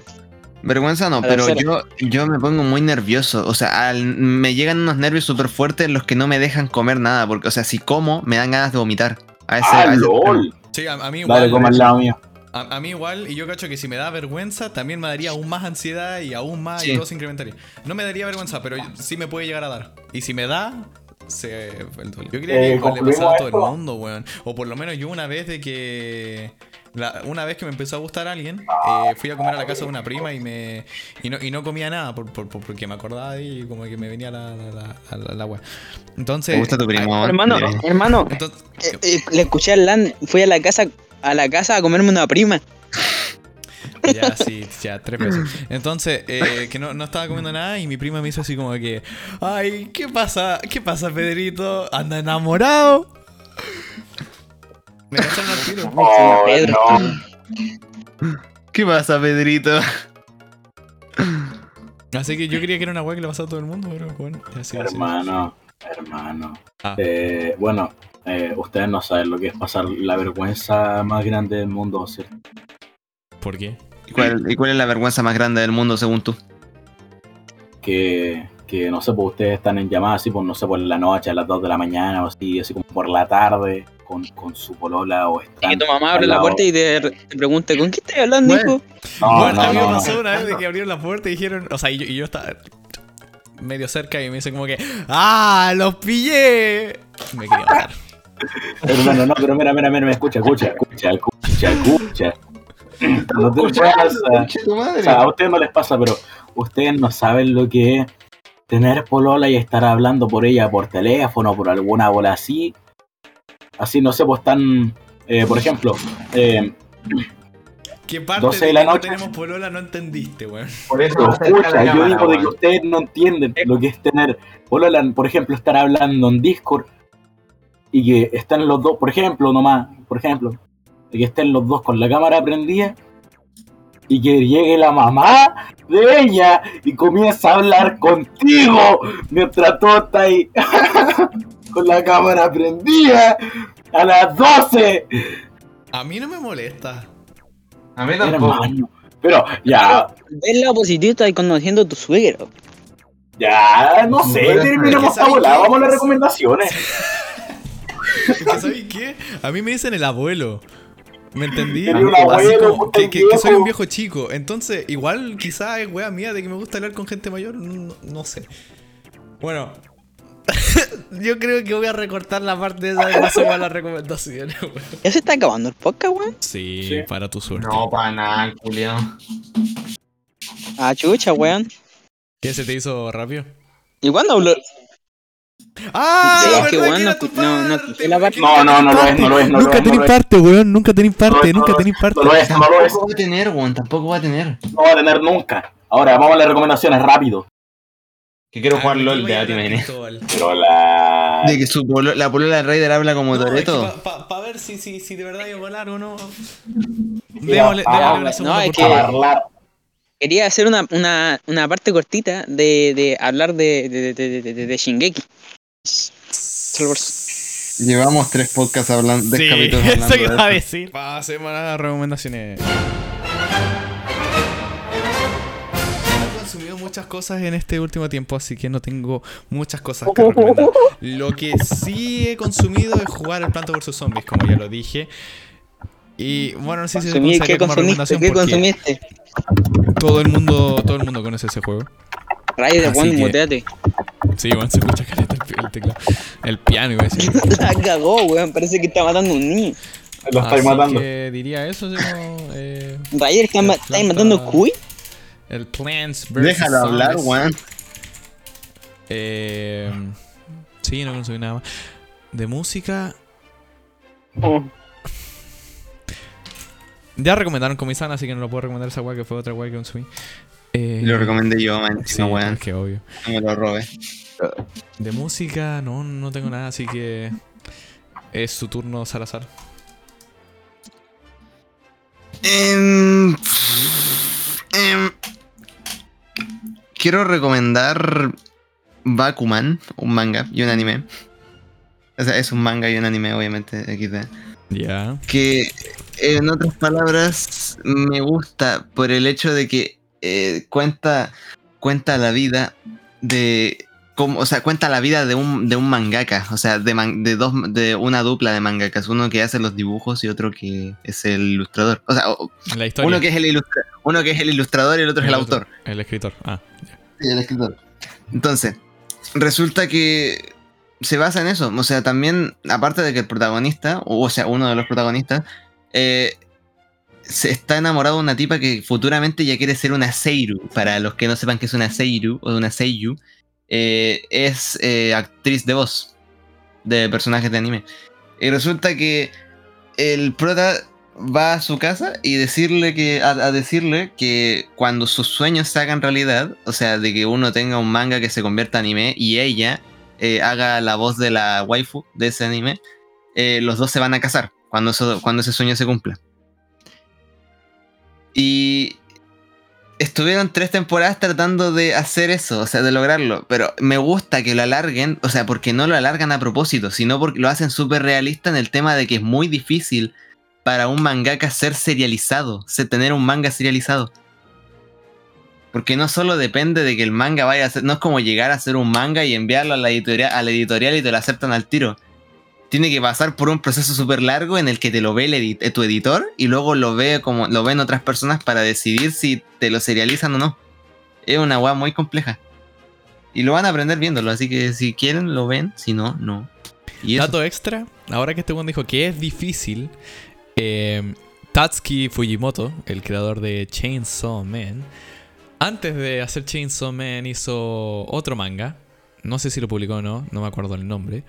Vergüenza no, pero yo, yo me pongo muy nervioso. O sea, al- me llegan unos nervios súper fuertes los que no me dejan comer nada. Porque, o sea, si como, me dan ganas de vomitar. A ese, ¡Ah, a ese LOL! Sí, a, a mí Dale, igual. come al lado mío. A, a mí igual, y yo cacho que si me da vergüenza, también me daría aún más ansiedad y aún más, Sí. y todo se incrementaría. No me daría vergüenza, pero sí me puede llegar a dar. Y si me da, se. Yo creía Eh, que le pasaba a todo el mundo, weón. O por lo menos yo una vez de que. La- una vez que me empezó a gustar alguien, eh, fui a comer a la casa de una prima y me. Y no, y no comía nada por, por- por- porque me acordaba y como que me venía la, la, la, la, la wea. Entonces. ¿Te gusta tu primo? ay, weón? hermano, hermano, entonces, eh, eh, le escuché al Lan, fui a la casa, a la casa a comerme una prima. Ya, sí, ya, tres veces. Entonces, eh, que no, no estaba comiendo nada y mi prima me hizo así como que, ay, ¿qué pasa? ¿Qué pasa, Pedrito? ¿Anda enamorado? Me cacharon al tiro. Oh, Pedro. no. ¿Qué pasa, Pedrito? Así que yo creía que era una weá que le pasaba a todo el mundo, pero bueno. Hermano, hermano. Ah. Eh, bueno, eh, ustedes no saben lo que es pasar la vergüenza más grande del mundo, ¿cierto? ¿Por qué? ¿Y cuál, y cuál es la vergüenza más grande del mundo según tú? Que, que no sé, pues ustedes están en llamada así, pues no sé, por la noche, a las 2 de la mañana o así, así como por la tarde, con, con su polola o Y están. que tu mamá abre la puerta y te, te pregunta, ¿con qué estás hablando, Bueno. hijo? No, bueno, no, a mí me no, no. pasó una vez de que abrieron la puerta y dijeron, o sea, y yo, y yo estaba medio cerca y me dicen como que, ¡ah, los pillé! Me quería matar. Hermano, no, pero mira, mira, mira, mira, escucha, escucha, escucha, escucha, escucha. No te pasa. Conche tu madre. O sea, a ustedes no les pasa, pero ustedes no saben lo que es tener polola y estar hablando por ella por teléfono, por alguna bola así. Así, no sé, pues están, eh, por ejemplo, eh, ¿Qué parte 12 de de la que no noche. tenemos polola no entendiste, weón? Por eso escucha, yo digo de que ustedes no entienden lo que es tener polola, por ejemplo, estar hablando en Discord y que están los dos, por ejemplo, nomás, por ejemplo, de que estén los dos con la cámara prendida y que llegue la mamá de ella y comienza a hablar contigo mientras tú estás ahí con la cámara prendida a las 12. A mí no me molesta. A mí tampoco. Hermano. Pero ya, Ves la positiva, estás conociendo a tu suegro. ya, no sé, esta bola, ¿sabes vamos a las recomendaciones. ¿sabes qué? A mí me dicen el abuelo. ¿Me entendí? Abuelo, como que, que- que soy un viejo chico. Entonces, igual quizás es wea mía de que me gusta hablar con gente mayor. No, no sé. Bueno. Yo creo que voy a recortar la parte esa de paso para las recomendaciones, weón. ¿Ya se está acabando el podcast, weón? Sí, Sí. para tu suerte. No, para nada, Julio. Ah, chucha, weón. ¿Qué se te hizo rápido? ¿Y cuándo habló? ¡Ah! Es que, weón, no- no- no- No, no, no lo es, no lo es, no Nunca es. parte, weón. Nunca tenés parte, nunca no, tenés parte. No lo es, no lo es, Tampoco va a tener, weón. Tampoco va a tener. no va a tener nunca. Ahora, vamos a las recomendaciones rápido. Que quiero Ah, jugar LOL de Ati hablar Menezes. Cristóbal. Pero la. De que su polo- la polola del Raider habla como No, es que Toreto. pa- pa- ver si, si, si de verdad iba a volar o no. Démosle, ah, démosle una no, segunda es que- hablar. Quería hacer una, una, una parte cortita de, de hablar de, de, de, de, de, de Shingeki. Llevamos tres podcasts hablando, Sí, capítulos eso hablando de iba a decir. Pasemos a las recomendaciones. Muchas cosas en este último tiempo, así que no tengo muchas cosas que recomendar. Lo que sí he consumido es jugar el Planto vs Zombies, como ya lo dije. Y bueno, no sé si se ¿Qué como consumiste? recomendación ¿Qué consumiste? todo el mundo todo el mundo conoce ese juego. Así Juan, muteate. Sí, bueno, se escucha caleta el, el teclado. El piano, iba a decir. La cagó, weón. Parece que está matando a un niño. Lo estáis matando. que diría eso, como, eh, Rayos, ¿estás ma- estáis Planta- matando cuy? El Plants vs. Déjalo hablar, weón. Eh, sí, no consumí nada más. De música. Ya recomendaron Comisana, así que no lo puedo recomendar esa weá que fue otra weá que consumí. Eh, lo recomendé yo, man. Sí, no, weón. que obvio. No me lo robe. De música, no, no tengo nada, así que. Es su turno, Salazar. Em, em, quiero recomendar Bakuman, un manga y un anime. O sea, es un manga y un anime, obviamente, XD. Ya. Que en otras palabras me gusta por el hecho de que eh, cuenta, cuenta la vida de. Como, o sea, cuenta la vida de un, de un mangaka. O sea, de, man- de dos de una dupla de mangakas. Uno que hace los dibujos y otro que es el ilustrador. O sea, o- La historia. uno que es el ilustra- uno que es el ilustrador y el otro es el otro- autor. El escritor. Ah. Sí, el escritor. Entonces, resulta que se basa en eso. O sea, también, aparte de que el protagonista, o o sea, uno de los protagonistas, eh, se está enamorado de una tipa que futuramente ya quiere ser una Seiru. Para los que no sepan qué es una Seiru o una Seiyu, eh, es eh, actriz de voz de personajes de anime. Y resulta que el prota va a su casa y decirle que a, decirle que cuando sus sueños se hagan realidad, o sea, de que uno tenga un manga que se convierta en anime y ella eh, haga la voz de la waifu de ese anime, los dos se van a casar cuando, eso- cuando ese sueño se cumpla. Y estuvieron tres temporadas tratando de hacer eso, o sea, de lograrlo, pero me gusta que lo alarguen, o sea, porque no lo alargan a propósito, sino porque lo hacen súper realista en el tema de que es muy difícil para un mangaka ser serializado, se tener un manga serializado. Porque no solo depende de que el manga vaya a ser, no es como llegar a hacer un manga y enviarlo a la editorial, a la editorial y te lo aceptan al tiro. Tiene que pasar por un proceso súper largo en el que te lo ve el eh, tu editor y luego lo ve como lo ven otras personas para decidir si te lo serializan o no. Es una weá muy compleja. Y lo van a aprender viéndolo, así que si quieren lo ven, si no, no. Y. Dato extra, ahora que este one dijo que es difícil, eh, Tatsuki Fujimoto, el creador de Chainsaw Man, antes de hacer Chainsaw Man hizo otro manga, no sé si lo publicó o no, no me acuerdo el nombre,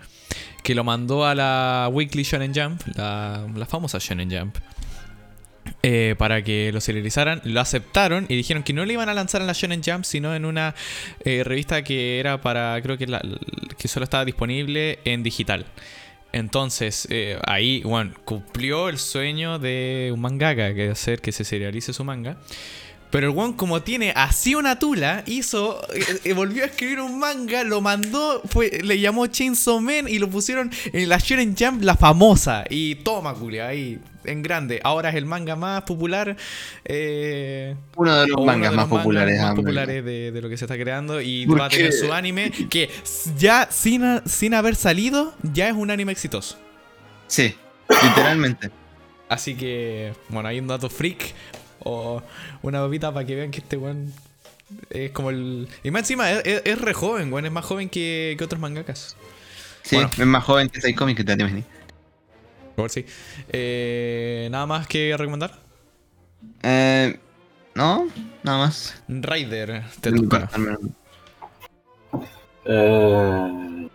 que lo mandó a la Weekly Shonen Jump, la, la famosa Shonen Jump, eh, para que lo serializaran, lo aceptaron y dijeron que no lo iban a lanzar en la Shonen Jump, sino en una eh, revista que era para, creo que, la- que solo estaba disponible en digital. Entonces, eh, ahí, bueno, cumplió el sueño de un mangaka, que hacer que se serialice su manga. Pero el one, como tiene así una tula, hizo, eh, eh, volvió a escribir un manga, lo mandó, fue, le llamó Chainsaw Man y lo pusieron en la Shonen Jump, la famosa. Y toma, culia, ahí, en grande. Ahora es el manga más popular. eh, uno de los mangas de más mangas populares. más populares de, de lo que se está creando y ¿Por va a tener su anime que ya sin, sin haber salido ya es un anime exitoso. Sí, literalmente. Así que, bueno, hay un dato freak o una babita para que vean que este weón es como el... Y más encima es, es- es re joven, weón, es más joven que, que otros mangakas. Sí, Bueno. es más joven que Saikomi que te animes. Por favor, sí. Eh, Nada más que recomendar. Eh, no, nada más. Rider, te toca. Eh,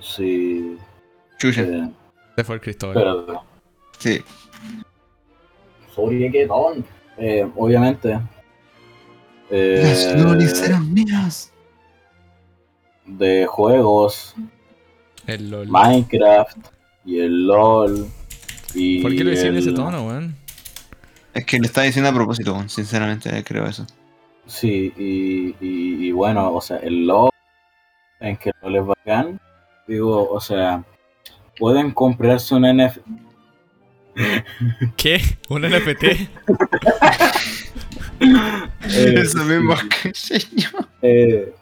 sí. Chucha. Eh, Te fue el Cristóbal. pero, Sí. sobre qué ton. Eh, obviamente. eh, Las flores eran mías. de juegos, El LOL. Minecraft y el LOL. Y ¿Por qué lo decís en ese tono, weón? Es que lo está diciendo a propósito, weón, sinceramente creo eso. Sí, y, y, y bueno, o sea, el LOL, en que LOL es bacán, digo, o sea, pueden comprarse un NFT. ¿Qué? ¿Un NFT? Eso mismo que yo. Eh,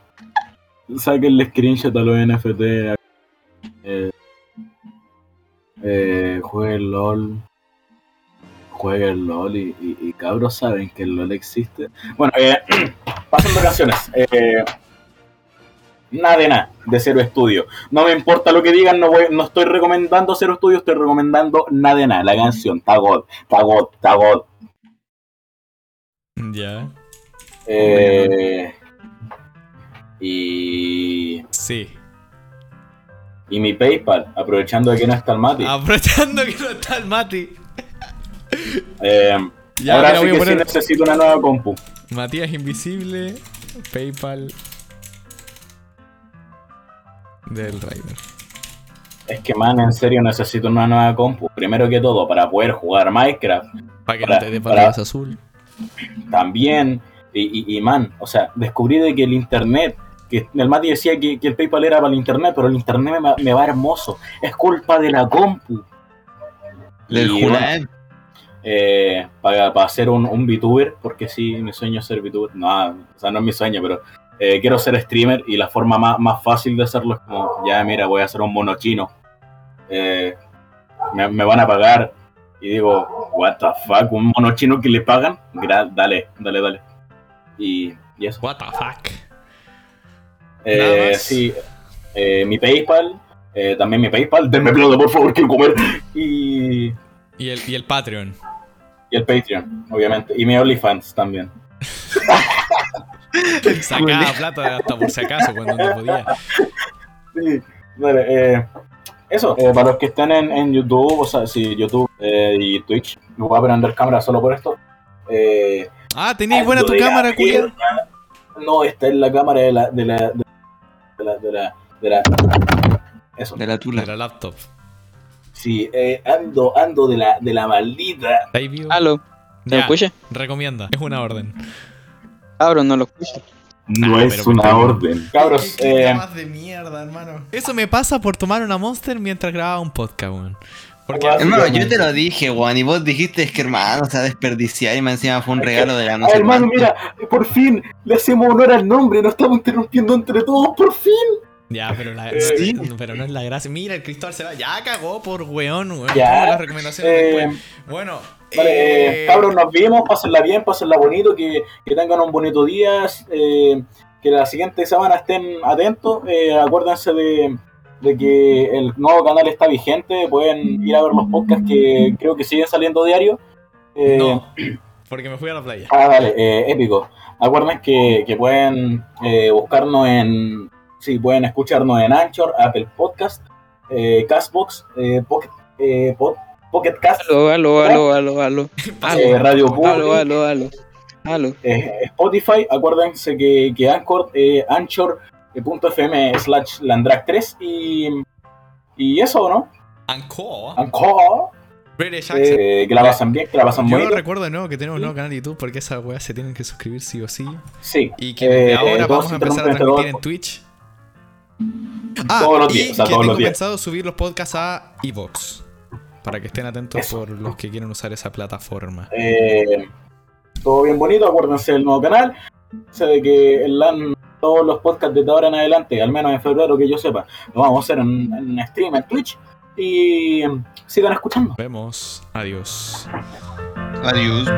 sáquenle screenshot a los NFT. Eh, eh, jueguen LOL. Jueguen LOL y, y, y cabros saben que el LOL existe. Bueno, eh, pasando canciones. Eh, nada de nada de Cero Estudio. No me importa lo que digan, no, voy, no estoy recomendando Cero Estudio, estoy recomendando nada de nada. La canción, Tagod, Tagod, Tagod. ya. Eh, y, Sí. y mi PayPal, aprovechando de que no está el Mati. Aprovechando que no está el Mati. Eh, Ya, ahora mira, sí voy a que poner sí necesito una nueva compu. Matías Invisible, PayPal del Rider. Es que, man, en serio necesito una nueva compu. Primero que todo, para poder jugar Minecraft. Para que Para- no te dé para- azul. También. Y, y, y, man, o sea, descubrí de que el internet. Que el Mati decía que, que el PayPal era para el internet, pero el internet me, me va hermoso. Es culpa de la compu. Del Junaed. eh, para, para ser un, un VTuber, porque sí, mi sueño es ser VTuber. No, o sea, no es mi sueño, pero eh, quiero ser streamer y la forma más, más fácil de hacerlo es como, ya mira, voy a hacer un mono chino. Eh, me, me van a pagar. Y digo, what the fuck, un mono chino que le pagan. Gra- dale, dale, dale. Y, y eso. What the fuck. Eh, sí, eh, mi PayPal, eh, también mi PayPal, denme plata por favor, quiero comer. Y, Y el, y el Patreon. y el Patreon, obviamente. Y mi OnlyFans también. Sacaba plata hasta por si acaso cuando no podía. Sí, dale, eh, eso, eh, para los que estén en, en YouTube, o sea, sí, YouTube eh, y Twitch, me voy a prender cámara solo por esto. Eh, Ah, tenías buena tu de cámara, mierda. No, esta es la cámara de la. de la. de la. de la. de la- eso. De la De tula. la laptop. Sí, eh, ando, ando de la, de la maldita. Aló, ¿se lo Ya, escucha? recomienda. Es una orden. Cabros, no lo escucho. No Ah, es pero una orden. Cabros, eh, más de mierda, hermano. Eso me pasa por tomar una Monster mientras grababa un podcast, weón. Porque. Hermano, yo te lo dije, Juan, y vos dijiste es que hermano, se va a desperdiciar y más encima fue un regalo de la no sé hermano, mira, por fin le hacemos honor al nombre, nos estamos interrumpiendo entre todos, por fin. Ya, pero, la, Sí. no, pero no es la gracia. Mira, el Cristóbal se va. Ya cagó por weón, weón. Ya. Pongo las recomendaciones Eh, después. Bueno, Vale, eh, eh, cabros, nos vimos, pásenla bien, pásenla bonito, que, que tengan un bonito día, eh, que la siguiente semana estén atentos, eh, acuérdense de, de que el nuevo canal está vigente, pueden ir a ver los podcasts que creo que siguen saliendo diario. No, porque me fui a la playa. Ah, vale, épico. Acuerden que, que pueden eh, buscarnos en. Sí, pueden escucharnos en Anchor, Apple Podcast, eh, Castbox, eh, Pocket, eh, Pod- Pocket Cast, Aló, aló, aló, aló, aló. eh, Radio Aló, Public, aló, aló. Aló. eh, Spotify. Acuérdense que, que Anchor, eh, Anchor.fm slash Landrack3 y. Y eso, ¿no? Anchor. Anchor. British accent. eh, que la pasan bien, que la pasan Yo bonito. recuerdo de nuevo que tenemos un nuevo canal de YouTube porque esas weas se tienen que suscribir sí o sí. Sí. Y que desde Eh, ahora vamos a empezar a interrumpen transmitir en. Twitch. Ah, Todos los y días, o sea, que todos tengo los días. pensado subir los podcasts a Evox. Para que estén atentos Eso. por los que quieren usar esa plataforma. Eh, todo bien bonito, acuérdense del nuevo canal. Sé de que el LAN, todos los podcasts desde ahora en adelante, al menos en febrero que yo sepa, lo vamos a hacer en, en stream, en Twitch. Y sigan escuchando. Nos vemos. Adiós. Adiós.